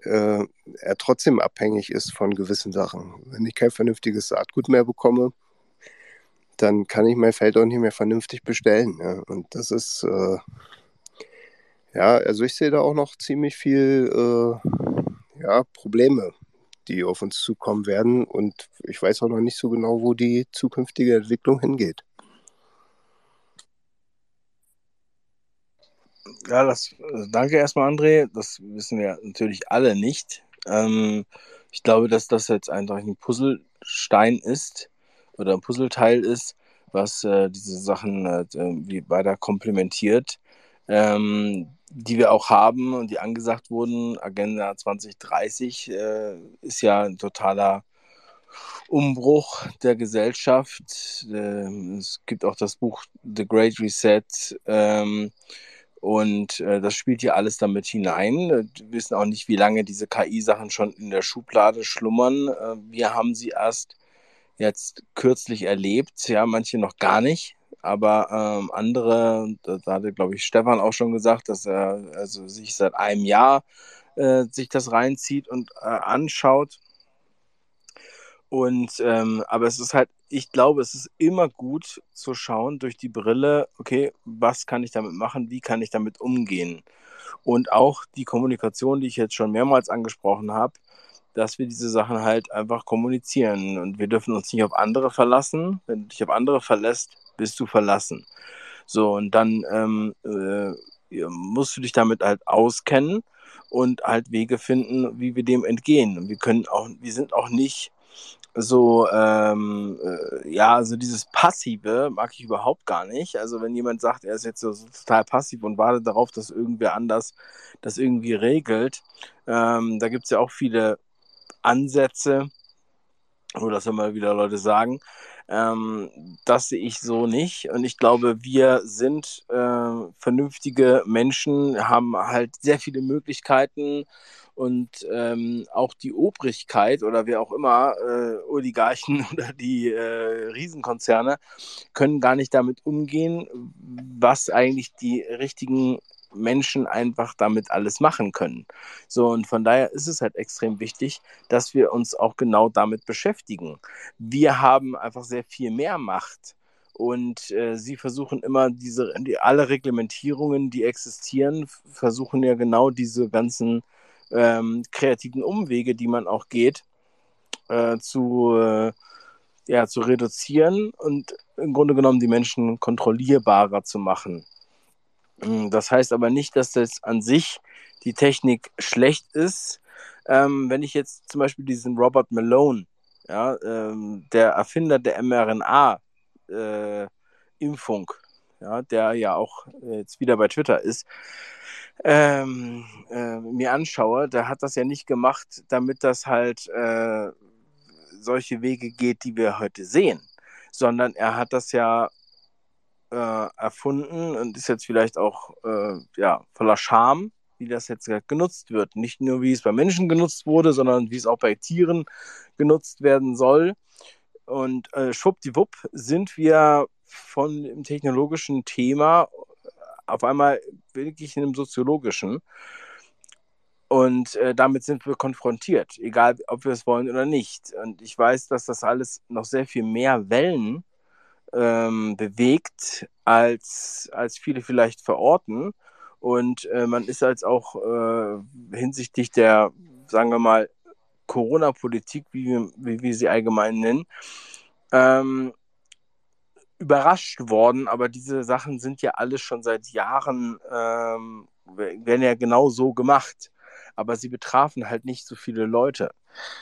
äh, er trotzdem abhängig ist von gewissen Sachen. Wenn ich kein vernünftiges Saatgut mehr bekomme, dann kann ich mein Feld auch nicht mehr vernünftig bestellen. Ja. Und das ist, äh, ja, also ich sehe da auch noch ziemlich viel äh, ja, Probleme, die auf uns zukommen werden. Und ich weiß auch noch nicht so genau, wo die zukünftige Entwicklung hingeht. Ja, das, äh, danke erstmal, André. Das wissen wir natürlich alle nicht. Ähm, ich glaube, dass das jetzt einfach ein Puzzlestein ist oder ein Puzzleteil ist, was äh, diese Sachen äh, wie weiter komplementiert, ähm, die wir auch haben und die angesagt wurden. Agenda 2030 äh, ist ja ein totaler Umbruch der Gesellschaft. Ähm, es gibt auch das Buch The Great Reset. Ähm, und äh, das spielt hier alles damit hinein. Wir wissen auch nicht, wie lange diese KI-Sachen schon in der Schublade schlummern. Äh, wir haben sie erst jetzt kürzlich erlebt, ja, manche noch gar nicht. Aber ähm, andere, da, da hatte, glaube ich, Stefan auch schon gesagt, dass er also sich seit einem Jahr äh, sich das reinzieht und äh, anschaut. Und ähm, aber es ist halt ich glaube, es ist immer gut zu schauen durch die Brille, okay, was kann ich damit machen, wie kann ich damit umgehen. Und auch die Kommunikation, die ich jetzt schon mehrmals angesprochen habe, dass wir diese Sachen halt einfach kommunizieren. Und wir dürfen uns nicht auf andere verlassen. Wenn du dich auf andere verlässt, bist du verlassen. So, und dann ähm, äh, musst du dich damit halt auskennen und halt Wege finden, wie wir dem entgehen. Und wir können auch, wir sind auch nicht so, ähm, äh, ja, also dieses Passive mag ich überhaupt gar nicht. Also wenn jemand sagt, er ist jetzt so, so total passiv und wartet darauf, dass irgendwer anders das irgendwie regelt, ähm, da gibt es ja auch viele Ansätze, oder das immer wieder Leute sagen, ähm, das sehe ich so nicht. Und ich glaube, wir sind äh, vernünftige Menschen, haben halt sehr viele Möglichkeiten Und ähm, auch die Obrigkeit oder wer auch immer, äh, Oligarchen *laughs* oder die äh, Riesenkonzerne, können gar nicht damit umgehen, was eigentlich die richtigen Menschen einfach damit alles machen können. So, und von daher ist es halt extrem wichtig, dass wir uns auch genau damit beschäftigen. Wir haben einfach sehr viel mehr Macht. Und äh, sie versuchen immer diese, die, alle Reglementierungen, die existieren, versuchen ja genau diese ganzen ähm, kreativen Umwege, die man auch geht, äh, zu, äh, ja, zu reduzieren und im Grunde genommen die Menschen kontrollierbarer zu machen. Hm, das heißt aber nicht, dass das an sich die Technik schlecht ist. Ähm, wenn ich jetzt zum Beispiel diesen Robert Malone, ja, ähm, der Erfinder der mRNA-Impfung, äh, ja, der ja auch jetzt wieder bei Twitter ist, ähm, äh, mir anschaue, der hat das ja nicht gemacht, damit das halt äh, solche Wege geht, die wir heute sehen, sondern er hat das ja äh, erfunden und ist jetzt vielleicht auch äh, ja, voller Scham, wie das jetzt genutzt wird. Nicht nur, wie es bei Menschen genutzt wurde, sondern wie es auch bei Tieren genutzt werden soll. Und äh, schwuppdiwupp sind wir von dem technologischen Thema auf einmal wirklich in einem soziologischen. Und äh, damit sind wir konfrontiert, egal ob wir es wollen oder nicht. Und ich weiß, dass das alles noch sehr viel mehr Wellen ähm, bewegt, als, als viele vielleicht verorten. Und äh, man ist als auch äh, hinsichtlich der, sagen wir mal, Corona-Politik, wie, wie wir sie allgemein nennen, ähm, überrascht worden, aber diese Sachen sind ja alle schon seit Jahren, ähm, werden ja genau so gemacht. Aber sie betrafen halt nicht so viele Leute.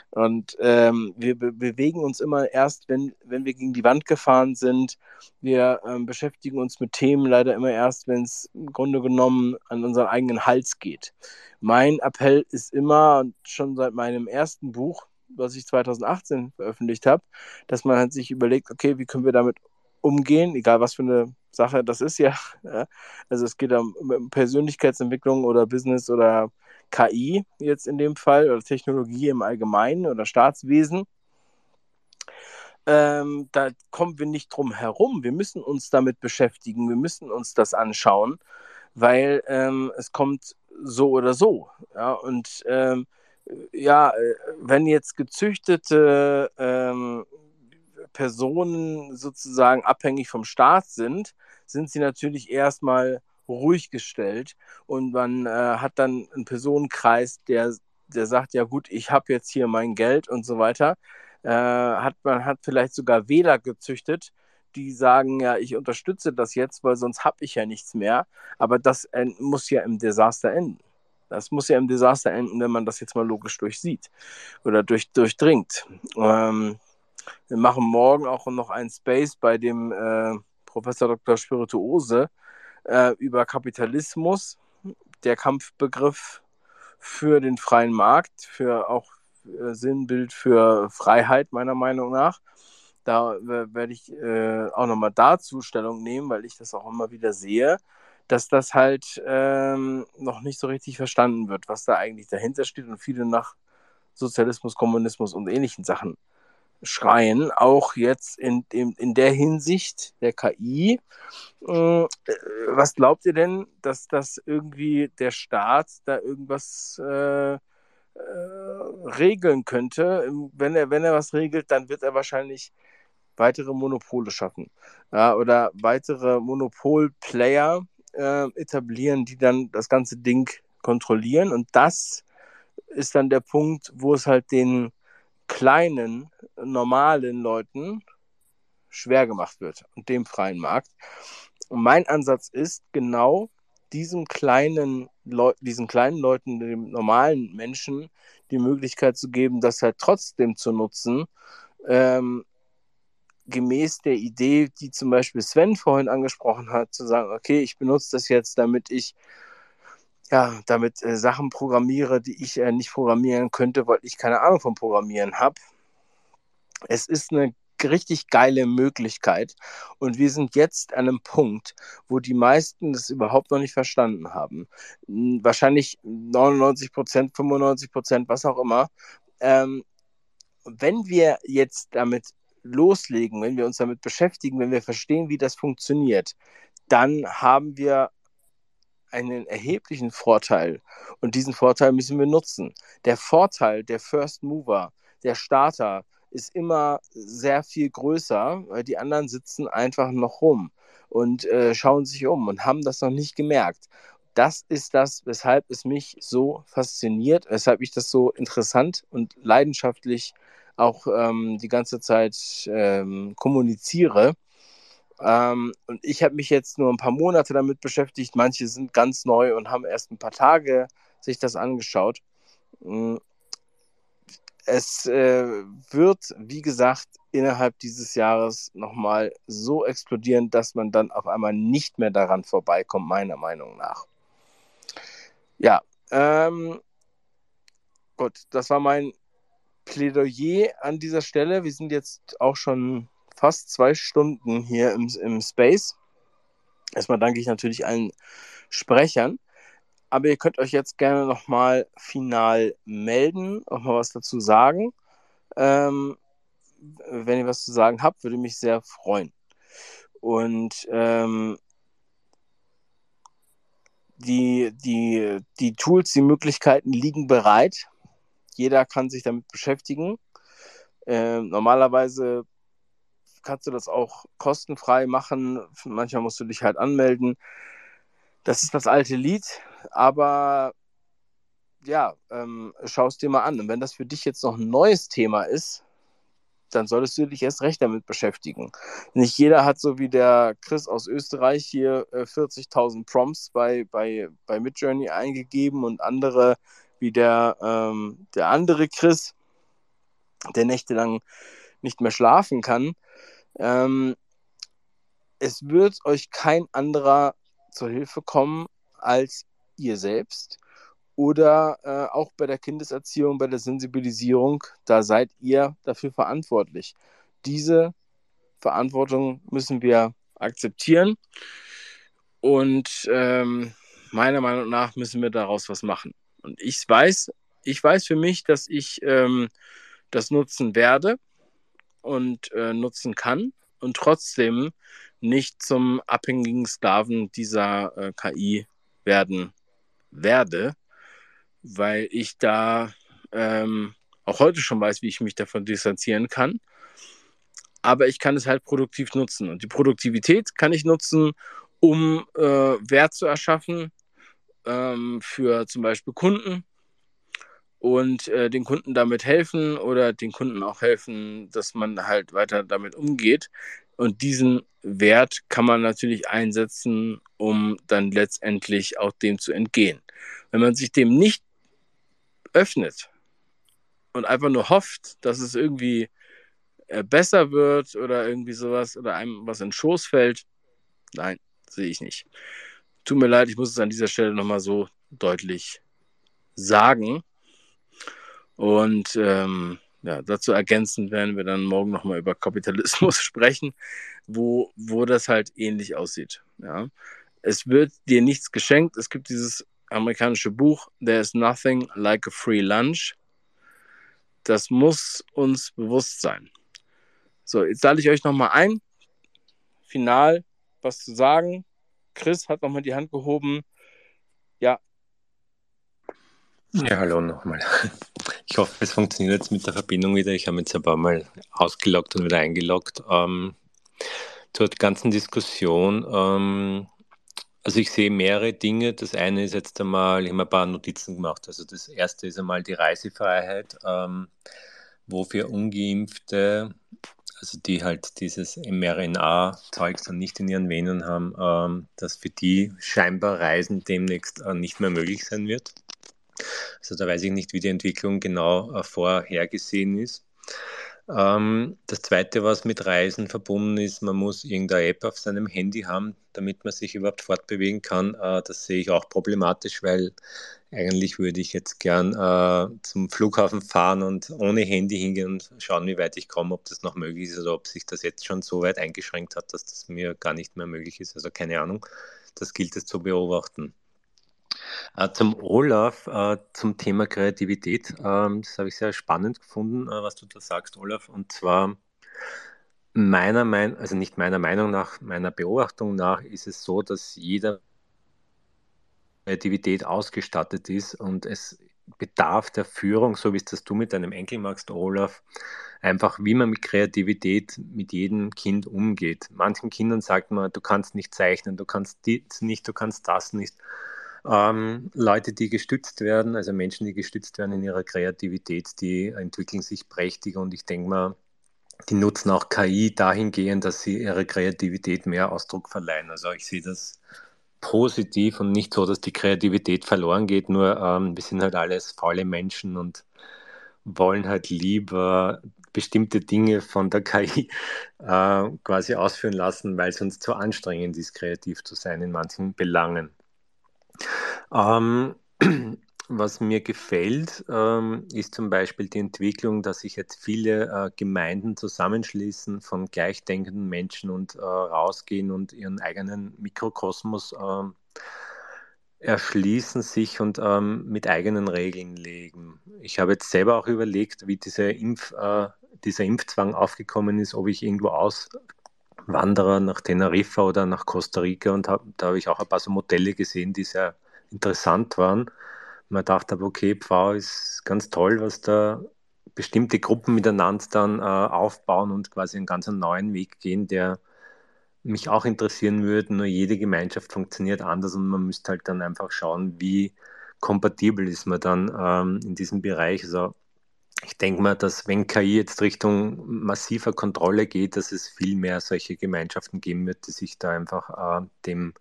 Und ähm, wir be bewegen uns immer erst, wenn, wenn wir gegen die Wand gefahren sind. Wir ähm, beschäftigen uns mit Themen leider immer erst, wenn es im Grunde genommen an unseren eigenen Hals geht. Mein Appell ist immer, schon seit meinem ersten Buch, was ich 2018 veröffentlicht habe, dass man halt sich überlegt, okay, wie können wir damit umgehen, egal was für eine Sache das ist *laughs* ja. Also es geht um Persönlichkeitsentwicklung oder Business oder KI jetzt in dem Fall oder Technologie im Allgemeinen oder Staatswesen. Ähm, da kommen wir nicht drum herum. Wir müssen uns damit beschäftigen, wir müssen uns das anschauen, weil ähm, es kommt so oder so. Ja? Und ähm, ja, äh, wenn jetzt gezüchtete ähm, Personen sozusagen abhängig vom Staat sind, sind sie natürlich erstmal ruhig gestellt und man äh, hat dann einen Personenkreis, der, der sagt, ja gut, ich habe jetzt hier mein Geld und so weiter. Äh, hat, man hat vielleicht sogar Wähler gezüchtet, die sagen, ja, ich unterstütze das jetzt, weil sonst habe ich ja nichts mehr. Aber das muss ja im Desaster enden. Das muss ja im Desaster enden, wenn man das jetzt mal logisch durchsieht oder durch, durchdringt. Ähm, wir machen morgen auch noch einen Space bei dem äh, Professor Dr. Spirituose äh, über Kapitalismus, der Kampfbegriff für den freien Markt, für auch äh, Sinnbild für Freiheit, meiner Meinung nach. Da werde ich äh, auch nochmal dazu Stellung nehmen, weil ich das auch immer wieder sehe, dass das halt ähm, noch nicht so richtig verstanden wird, was da eigentlich dahinter steht und viele nach Sozialismus, Kommunismus und ähnlichen Sachen schreien, auch jetzt in, in, in der Hinsicht der KI. Äh, was glaubt ihr denn, dass das irgendwie der Staat da irgendwas äh, äh, regeln könnte? Wenn er, wenn er was regelt, dann wird er wahrscheinlich weitere Monopole schaffen ja, oder weitere Monopolplayer äh, etablieren, die dann das ganze Ding kontrollieren. Und das ist dann der Punkt, wo es halt den kleinen, normalen Leuten schwer gemacht wird und dem freien Markt. Und mein Ansatz ist genau diesem kleinen Leu diesen kleinen Leuten, den normalen Menschen, die Möglichkeit zu geben, das halt trotzdem zu nutzen, ähm, gemäß der Idee, die zum Beispiel Sven vorhin angesprochen hat, zu sagen, okay, ich benutze das jetzt, damit ich ja, damit äh, Sachen programmiere, die ich äh, nicht programmieren könnte, weil ich keine Ahnung vom Programmieren habe. Es ist eine richtig geile Möglichkeit. Und wir sind jetzt an einem Punkt, wo die meisten das überhaupt noch nicht verstanden haben. Wahrscheinlich 99 Prozent, 95 Prozent, was auch immer. Ähm, wenn wir jetzt damit loslegen, wenn wir uns damit beschäftigen, wenn wir verstehen, wie das funktioniert, dann haben wir einen erheblichen Vorteil und diesen Vorteil müssen wir nutzen. Der Vorteil der First Mover, der Starter, ist immer sehr viel größer, weil die anderen sitzen einfach noch rum und äh, schauen sich um und haben das noch nicht gemerkt. Das ist das, weshalb es mich so fasziniert, weshalb ich das so interessant und leidenschaftlich auch ähm, die ganze Zeit ähm, kommuniziere. Ähm, und ich habe mich jetzt nur ein paar Monate damit beschäftigt. Manche sind ganz neu und haben erst ein paar Tage sich das angeschaut. Mm. Es äh, wird, wie gesagt, innerhalb dieses Jahres nochmal so explodieren, dass man dann auf einmal nicht mehr daran vorbeikommt, meiner Meinung nach. Ja, ähm, gut, das war mein Plädoyer an dieser Stelle. Wir sind jetzt auch schon fast zwei Stunden hier im, im Space. Erstmal danke ich natürlich allen Sprechern. Aber ihr könnt euch jetzt gerne nochmal final melden und mal was dazu sagen. Ähm, wenn ihr was zu sagen habt, würde mich sehr freuen. Und ähm, die, die, die Tools, die Möglichkeiten liegen bereit. Jeder kann sich damit beschäftigen. Äh, normalerweise kannst du das auch kostenfrei machen. Manchmal musst du dich halt anmelden. Das ist das alte Lied, aber ja, ähm, schau es dir mal an. Und wenn das für dich jetzt noch ein neues Thema ist, dann solltest du dich erst recht damit beschäftigen. Nicht jeder hat so wie der Chris aus Österreich hier äh, 40.000 Prompts bei, bei, bei Midjourney eingegeben und andere wie der, ähm, der andere Chris, der nächtelang nicht mehr schlafen kann. Ähm, es wird euch kein anderer zur Hilfe kommen als ihr selbst. Oder äh, auch bei der Kindeserziehung, bei der Sensibilisierung, da seid ihr dafür verantwortlich. Diese Verantwortung müssen wir akzeptieren. Und ähm, meiner Meinung nach müssen wir daraus was machen. Und ich weiß, ich weiß für mich, dass ich ähm, das nutzen werde und äh, nutzen kann und trotzdem nicht zum abhängigen Sklaven dieser äh, KI werden werde, weil ich da ähm, auch heute schon weiß, wie ich mich davon distanzieren kann. Aber ich kann es halt produktiv nutzen. Und die Produktivität kann ich nutzen, um äh, Wert zu erschaffen ähm, für zum Beispiel Kunden, und äh, den Kunden damit helfen oder den Kunden auch helfen, dass man halt weiter damit umgeht. Und diesen Wert kann man natürlich einsetzen, um dann letztendlich auch dem zu entgehen. Wenn man sich dem nicht öffnet und einfach nur hofft, dass es irgendwie äh, besser wird oder irgendwie sowas oder einem was in den Schoß fällt, nein, sehe ich nicht. Tut mir leid, ich muss es an dieser Stelle nochmal so deutlich sagen. Und ähm, ja, dazu ergänzend werden wir dann morgen nochmal über Kapitalismus *laughs* sprechen, wo, wo das halt ähnlich aussieht. Ja. Es wird dir nichts geschenkt. Es gibt dieses amerikanische Buch, There is nothing like a free lunch. Das muss uns bewusst sein. So, jetzt lade ich euch nochmal ein, final was zu sagen. Chris hat nochmal die Hand gehoben. Ja. Ja, hallo nochmal. Ich hoffe, es funktioniert jetzt mit der Verbindung wieder. Ich habe jetzt ein paar Mal ausgeloggt und wieder eingeloggt. Ähm, zur ganzen Diskussion. Ähm, also ich sehe mehrere Dinge. Das eine ist jetzt einmal, ich habe ein paar Notizen gemacht. Also das erste ist einmal die Reisefreiheit, ähm, wo Ungeimpfte, also die halt dieses mRNA-Zeug dann nicht in ihren Venen haben, ähm, dass für die scheinbar Reisen demnächst äh, nicht mehr möglich sein wird. Also da weiß ich nicht, wie die Entwicklung genau äh, vorhergesehen ist. Ähm, das Zweite, was mit Reisen verbunden ist, man muss irgendeine App auf seinem Handy haben, damit man sich überhaupt fortbewegen kann. Äh, das sehe ich auch problematisch, weil eigentlich würde ich jetzt gern äh, zum Flughafen fahren und ohne Handy hingehen und schauen, wie weit ich komme, ob das noch möglich ist oder ob sich das jetzt schon so weit eingeschränkt hat, dass das mir gar nicht mehr möglich ist. Also keine Ahnung. Das gilt es zu beobachten. Äh, zum Olaf, äh, zum Thema Kreativität. Ähm, das habe ich sehr spannend gefunden, äh, was du da sagst, Olaf. Und zwar meiner Meinung, also nicht meiner Meinung nach, meiner Beobachtung nach ist es so, dass jeder Kreativität ausgestattet ist und es bedarf der Führung, so wie es das du mit deinem Enkel magst, Olaf, einfach wie man mit Kreativität mit jedem Kind umgeht. Manchen Kindern sagt man, du kannst nicht zeichnen, du kannst dies nicht, du kannst das nicht. Ähm, Leute, die gestützt werden, also Menschen, die gestützt werden in ihrer Kreativität, die entwickeln sich prächtiger und ich denke mal, die nutzen auch KI dahingehend, dass sie ihrer Kreativität mehr Ausdruck verleihen. Also ich sehe das positiv und nicht so, dass die Kreativität verloren geht, nur ähm, wir sind halt alles faule Menschen und wollen halt lieber bestimmte Dinge von der KI äh, quasi ausführen lassen, weil es uns zu anstrengend ist, kreativ zu sein in manchen Belangen. Ähm, *clears throat* was mir gefällt, ähm, ist zum Beispiel die Entwicklung, dass sich jetzt viele äh, Gemeinden zusammenschließen von gleichdenkenden Menschen und äh, rausgehen und ihren eigenen Mikrokosmos äh, erschließen sich und ähm, mit eigenen Regeln legen. Ich habe jetzt selber auch überlegt, wie diese Impf, äh, dieser Impfzwang aufgekommen ist, ob ich irgendwo auswandere nach Teneriffa oder nach Costa Rica und hab, da habe ich auch ein paar so Modelle gesehen, die sehr interessant waren. Man dachte okay, Pfau ist ganz toll, was da bestimmte Gruppen miteinander dann äh, aufbauen und quasi einen ganz neuen Weg gehen, der mich auch interessieren würde. Nur jede Gemeinschaft funktioniert anders und man müsste halt dann einfach schauen, wie kompatibel ist man dann ähm, in diesem Bereich. Also ich denke mal, dass wenn KI jetzt Richtung massiver Kontrolle geht, dass es viel mehr solche Gemeinschaften geben wird, die sich da einfach äh, dem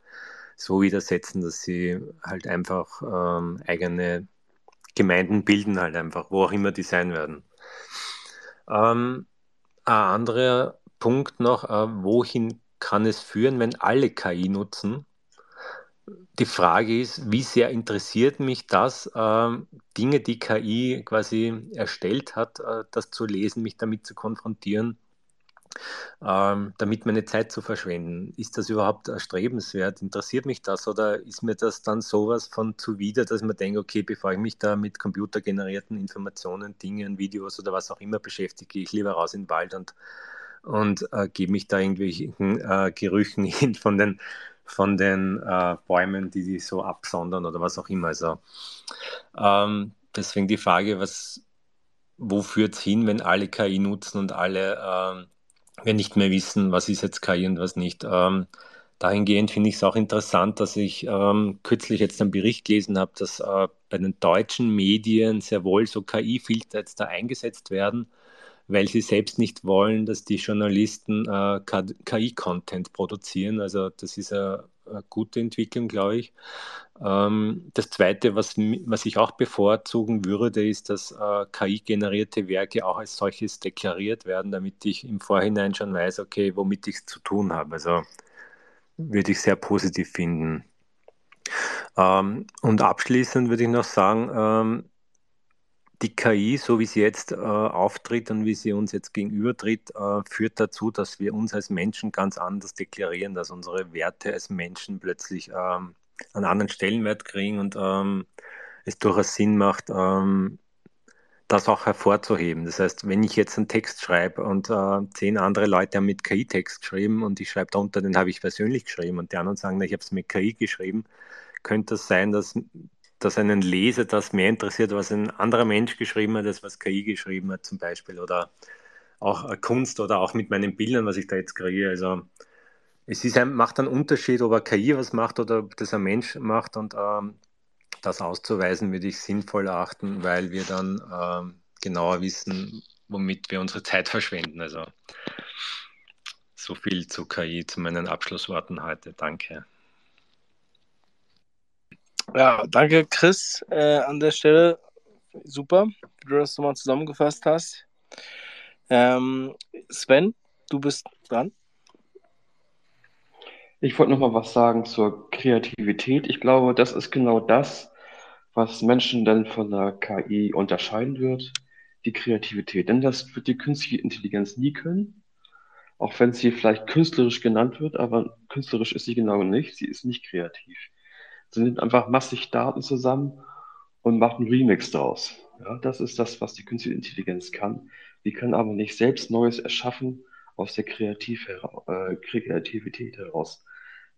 so widersetzen, dass sie halt einfach ähm, eigene Gemeinden bilden, halt einfach, wo auch immer die sein werden. Ähm, ein anderer Punkt noch, äh, wohin kann es führen, wenn alle KI nutzen? Die Frage ist, wie sehr interessiert mich das, äh, Dinge, die KI quasi erstellt hat, äh, das zu lesen, mich damit zu konfrontieren ähm, damit meine Zeit zu verschwenden. Ist das überhaupt erstrebenswert? Interessiert mich das oder ist mir das dann sowas von zuwider, dass man denkt, okay, bevor ich mich da mit computergenerierten Informationen, Dingen, Videos oder was auch immer beschäftige, gehe ich lieber raus in den Wald und, und äh, gebe mich da irgendwelchen äh, Gerüchen *laughs* hin von den von den äh, Bäumen, die die so absondern oder was auch immer. Also ähm, deswegen die Frage, was, wo führt es hin, wenn alle KI nutzen und alle ähm, wir nicht mehr wissen, was ist jetzt KI und was nicht. Ähm, dahingehend finde ich es auch interessant, dass ich ähm, kürzlich jetzt einen Bericht gelesen habe, dass äh, bei den deutschen Medien sehr wohl so KI-Filter jetzt da eingesetzt werden, weil sie selbst nicht wollen, dass die Journalisten äh, KI-Content produzieren. Also das ist eine, eine gute Entwicklung, glaube ich. Ähm, das Zweite, was, was ich auch bevorzugen würde, ist, dass äh, KI-generierte Werke auch als solches deklariert werden, damit ich im Vorhinein schon weiß, okay, womit ich es zu tun habe. Also würde ich sehr positiv finden. Ähm, und abschließend würde ich noch sagen, ähm, die KI, so wie sie jetzt äh, auftritt und wie sie uns jetzt gegenübertritt, äh, führt dazu, dass wir uns als Menschen ganz anders deklarieren, dass unsere Werte als Menschen plötzlich ähm, einen anderen Stellenwert kriegen und ähm, es durchaus Sinn macht, ähm, das auch hervorzuheben. Das heißt, wenn ich jetzt einen Text schreibe und äh, zehn andere Leute haben mit KI-Text geschrieben und ich schreibe darunter, den habe ich persönlich geschrieben und die anderen sagen, ich habe es mit KI geschrieben, könnte es das sein, dass, dass einen Leser das mehr interessiert, was ein anderer Mensch geschrieben hat, als was KI geschrieben hat zum Beispiel oder auch Kunst oder auch mit meinen Bildern, was ich da jetzt kreiere. Also es ist ein, macht einen Unterschied, ob eine KI was macht oder ob das ein Mensch macht und ähm, das auszuweisen würde ich sinnvoll erachten, weil wir dann ähm, genauer wissen, womit wir unsere Zeit verschwenden. Also so viel zu KI, zu meinen Abschlussworten heute. Danke. Ja, danke Chris äh, an der Stelle. Super, wie du das nochmal zusammengefasst hast. Ähm, Sven, du bist dran. Ich wollte noch mal was sagen zur Kreativität. Ich glaube, das ist genau das, was Menschen dann von der KI unterscheiden wird, die Kreativität. Denn das wird die künstliche Intelligenz nie können, auch wenn sie vielleicht künstlerisch genannt wird, aber künstlerisch ist sie genau nicht. Sie ist nicht kreativ. Sie nimmt einfach massig Daten zusammen und macht einen Remix daraus. Ja, das ist das, was die künstliche Intelligenz kann. Die kann aber nicht selbst Neues erschaffen aus der Kreativ äh, Kreativität heraus.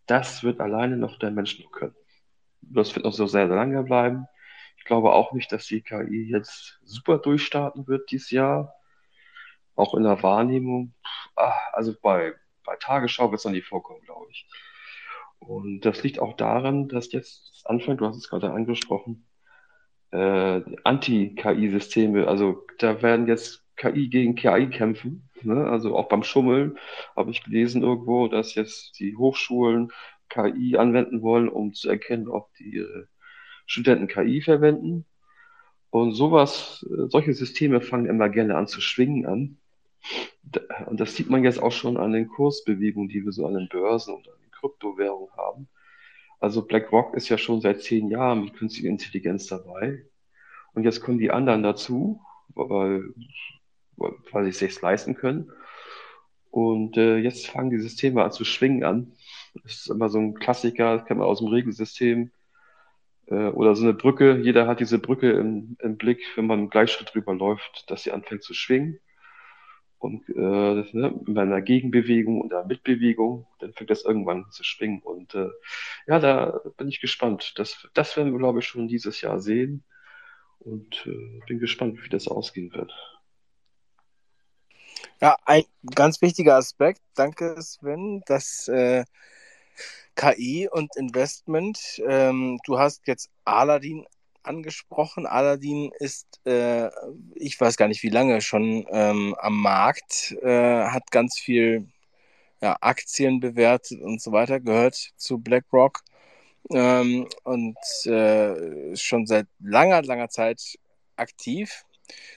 Das wird alleine noch der Mensch nur können. Das wird noch so sehr, sehr lange bleiben. Ich glaube auch nicht, dass die KI jetzt super durchstarten wird dieses Jahr. Auch in der Wahrnehmung. Ah, also bei, bei Tagesschau wird es dann nicht vorkommen, glaube ich. Und das liegt auch daran, dass jetzt anfängt, du hast es gerade angesprochen, äh, Anti-KI-Systeme, also da werden jetzt KI gegen KI kämpfen. Ne? Also auch beim Schummeln habe ich gelesen irgendwo, dass jetzt die Hochschulen KI anwenden wollen, um zu erkennen, ob die äh, Studenten KI verwenden. Und sowas, äh, solche Systeme fangen immer gerne an zu schwingen an. Und das sieht man jetzt auch schon an den Kursbewegungen, die wir so an den Börsen und an den Kryptowährungen haben. Also BlackRock ist ja schon seit zehn Jahren mit künstlicher Intelligenz dabei. Und jetzt kommen die anderen dazu, weil, weil sie es sich leisten können. Und äh, jetzt fangen die Systeme an zu schwingen an. Das ist immer so ein Klassiker, das kennt man aus dem Regelsystem. Äh, oder so eine Brücke, jeder hat diese Brücke im, im Blick, wenn man im Gleichschritt drüber läuft, dass sie anfängt zu schwingen. Und äh, ne, bei einer Gegenbewegung oder Mitbewegung, dann fängt das irgendwann zu schwingen. Und äh, ja, da bin ich gespannt. Das, das werden wir, glaube ich, schon dieses Jahr sehen. Und äh, bin gespannt, wie das ausgehen wird. Ja, ein ganz wichtiger Aspekt, danke Sven, dass äh, KI und Investment, ähm, du hast jetzt Aladdin angesprochen. Aladdin ist, äh, ich weiß gar nicht wie lange schon ähm, am Markt, äh, hat ganz viel ja, Aktien bewertet und so weiter, gehört zu BlackRock ähm, und äh, schon seit langer, langer Zeit aktiv.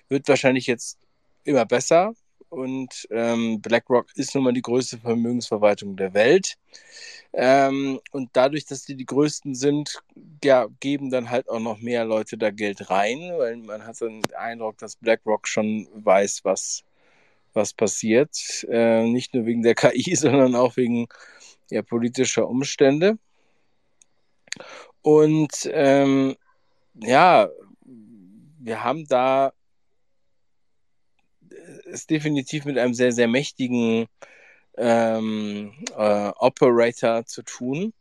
Wird wahrscheinlich jetzt immer besser und ähm, BlackRock ist nun mal die größte Vermögensverwaltung der Welt. Ähm, und dadurch, dass die die größten sind, ja, geben dann halt auch noch mehr Leute da Geld rein, weil man hat den Eindruck, dass BlackRock schon weiß, was, was passiert. Äh, nicht nur wegen der *laughs* KI, sondern auch wegen ja, politischer Umstände. Und ähm, ja, wir haben da es definitiv mit einem sehr, sehr mächtigen ähm, äh, Operator zu tun.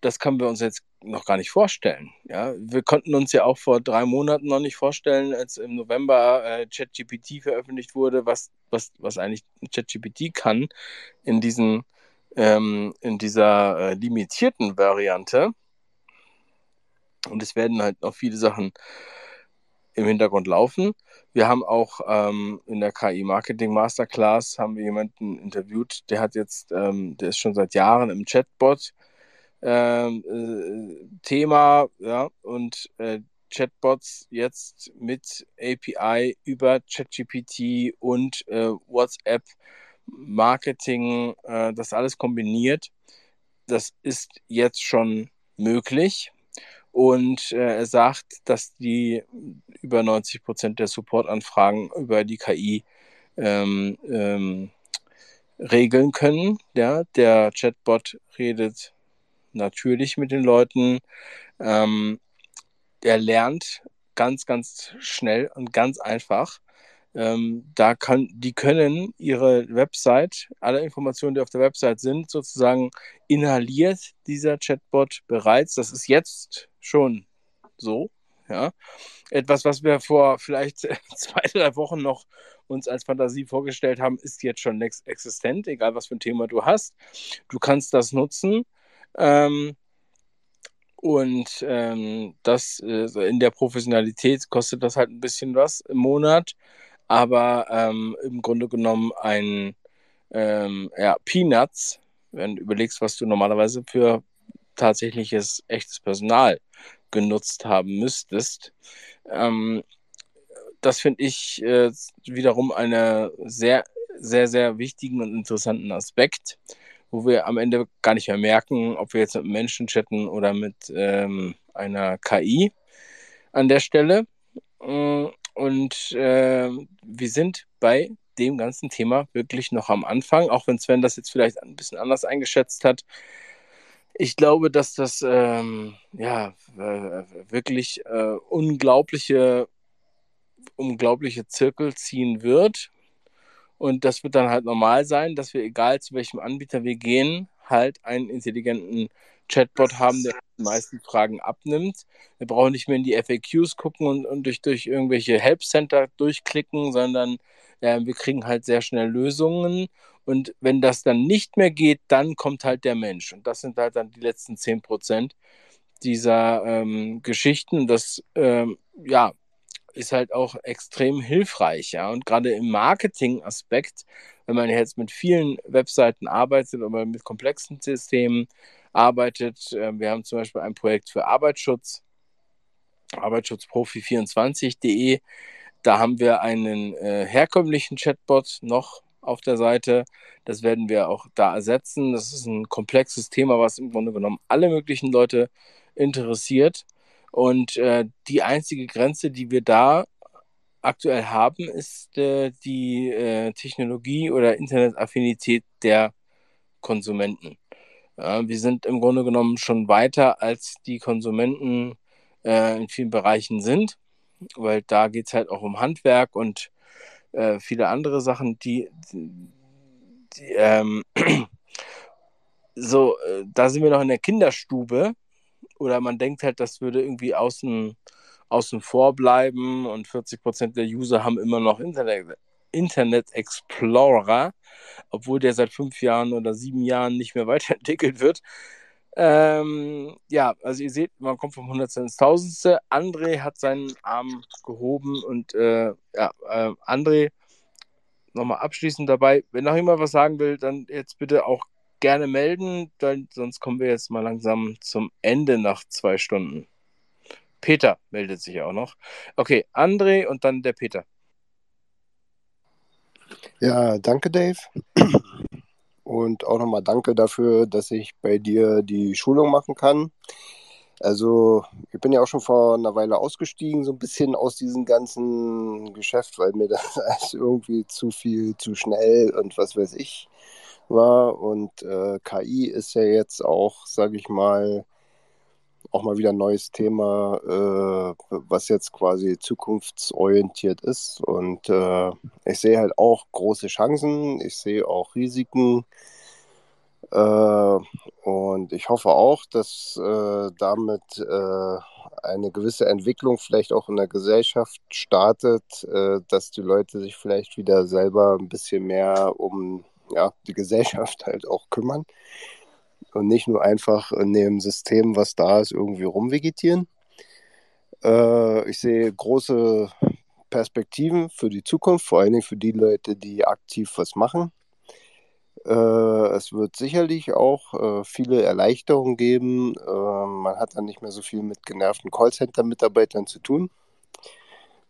Das können wir uns jetzt noch gar nicht vorstellen. Ja? Wir konnten uns ja auch vor drei Monaten noch nicht vorstellen, als im November äh, ChatGPT veröffentlicht wurde, was, was, was eigentlich ChatGPT kann in, diesen, ähm, in dieser äh, limitierten Variante. Und es werden halt noch viele Sachen im Hintergrund laufen. Wir haben auch ähm, in der KI Marketing Masterclass haben wir jemanden interviewt, der hat jetzt, ähm, der ist schon seit Jahren im Chatbot ähm, äh, Thema, ja, und äh, Chatbots jetzt mit API über ChatGPT und äh, WhatsApp Marketing, äh, das alles kombiniert. Das ist jetzt schon möglich. Und äh, er sagt, dass die über 90 Prozent der Supportanfragen über die KI ähm, ähm, regeln können. Ja, der Chatbot redet natürlich mit den Leuten. Ähm, er lernt ganz, ganz schnell und ganz einfach. Ähm, da kann, die können ihre Website, alle Informationen, die auf der Website sind, sozusagen inhaliert dieser Chatbot bereits. Das ist jetzt schon so. Ja. Etwas, was wir vor vielleicht *laughs* zwei, drei Wochen noch uns als Fantasie vorgestellt haben, ist jetzt schon existent, egal was für ein Thema du hast. Du kannst das nutzen. Ähm, und ähm, das äh, in der Professionalität kostet das halt ein bisschen was im Monat aber ähm, im Grunde genommen ein ähm, ja, Peanuts, wenn du überlegst, was du normalerweise für tatsächliches echtes Personal genutzt haben müsstest. Ähm, das finde ich äh, wiederum einen sehr, sehr, sehr wichtigen und interessanten Aspekt, wo wir am Ende gar nicht mehr merken, ob wir jetzt mit Menschen chatten oder mit ähm, einer KI an der Stelle. Mm, und äh, wir sind bei dem ganzen Thema wirklich noch am Anfang, auch wenn Sven das jetzt vielleicht ein bisschen anders eingeschätzt hat. Ich glaube, dass das ähm, ja wirklich äh, unglaubliche, unglaubliche Zirkel ziehen wird. Und das wird dann halt normal sein, dass wir, egal zu welchem Anbieter wir gehen, halt einen intelligenten Chatbot haben, der die meisten Fragen abnimmt. Wir brauchen nicht mehr in die FAQs gucken und, und durch, durch irgendwelche Help Center durchklicken, sondern äh, wir kriegen halt sehr schnell Lösungen. Und wenn das dann nicht mehr geht, dann kommt halt der Mensch. Und das sind halt dann die letzten 10 Prozent dieser ähm, Geschichten. Das, ähm, ja, ist halt auch extrem hilfreich, ja. Und gerade im Marketing-Aspekt, wenn man jetzt mit vielen Webseiten arbeitet oder mit komplexen Systemen, arbeitet. Ähm, wir haben zum Beispiel ein Projekt für Arbeitsschutz, arbeitsschutzprofi24.de. Da haben wir einen äh, herkömmlichen Chatbot noch auf der Seite. Das werden wir auch da ersetzen. Das ist ein komplexes Thema, was im Grunde genommen alle möglichen Leute interessiert. Und äh, die einzige Grenze, die wir da aktuell haben, ist äh, die äh, Technologie oder Internetaffinität der Konsumenten. Wir sind im Grunde genommen schon weiter, als die Konsumenten äh, in vielen Bereichen sind, weil da geht es halt auch um Handwerk und äh, viele andere Sachen, die, die ähm, *clears throat* so, äh, da sind wir noch in der Kinderstube oder man denkt halt, das würde irgendwie außen, außen vor bleiben und 40 Prozent der User haben immer noch Internet, Internet Explorer, obwohl der seit fünf Jahren oder sieben Jahren nicht mehr *laughs* weiterentwickelt wird. Ähm, ja, also ihr seht, man kommt vom Hundertste ins Tausendste. André hat seinen Arm gehoben und äh, ja, äh, André, nochmal abschließend dabei, wenn noch jemand was sagen will, dann jetzt bitte auch gerne melden, dann, sonst kommen wir jetzt mal langsam zum Ende nach zwei Stunden. Peter meldet sich auch noch. Okay, André und dann der Peter. Ja, danke, Dave. Und auch nochmal danke dafür, dass ich bei dir die Schulung machen kann. Also, ich bin ja auch schon vor einer Weile ausgestiegen, so ein bisschen aus diesem ganzen Geschäft, weil mir das *laughs* alles irgendwie zu viel, zu schnell und was weiß ich war. Und äh, KI ist ja jetzt auch, sage ich mal, auch mal wieder ein neues Thema, äh, was jetzt quasi zukunftsorientiert ist. Und äh, ich sehe halt auch große Chancen, ich sehe auch Risiken. Äh, und ich hoffe auch, dass äh, damit äh, eine gewisse Entwicklung vielleicht auch in der Gesellschaft startet, äh, dass die Leute sich vielleicht wieder selber ein bisschen mehr um ja, die Gesellschaft halt auch kümmern und nicht nur einfach in dem System, was da ist, irgendwie rumvegetieren. Äh, ich sehe große Perspektiven für die Zukunft, vor allen Dingen für die Leute, die aktiv was machen. Äh, es wird sicherlich auch äh, viele Erleichterungen geben. Äh, man hat dann nicht mehr so viel mit genervten Callcenter-Mitarbeitern zu tun.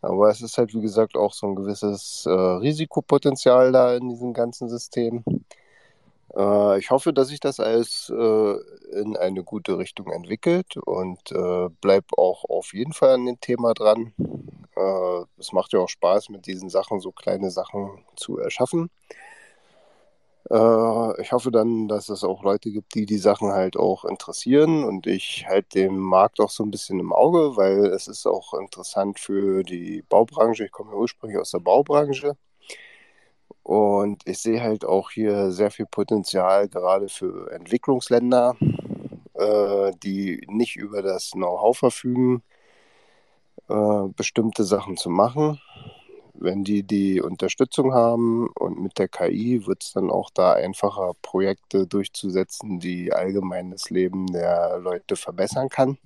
Aber es ist halt, wie gesagt, auch so ein gewisses äh, Risikopotenzial da in diesem ganzen System. Äh, ich hoffe, dass sich das alles äh, in eine gute Richtung entwickelt und äh, bleib auch auf jeden Fall an dem Thema dran. Äh, es macht ja auch Spaß, mit diesen Sachen so kleine Sachen zu erschaffen. Äh, ich hoffe dann, dass es auch Leute gibt, die die Sachen halt auch interessieren und ich halte den Markt auch so ein bisschen im Auge, weil es ist auch interessant für die Baubranche. Ich komme ja ursprünglich aus der Baubranche und ich sehe halt auch hier sehr viel Potenzial, gerade für Entwicklungsländer, äh, die nicht über das Know-how verfügen, äh, bestimmte Sachen zu machen. Wenn die die Unterstützung haben und mit der KI wird es dann auch da einfacher, Projekte durchzusetzen, die allgemein das Leben der Leute verbessern kann.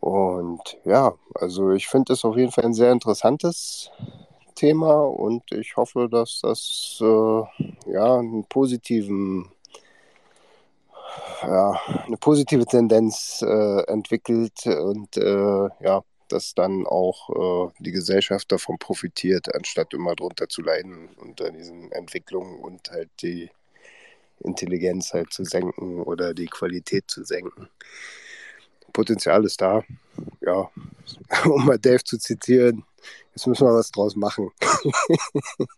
Und ja, also ich finde es auf jeden Fall ein sehr interessantes Thema und ich hoffe, dass das äh, ja einen positiven ja, eine positive Tendenz äh, entwickelt und äh, ja, dass dann auch äh, die Gesellschaft davon profitiert, anstatt immer drunter zu leiden unter diesen Entwicklungen und halt die Intelligenz halt zu senken oder die Qualität zu senken. Potenzial ist da. Ja, *laughs* um mal Dave zu zitieren, jetzt müssen wir was draus machen. *laughs*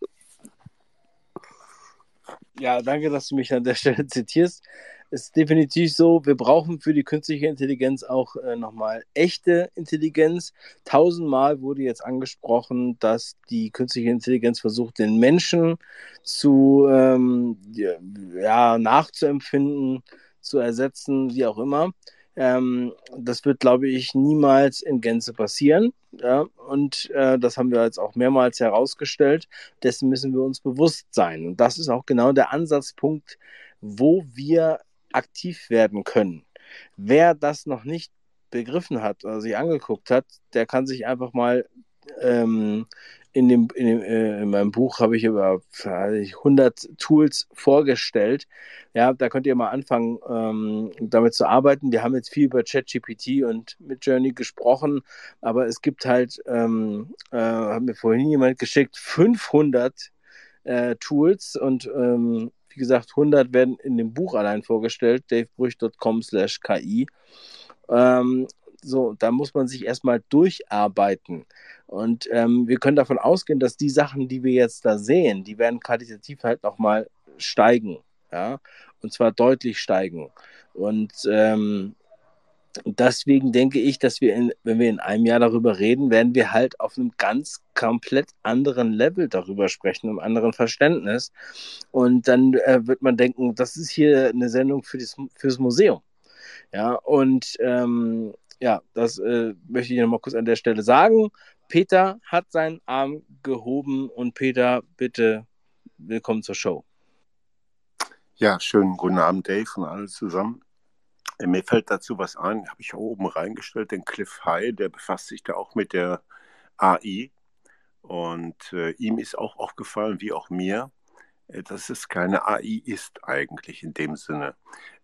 ja, danke, dass du mich an der Stelle zitierst ist definitiv so, wir brauchen für die künstliche Intelligenz auch äh, nochmal echte Intelligenz. Tausendmal wurde jetzt angesprochen, dass die künstliche Intelligenz versucht, den Menschen zu ähm, ja, nachzuempfinden, zu ersetzen, wie auch immer. Ähm, das wird, glaube ich, niemals in Gänze passieren. Ja? Und äh, das haben wir jetzt auch mehrmals herausgestellt. Dessen müssen wir uns bewusst sein. Und das ist auch genau der Ansatzpunkt, wo wir aktiv werden können. Wer das noch nicht begriffen hat oder sich angeguckt hat, der kann sich einfach mal ähm, in, dem, in, dem, äh, in meinem Buch habe ich über 100 Tools vorgestellt. Ja, da könnt ihr mal anfangen, ähm, damit zu arbeiten. Wir haben jetzt viel über ChatGPT und Midjourney gesprochen, aber es gibt halt, ähm, äh, hat mir vorhin jemand geschickt, 500 äh, Tools und ähm, wie gesagt, 100 werden in dem Buch allein vorgestellt, davebrüch.com slash ki. Ähm, so, da muss man sich erstmal durcharbeiten. Und ähm, wir können davon ausgehen, dass die Sachen, die wir jetzt da sehen, die werden qualitativ halt nochmal steigen. Ja, und zwar deutlich steigen. Und ähm, deswegen denke ich, dass wir, in, wenn wir in einem Jahr darüber reden, werden wir halt auf einem ganz komplett anderen Level darüber sprechen, einem anderen Verständnis. Und dann äh, wird man denken, das ist hier eine Sendung für das, fürs Museum. Ja, und ähm, ja, das äh, möchte ich noch mal kurz an der Stelle sagen. Peter hat seinen Arm gehoben und Peter, bitte willkommen zur Show. Ja, schönen guten Abend, Dave und alle zusammen. Äh, mir fällt dazu was ein, habe ich oben reingestellt, den Cliff High, der befasst sich da auch mit der AI. Und äh, ihm ist auch aufgefallen, wie auch mir, äh, dass es keine AI ist eigentlich in dem Sinne.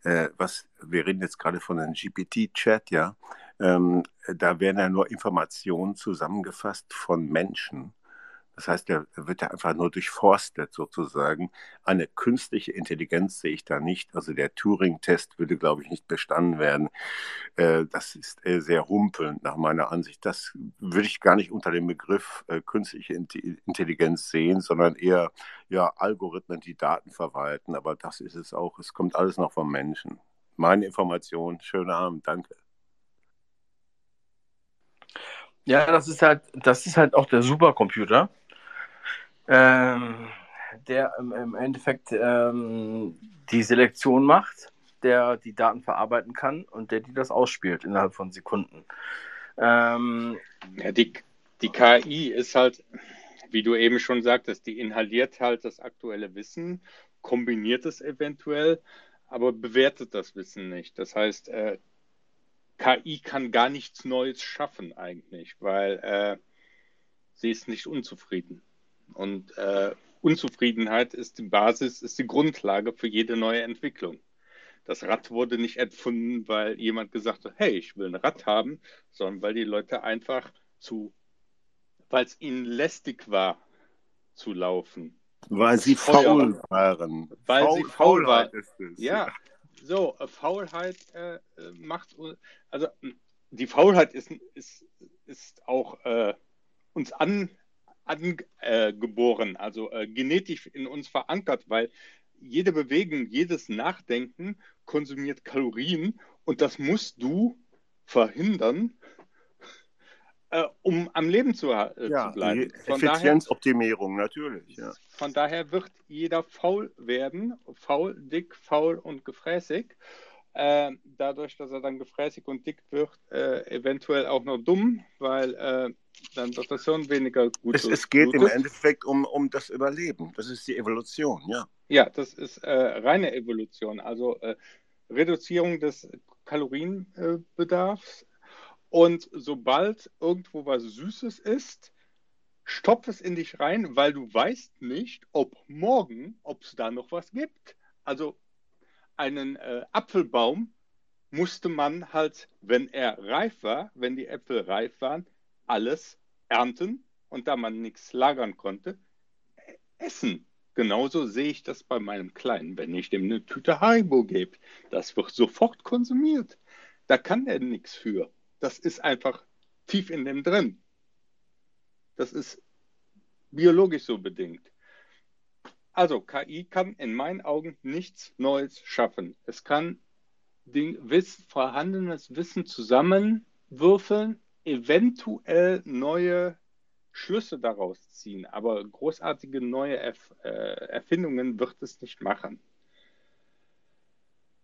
Äh, was, wir reden jetzt gerade von einem GPT-Chat, ja. Ähm, da werden ja nur Informationen zusammengefasst von Menschen. Das heißt, der wird ja einfach nur durchforstet sozusagen. Eine künstliche Intelligenz sehe ich da nicht. Also der Turing-Test würde, glaube ich, nicht bestanden werden. Äh, das ist äh, sehr humpelnd nach meiner Ansicht. Das würde ich gar nicht unter dem Begriff äh, künstliche Intelligenz sehen, sondern eher ja, Algorithmen, die Daten verwalten. Aber das ist es auch. Es kommt alles noch vom Menschen. Meine Information. Schönen Abend. Danke. Ja, das ist halt, das ist halt auch der Supercomputer ähm, der im, Endeffekt ähm, die Selektion macht, der die Daten verarbeiten kann und der die das ausspielt innerhalb von Sekunden. Ähm, ja, die, die KI ist halt, wie du eben schon sagtest, die inhaliert halt das aktuelle Wissen, kombiniert es eventuell, aber bewertet das Wissen nicht. Das heißt, äh, KI kann gar nichts Neues schaffen eigentlich, weil äh, sie ist nicht unzufrieden. Und äh, Unzufriedenheit ist die Basis, ist die Grundlage für jede neue Entwicklung. Das Rad wurde nicht erfunden, weil jemand gesagt hat, hey, ich will ein Rad haben, sondern weil die Leute einfach zu, weil es ihnen lästig war zu laufen. Weil sie faul waren. Weil faul, sie faul waren. Ja, so, äh, Faulheit äh, macht, also die Faulheit ist, ist, ist auch äh, uns an, angeboren, äh, also äh, genetisch in uns verankert, weil jede Bewegung, jedes Nachdenken konsumiert Kalorien und das musst du verhindern, äh, um am Leben zu, äh, ja, zu bleiben. Von Effizienzoptimierung, natürlich. Ja. Von daher wird jeder faul werden, faul, dick, faul und gefräßig. Äh, dadurch, dass er dann gefräßig und dick wird, äh, eventuell auch noch dumm, weil äh, dann wird das Hirn weniger gut. Es, es geht im Endeffekt um, um das Überleben. Das ist die Evolution, ja. Ja, das ist äh, reine Evolution. Also äh, Reduzierung des Kalorienbedarfs. und sobald irgendwo was Süßes ist, stopf es in dich rein, weil du weißt nicht, ob morgen, ob es da noch was gibt. Also einen äh, Apfelbaum musste man halt, wenn er reif war, wenn die Äpfel reif waren, alles ernten und da man nichts lagern konnte, essen. Genauso sehe ich das bei meinem Kleinen, wenn ich dem eine Tüte Haribo gebe. Das wird sofort konsumiert. Da kann er nichts für. Das ist einfach tief in dem drin. Das ist biologisch so bedingt. Also KI kann in meinen Augen nichts Neues schaffen. Es kann den Wiss, vorhandenes Wissen zusammenwürfeln, eventuell neue Schlüsse daraus ziehen, aber großartige neue Erf äh, Erfindungen wird es nicht machen.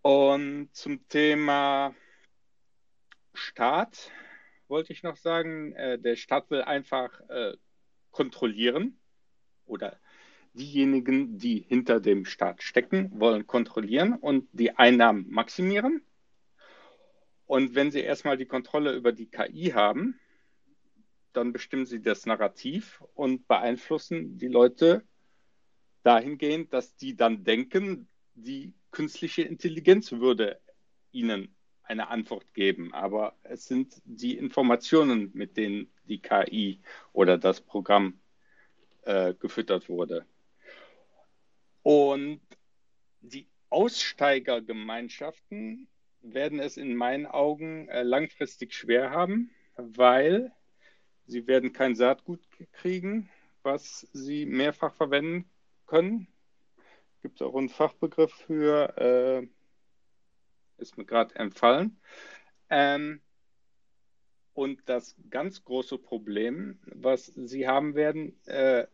Und zum Thema Staat wollte ich noch sagen, äh, der Staat will einfach äh, kontrollieren oder diejenigen, die hinter dem Staat stecken, wollen kontrollieren und die Einnahmen maximieren. Und wenn sie erstmal die Kontrolle über die KI haben, dann bestimmen sie das Narrativ und beeinflussen die Leute dahingehend, dass die dann denken, die künstliche Intelligenz würde ihnen eine Antwort geben. Aber es sind die Informationen, mit denen die KI oder das Programm äh, gefüttert wurde. Und die Aussteigergemeinschaften werden es in meinen Augen äh, langfristig schwer haben, weil sie werden kein Saatgut kriegen, was sie mehrfach verwenden können. Gibt es auch einen Fachbegriff für, äh, ist mir gerade entfallen. Ähm, und das ganz große Problem, was sie haben werden, äh,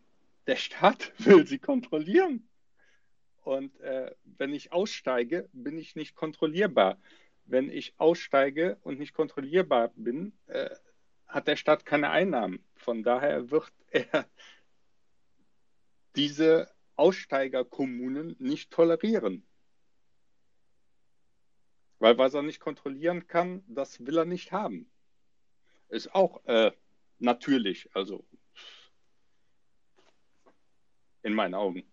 der Staat *laughs* will sie kontrollieren. Und äh, wenn ich aussteige, bin ich nicht kontrollierbar. Wenn ich aussteige und nicht kontrollierbar bin, äh, hat der Staat keine Einnahmen. Von daher wird *laughs* er diese Aussteigerkommunen nicht tolerieren. Weil was er nicht kontrollieren kann, das will er nicht haben. Ist auch äh, natürlich, also in meinen Augen.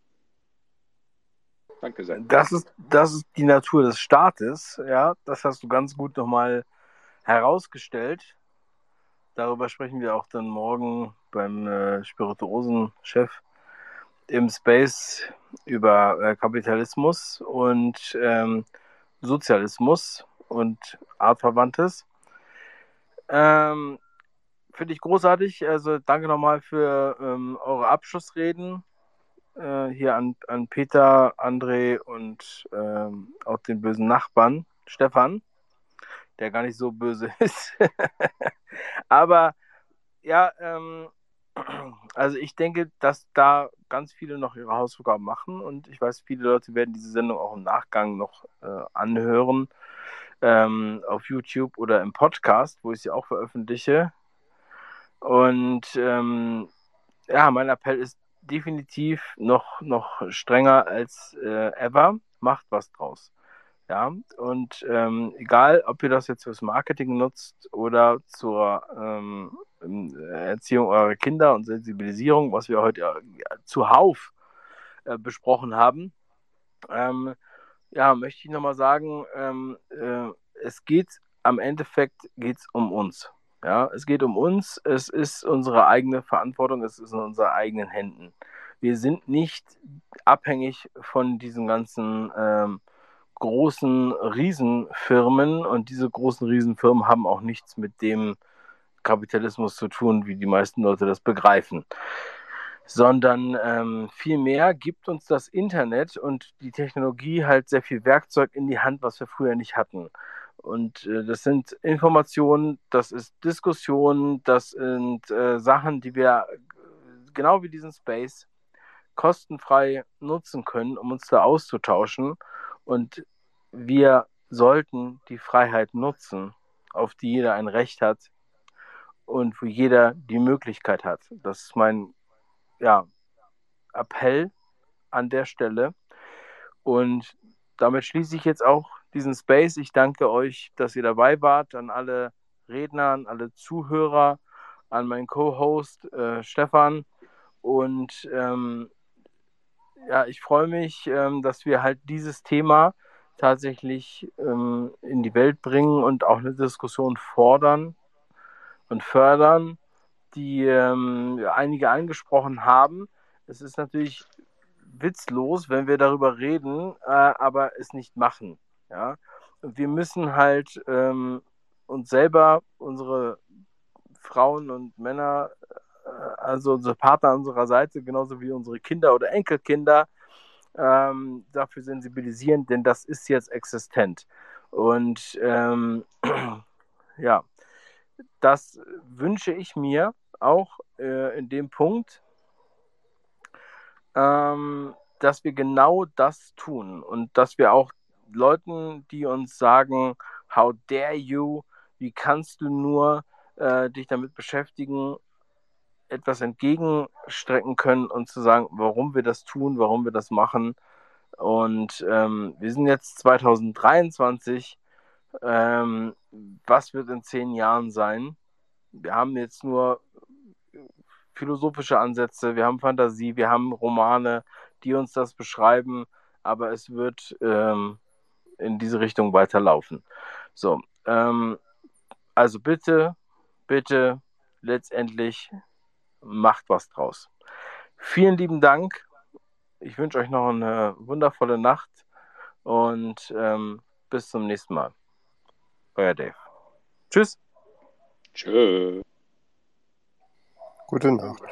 Danke sehr. Das ist, das ist die Natur des Staates, ja. Das hast du ganz gut nochmal herausgestellt. Darüber sprechen wir auch dann morgen beim äh, Spirituosen-Chef im Space über äh, Kapitalismus und ähm, Sozialismus und Artverwandtes. Ähm, Finde ich großartig. Also danke nochmal für ähm, eure Abschlussreden äh, hier an, an Peter, André und ähm, auch den bösen Nachbarn, Stefan, der gar nicht so böse *laughs* ist. Aber ja, ähm, *clears throat* also ich denke, dass da ganz viele noch ihre Hausaufgaben machen und ich weiß, viele Leute werden diese Sendung auch im Nachgang noch äh, anhören ähm, auf YouTube oder im Podcast, wo ich sie auch veröffentliche. Und ähm, ja, mein Appell ist definitiv noch, noch strenger als äh, ever. Macht was draus. Ja, und ähm, egal, ob ihr das jetzt fürs Marketing nutzt oder zur ähm, Erziehung eurer Kinder und Sensibilisierung, was wir heute zuhauf äh, besprochen haben, ähm, ja, möchte ich nochmal sagen, ähm, äh, es geht am Endeffekt geht's um uns. Ja, es geht um uns, es ist unsere eigene Verantwortung, es ist in unseren eigenen Händen. Wir sind nicht abhängig von diesen ganzen ähm, großen Riesenfirmen und diese großen Riesenfirmen haben auch nichts mit dem Kapitalismus zu tun, wie die meisten Leute das begreifen. Sondern ähm, vielmehr gibt uns das Internet und die Technologie halt sehr viel Werkzeug in die Hand, was wir früher nicht hatten. Und äh, das sind Informationen, das ist Diskussionen, das sind äh, Sachen, die wir genau wie diesen Space kostenfrei nutzen können, um uns da auszutauschen und wir sollten die Freiheit nutzen, auf die jeder ein Recht hat und wo jeder die Möglichkeit hat. Das ist mein ja, Appell an der Stelle. Und damit schließe ich jetzt auch diesen Space. Ich danke euch, dass ihr dabei wart, an alle Redner, an alle Zuhörer, an meinen Co-Host äh, Stefan. Und ähm, ja, ich freue mich, ähm, dass wir halt dieses Thema tatsächlich ähm, in die Welt bringen und auch eine Diskussion fordern und fördern die ähm, einige angesprochen haben. Es ist natürlich witzlos, wenn wir darüber reden, äh, aber es nicht machen. Ja? Wir müssen halt ähm, uns selber, unsere Frauen und Männer, äh, also unsere Partner an unserer Seite, genauso wie unsere Kinder oder Enkelkinder, ähm, dafür sensibilisieren, denn das ist jetzt existent. Und ähm, *clears throat* ja, das wünsche ich mir auch äh, in dem Punkt, ähm, dass wir genau das tun und dass wir auch Leuten, die uns sagen, how dare you, wie kannst du nur äh, dich damit beschäftigen, etwas entgegenstrecken können und zu sagen, warum wir das tun, warum wir das machen. Und ähm, wir sind jetzt 2023. Ähm, was wird in zehn Jahren sein? Wir haben jetzt nur philosophische Ansätze, wir haben Fantasie, wir haben Romane, die uns das beschreiben, aber es wird ähm, in diese Richtung weiterlaufen. So, ähm, also bitte, bitte letztendlich macht was draus. Vielen lieben Dank. Ich wünsche euch noch eine wundervolle Nacht und ähm, bis zum nächsten Mal. Euer Dave. Tschüss. Tschüss. Gute Nacht.